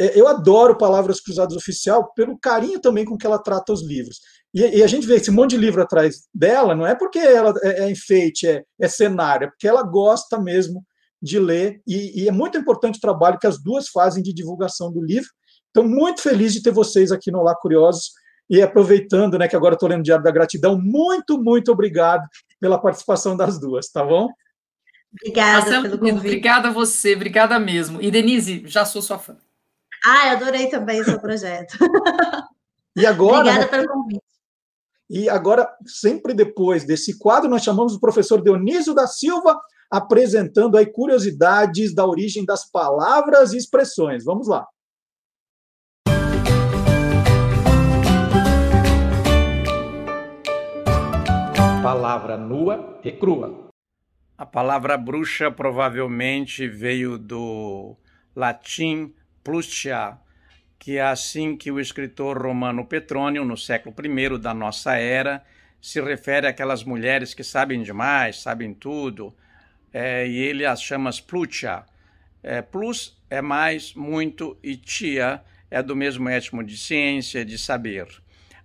é, eu adoro Palavras Cruzadas Oficial pelo carinho também com que ela trata os livros. E, e, a gente vê esse monte de livro atrás dela, não é porque ela é, é enfeite, é, é, cenário, é porque ela gosta mesmo de ler, e, e, é muito importante o trabalho que as duas fazem de divulgação do livro. Então, muito feliz de ter vocês aqui no Olá Curiosos, e aproveitando né, que agora estou lendo o Diário da Gratidão, muito, muito obrigado pela participação das duas, tá bom? Obrigada Marcelo, pelo convite. Obrigada a você, obrigada mesmo. E Denise, já sou sua fã. Ah, eu adorei também o seu projeto. E agora. Obrigada pelo convite. E agora, sempre depois desse quadro, nós chamamos o professor Dionísio da Silva, apresentando aí curiosidades da origem das palavras e expressões. Vamos lá. Palavra nua e crua. A palavra bruxa provavelmente veio do latim Plustia, que é assim que o escritor romano Petrônio, no século I da nossa era, se refere àquelas mulheres que sabem demais, sabem tudo, é, e ele as chama Plutia. É, plus é mais, muito, e tia é do mesmo étimo de ciência, de saber.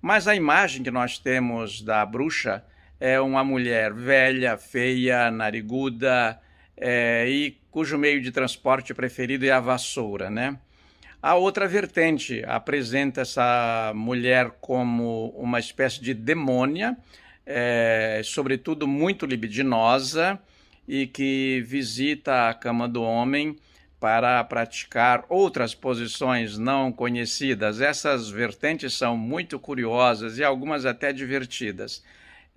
Mas a imagem que nós temos da bruxa é uma mulher velha, feia, nariguda, é, e cujo meio de transporte preferido é a vassoura, né? A outra vertente apresenta essa mulher como uma espécie de demônia, é, sobretudo muito libidinosa, e que visita a cama do homem para praticar outras posições não conhecidas. Essas vertentes são muito curiosas e algumas até divertidas.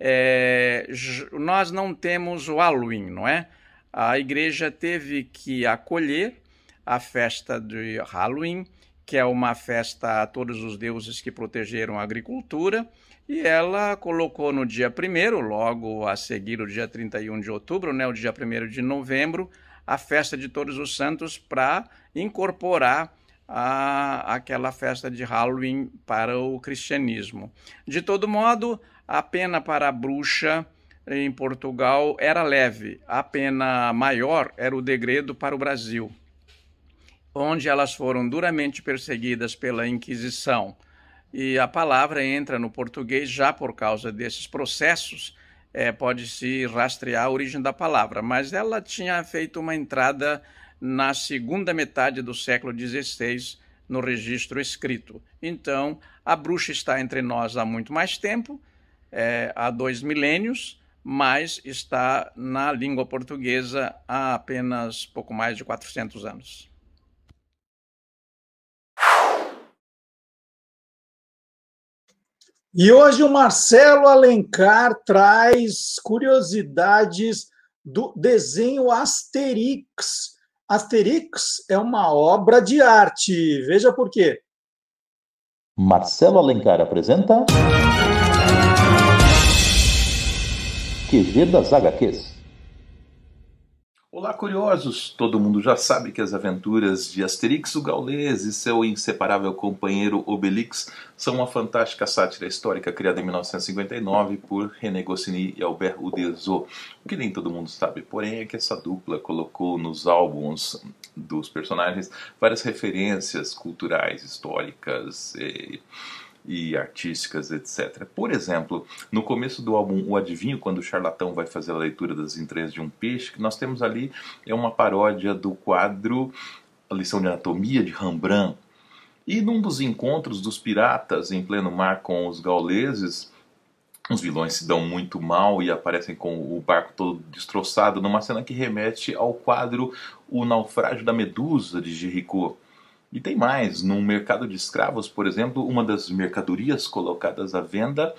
É, nós não temos o Halloween, não é? A igreja teve que acolher a festa de Halloween, que é uma festa a todos os deuses que protegeram a agricultura, e ela colocou no dia 1 logo a seguir o dia 31 de outubro, né, o dia 1 de novembro, a festa de Todos os Santos para incorporar a, aquela festa de Halloween para o cristianismo. De todo modo, a pena para a bruxa em Portugal era leve, a pena maior era o degredo para o Brasil onde elas foram duramente perseguidas pela Inquisição. E a palavra entra no português já por causa desses processos, é, pode-se rastrear a origem da palavra, mas ela tinha feito uma entrada na segunda metade do século XVI no registro escrito. Então, a bruxa está entre nós há muito mais tempo, é, há dois milênios, mas está na língua portuguesa há apenas pouco mais de 400 anos. E hoje o Marcelo Alencar traz curiosidades do desenho Asterix. Asterix é uma obra de arte. Veja por quê. Marcelo Alencar apresenta. QG das HQs. Olá, curiosos! Todo mundo já sabe que as aventuras de Asterix o Gaulês e seu inseparável companheiro Obelix são uma fantástica sátira histórica criada em 1959 por René Goscinny e Albert Uderzo. O que nem todo mundo sabe, porém, é que essa dupla colocou nos álbuns dos personagens várias referências culturais, históricas e e artísticas, etc. Por exemplo, no começo do álbum O Adivinho, quando o charlatão vai fazer a leitura das entranhas de um peixe, que nós temos ali é uma paródia do quadro A Lição de Anatomia de Rembrandt. E num dos encontros dos piratas em pleno mar com os gauleses, os vilões se dão muito mal e aparecem com o barco todo destroçado, numa cena que remete ao quadro O Naufrágio da Medusa de Géricault. E tem mais, no mercado de escravos, por exemplo, uma das mercadorias colocadas à venda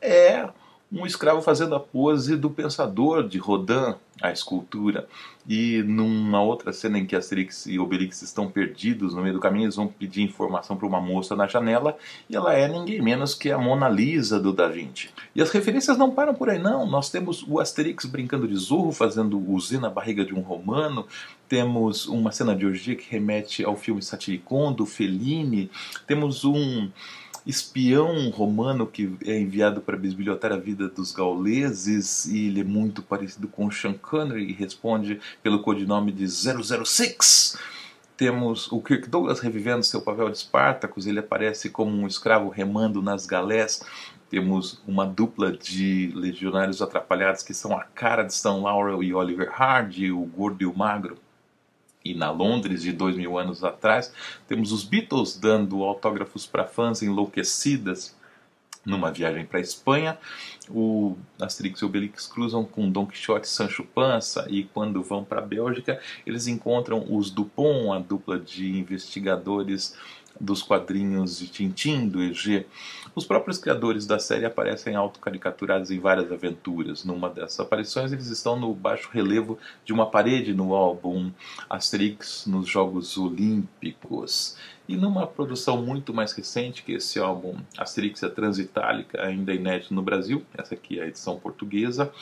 é um escravo fazendo a pose do pensador de Rodin, a escultura. E numa outra cena em que Asterix e Obelix estão perdidos no meio do caminho, eles vão pedir informação para uma moça na janela e ela é ninguém menos que a Mona Lisa do Da Vinci. E as referências não param por aí, não. Nós temos o Asterix brincando de zorro, fazendo uzi na barriga de um romano, temos uma cena de orgia que remete ao filme Satiricon, do Fellini, temos um espião romano que é enviado para bisbilhotar a vida dos gauleses e ele é muito parecido com Sean Connery e responde pelo codinome de 006. Temos o Kirk Douglas revivendo seu papel de Spartacus, ele aparece como um escravo remando nas galés. Temos uma dupla de legionários atrapalhados que são a cara de Stan Laurel e Oliver Hardy, o gordo e o magro e na Londres de dois mil anos atrás, temos os Beatles dando autógrafos para fãs enlouquecidas numa viagem para a Espanha. O Asterix e Obelix cruzam com Don Quixote e Sancho Panza e quando vão para a Bélgica, eles encontram os Dupont, a dupla de investigadores dos quadrinhos de Tintin, do EG. Os próprios criadores da série aparecem autocaricaturados em várias aventuras. Numa dessas aparições, eles estão no baixo relevo de uma parede no álbum Asterix nos Jogos Olímpicos. E numa produção muito mais recente que esse álbum, Asterix a Transitálica, ainda inédito no Brasil, essa aqui é a edição portuguesa,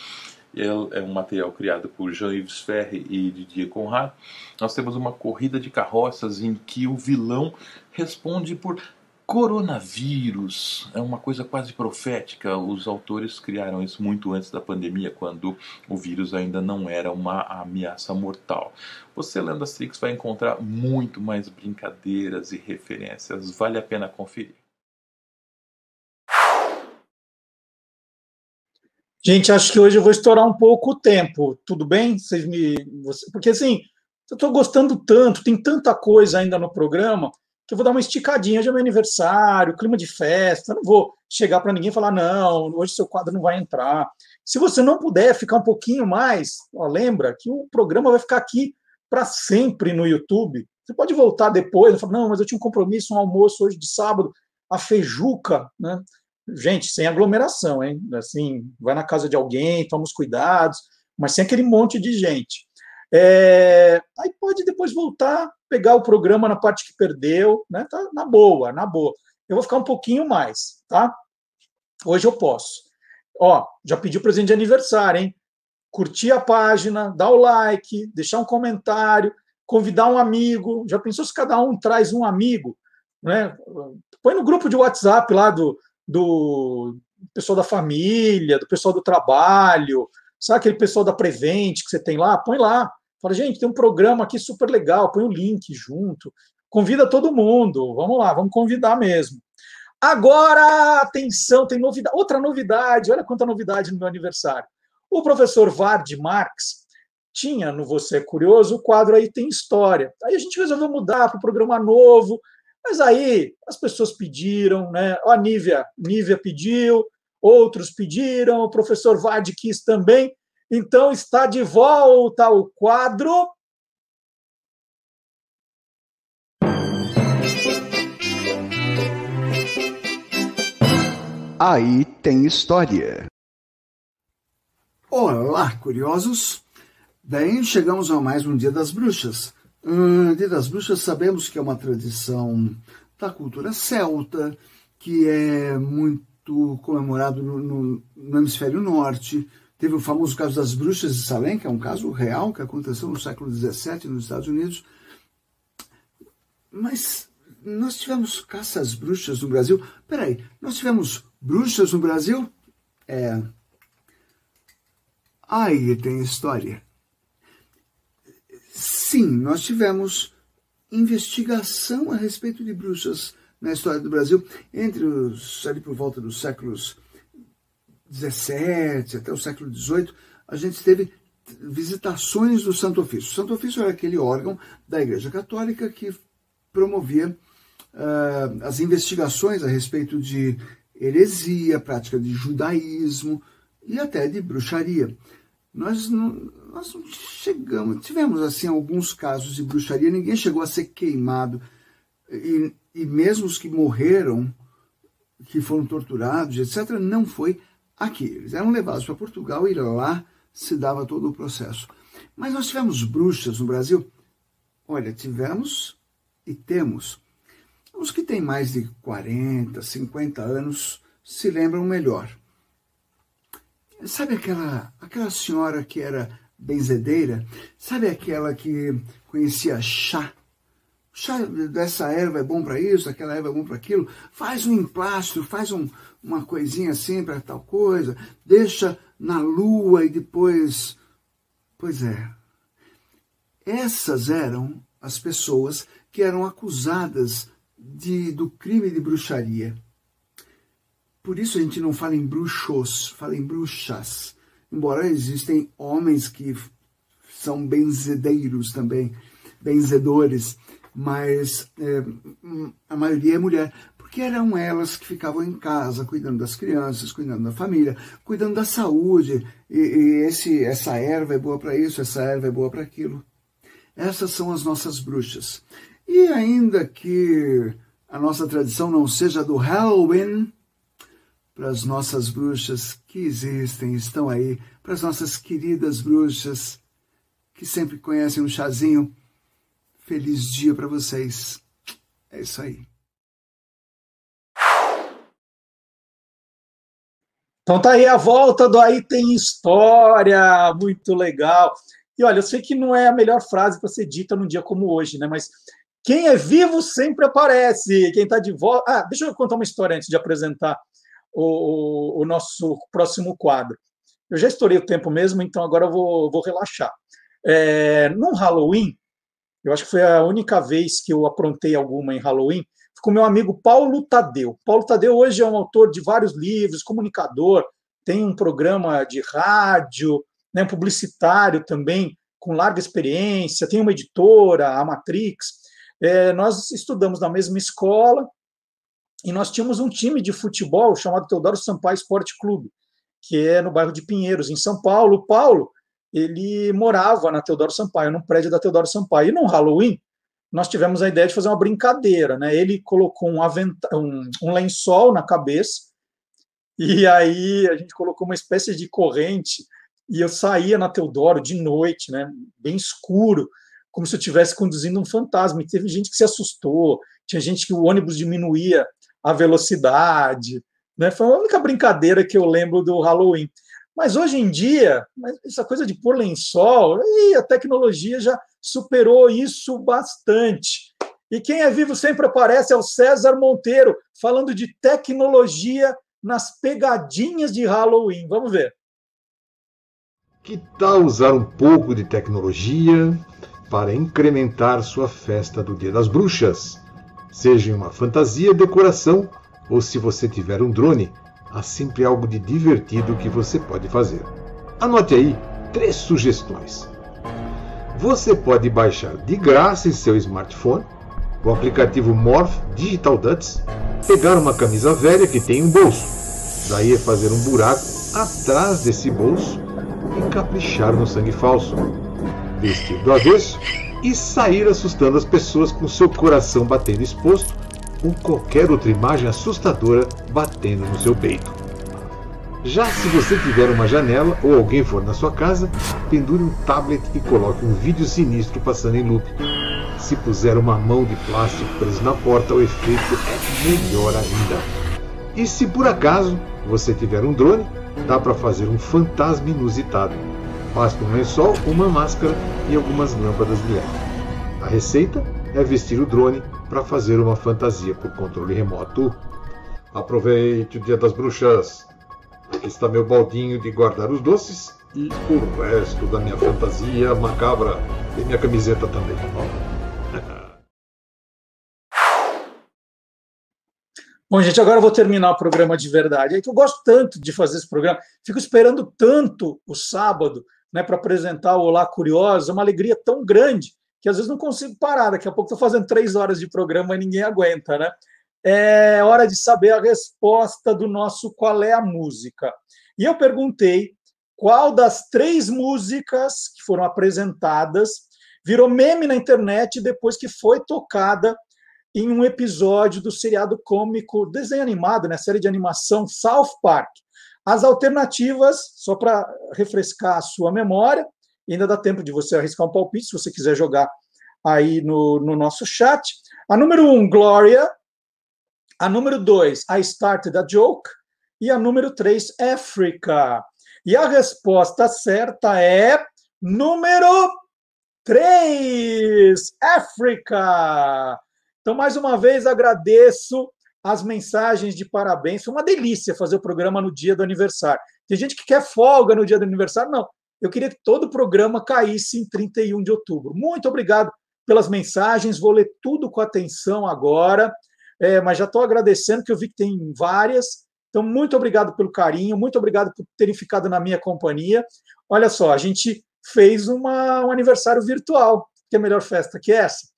é um material criado por Jean-Yves Ferre e Didier Conrad. Nós temos uma corrida de carroças em que o vilão responde por coronavírus. É uma coisa quase profética. Os autores criaram isso muito antes da pandemia, quando o vírus ainda não era uma ameaça mortal. Você lendo Asterix vai encontrar muito mais brincadeiras e referências. Vale a pena conferir. Gente, acho que hoje eu vou estourar um pouco o tempo. Tudo bem? Vocês me, porque assim, eu estou gostando tanto, tem tanta coisa ainda no programa que eu vou dar uma esticadinha de meu aniversário, clima de festa. Eu não vou chegar para ninguém e falar, não, hoje seu quadro não vai entrar. Se você não puder ficar um pouquinho mais, ó, lembra que o programa vai ficar aqui para sempre no YouTube. Você pode voltar depois, falar, não, mas eu tinha um compromisso, um almoço hoje de sábado, a feijuca, né? Gente, sem aglomeração, hein? Assim, vai na casa de alguém, toma os cuidados, mas sem aquele monte de gente. É, aí pode depois voltar, pegar o programa na parte que perdeu, né? Tá na boa, na boa. Eu vou ficar um pouquinho mais, tá? Hoje eu posso. Ó, já pedi o presente de aniversário, hein? Curtir a página, dar o like, deixar um comentário, convidar um amigo. Já pensou se cada um traz um amigo, né? Põe no grupo de WhatsApp lá do, do pessoal da família, do pessoal do trabalho, sabe aquele pessoal da Prevent que você tem lá? Põe lá. Fala, gente, tem um programa aqui super legal, põe o link junto. Convida todo mundo. Vamos lá, vamos convidar mesmo. Agora, atenção, tem novidade. Outra novidade, olha quanta novidade no meu aniversário. O professor Vard Marx tinha no Você é Curioso o quadro aí tem história. Aí a gente resolveu mudar para o programa novo, mas aí as pessoas pediram, né? A Nívia, Nívia pediu, outros pediram, o professor Vard quis também. Então está de volta o quadro. Aí tem história. Olá, curiosos! Bem, chegamos a mais um Dia das Bruxas Uh, Dia das Bruxas sabemos que é uma tradição da cultura celta, que é muito comemorado no, no, no hemisfério norte. Teve o famoso caso das bruxas de Salem, que é um caso real que aconteceu no século XVII nos Estados Unidos. Mas nós tivemos caças bruxas no Brasil. Peraí, nós tivemos bruxas no Brasil? É. Aí tem história. Sim, nós tivemos investigação a respeito de bruxas na história do Brasil entre os ali por volta dos séculos 17 até o século 18, a gente teve visitações do Santo Ofício. O Santo Ofício era aquele órgão da Igreja Católica que promovia uh, as investigações a respeito de heresia, prática de judaísmo e até de bruxaria. Nós não, nós não chegamos, tivemos assim alguns casos de bruxaria, ninguém chegou a ser queimado e, e mesmo os que morreram, que foram torturados, etc., não foi aqui. Eles eram levados para Portugal e lá se dava todo o processo. Mas nós tivemos bruxas no Brasil? Olha, tivemos e temos. Os que têm mais de 40, 50 anos se lembram melhor. Sabe aquela, aquela senhora que era benzedeira? Sabe aquela que conhecia chá? Chá dessa erva é bom para isso, aquela erva é bom para aquilo. Faz um emplastro, faz um, uma coisinha assim para tal coisa. Deixa na lua e depois. Pois é. Essas eram as pessoas que eram acusadas de, do crime de bruxaria. Por isso a gente não fala em bruxos, fala em bruxas. Embora existem homens que são benzedeiros também, benzedores, mas é, a maioria é mulher, porque eram elas que ficavam em casa, cuidando das crianças, cuidando da família, cuidando da saúde, e, e esse, essa erva é boa para isso, essa erva é boa para aquilo. Essas são as nossas bruxas. E ainda que a nossa tradição não seja do Halloween, para as nossas bruxas que existem, estão aí, para as nossas queridas bruxas que sempre conhecem um chazinho. Feliz dia para vocês. É isso aí. Então tá aí a volta do Aí Tem História, muito legal. E olha, eu sei que não é a melhor frase para ser dita num dia como hoje, né? Mas quem é vivo sempre aparece. Quem está de volta. Ah, deixa eu contar uma história antes de apresentar o, o, nosso próximo quadro. Eu já estourei o tempo mesmo, então agora eu vou, vou relaxar. É, no Halloween, eu acho que foi a única vez que eu aprontei alguma em Halloween, com meu amigo Paulo Tadeu. Paulo Tadeu hoje é um autor de vários livros, comunicador, tem um programa de rádio, né, publicitário também, com larga experiência, tem uma editora, a Matrix. É, nós estudamos na mesma escola, e nós tínhamos um time de futebol chamado Teodoro Sampaio Esporte Clube, que é no bairro de Pinheiros, em São Paulo. O Paulo, ele morava na Teodoro Sampaio, num prédio da Teodoro Sampaio. E no Halloween, nós tivemos a ideia de fazer uma brincadeira, né? Ele colocou um, um, um lençol na cabeça, e aí a gente colocou uma espécie de corrente, e eu saía na Teodoro de noite, né? Bem escuro, como se eu estivesse conduzindo um fantasma. E teve gente que se assustou, tinha gente que o ônibus diminuía a velocidade. Né? Foi a única brincadeira que eu lembro do Halloween. Mas hoje em dia, essa coisa de pôr lençol, a tecnologia já superou isso bastante. E quem é vivo sempre aparece é o César Monteiro, falando de tecnologia nas pegadinhas de Halloween. Vamos ver. Que tal usar um pouco de tecnologia para incrementar sua festa do Dia das Bruxas? Seja em uma fantasia, decoração ou se você tiver um drone, há sempre algo de divertido que você pode fazer. Anote aí três sugestões. Você pode baixar de graça em seu smartphone o aplicativo Morph Digital Duds, pegar uma camisa velha que tem um bolso, daí é fazer um buraco atrás desse bolso e caprichar no sangue falso. Vestir do avesso e sair assustando as pessoas com seu coração batendo exposto ou qualquer outra imagem assustadora batendo no seu peito. Já se você tiver uma janela ou alguém for na sua casa, pendure um tablet e coloque um vídeo sinistro passando em loop. Se puser uma mão de plástico preso na porta, o efeito é melhor ainda. E se por acaso você tiver um drone, dá para fazer um fantasma inusitado. Basta um lençol, uma máscara e algumas lâmpadas de LED. A receita é vestir o drone para fazer uma fantasia por controle remoto. Aproveite o Dia das Bruxas. Aqui está meu baldinho de guardar os doces e o resto da minha fantasia macabra e minha camiseta também. Bom, gente, agora eu vou terminar o programa de verdade. É que eu gosto tanto de fazer esse programa, fico esperando tanto o sábado né, para apresentar o Olá Curiosa, é uma alegria tão grande que às vezes não consigo parar. Daqui a pouco estou fazendo três horas de programa e ninguém aguenta, né? É hora de saber a resposta do nosso Qual é a Música. E eu perguntei qual das três músicas que foram apresentadas virou meme na internet depois que foi tocada em um episódio do seriado cômico, desenho animado, né, série de animação South Park. As alternativas, só para refrescar a sua memória, ainda dá tempo de você arriscar um palpite, se você quiser jogar aí no, no nosso chat. A número um, Gloria. A número dois, I Started a Joke. E a número três, Africa. E a resposta certa é número três, África. Então, mais uma vez, agradeço as mensagens de parabéns. Foi uma delícia fazer o programa no dia do aniversário. Tem gente que quer folga no dia do aniversário. Não, eu queria que todo o programa caísse em 31 de outubro. Muito obrigado pelas mensagens. Vou ler tudo com atenção agora. É, mas já estou agradecendo, que eu vi que tem várias. Então, muito obrigado pelo carinho, muito obrigado por terem ficado na minha companhia. Olha só, a gente fez uma, um aniversário virtual. Que é melhor festa que essa?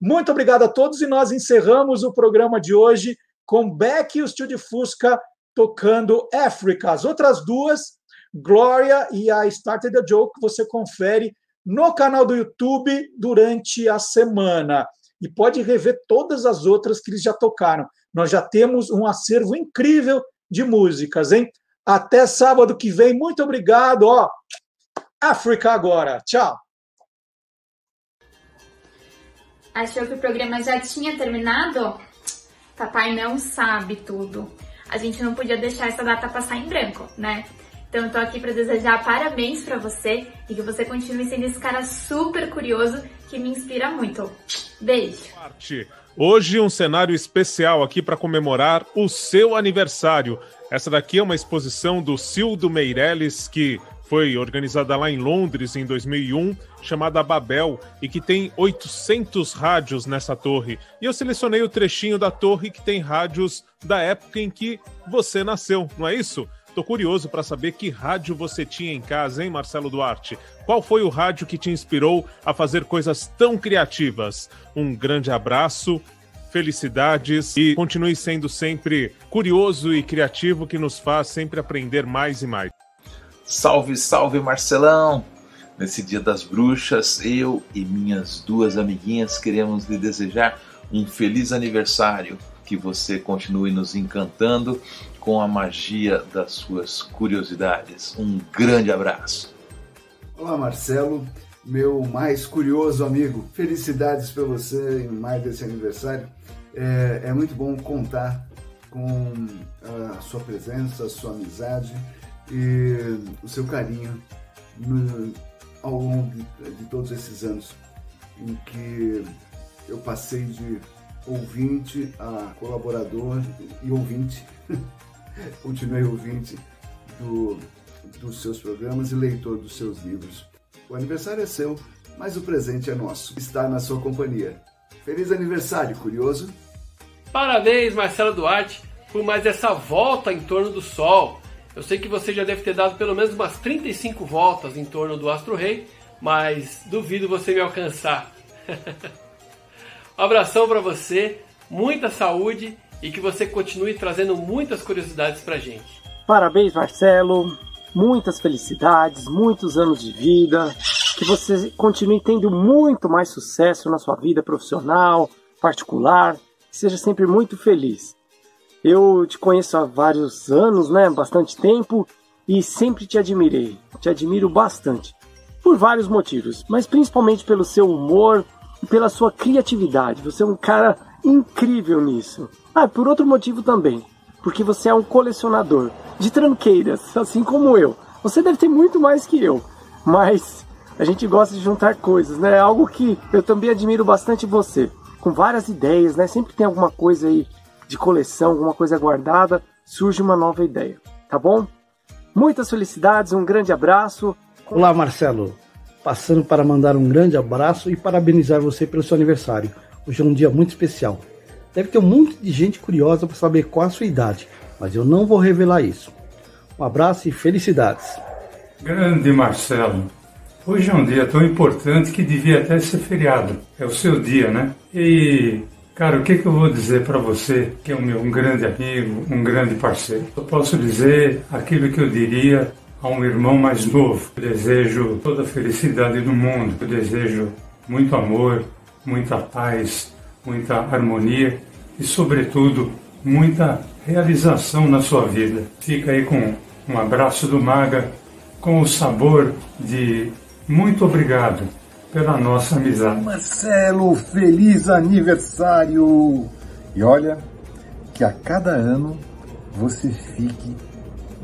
Muito obrigado a todos e nós encerramos o programa de hoje com Beck e o de Fusca tocando África. As outras duas, Gloria e a Started the Joke, você confere no canal do YouTube durante a semana. E pode rever todas as outras que eles já tocaram. Nós já temos um acervo incrível de músicas, hein? Até sábado que vem. Muito obrigado. Ó, África agora. Tchau. Achou que o programa já tinha terminado? Papai não sabe tudo. A gente não podia deixar essa data passar em branco, né? Então tô aqui para desejar parabéns para você e que você continue sendo esse cara super curioso que me inspira muito. Beijo. Hoje um cenário especial aqui para comemorar o seu aniversário. Essa daqui é uma exposição do Cildo Meirelles que foi organizada lá em Londres em 2001, chamada Babel, e que tem 800 rádios nessa torre. E eu selecionei o trechinho da torre que tem rádios da época em que você nasceu, não é isso? Tô curioso para saber que rádio você tinha em casa, hein, Marcelo Duarte? Qual foi o rádio que te inspirou a fazer coisas tão criativas? Um grande abraço, felicidades e continue sendo sempre curioso e criativo que nos faz sempre aprender mais e mais. Salve, salve Marcelão! Nesse dia das bruxas, eu e minhas duas amiguinhas queremos lhe desejar um feliz aniversário, que você continue nos encantando com a magia das suas curiosidades. Um grande abraço. Olá, Marcelo, meu mais curioso amigo. Felicidades para você em mais desse aniversário. É, é muito bom contar com a sua presença, a sua amizade e o seu carinho no, ao longo de, de, todos esses anos em que eu passei de ouvinte a colaborador e ouvinte, continuei ouvinte do, dos seus programas e leitor dos seus livros. O aniversário é seu, mas o presente é nosso. Está na sua companhia. Feliz aniversário, curioso! Parabéns, Marcelo Duarte, por mais essa volta em torno do Sol. Eu sei que você já deve ter dado pelo menos umas 35 voltas em torno do Astro Rei, mas duvido você me alcançar. um abração para você, muita saúde e que você continue trazendo muitas curiosidades para gente. Parabéns, Marcelo. Muitas felicidades, muitos anos de vida. Que você continue tendo muito mais sucesso na sua vida profissional, particular. Seja sempre muito feliz. Eu te conheço há vários anos, né? Bastante tempo e sempre te admirei. Te admiro bastante. Por vários motivos, mas principalmente pelo seu humor pela sua criatividade. Você é um cara incrível nisso. Ah, por outro motivo também. Porque você é um colecionador de tranqueiras, assim como eu. Você deve ter muito mais que eu, mas a gente gosta de juntar coisas, né? É algo que eu também admiro bastante você. Com várias ideias, né? Sempre tem alguma coisa aí de coleção, alguma coisa guardada, surge uma nova ideia, tá bom? Muitas felicidades, um grande abraço. Olá, Marcelo. Passando para mandar um grande abraço e parabenizar você pelo seu aniversário. Hoje é um dia muito especial. Deve ter um monte de gente curiosa para saber qual a sua idade, mas eu não vou revelar isso. Um abraço e felicidades. Grande Marcelo, hoje é um dia tão importante que devia até ser feriado. É o seu dia, né? E, cara, o que, que eu vou dizer para você, que é um meu um grande amigo, um grande parceiro? Eu posso dizer aquilo que eu diria a um irmão mais novo. Eu desejo toda a felicidade do mundo, eu desejo muito amor, muita paz, muita harmonia e, sobretudo, muita realização na sua vida. Fica aí com um abraço do Maga com o sabor de muito obrigado pela nossa amizade. Marcelo, feliz aniversário! E olha, que a cada ano você fique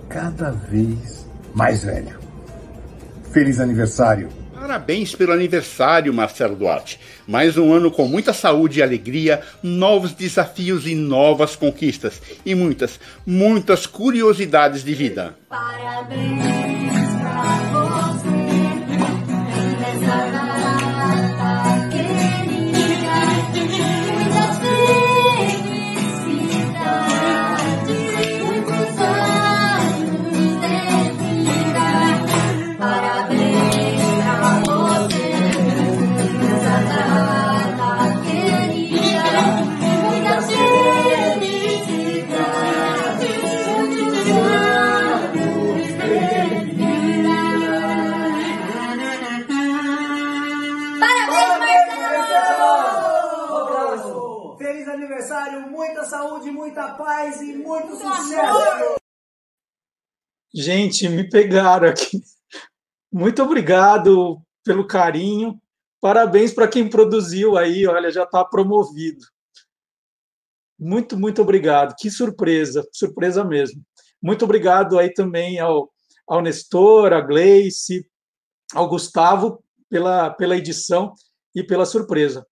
cada vez mais velho. Feliz aniversário! Parabéns pelo aniversário, Marcelo Duarte. Mais um ano com muita saúde e alegria, novos desafios e novas conquistas. E muitas, muitas curiosidades de vida. Parabéns muita paz e muito sucesso! Gente, me pegaram aqui. Muito obrigado pelo carinho. Parabéns para quem produziu aí, olha, já está promovido. Muito, muito obrigado. Que surpresa, surpresa mesmo. Muito obrigado aí também ao, ao Nestor, a Gleice, ao Gustavo pela, pela edição e pela surpresa.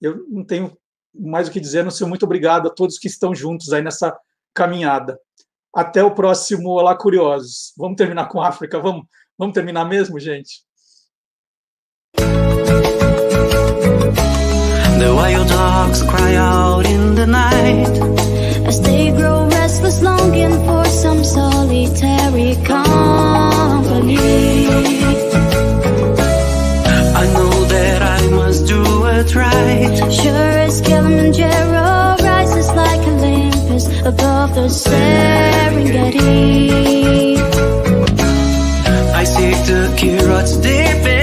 Eu não tenho mais o que dizer, não sei muito obrigado a todos que estão juntos aí nessa caminhada. Até o próximo Olá Curiosos. Vamos terminar com África? Vamos, vamos terminar mesmo, gente? The wild dogs cry out in the night as they grow restless, longing for some solitary company. I know that I must do words right. Sure as Kilimanjaro rises like Olympus above the Serengeti. I seek the carrots deep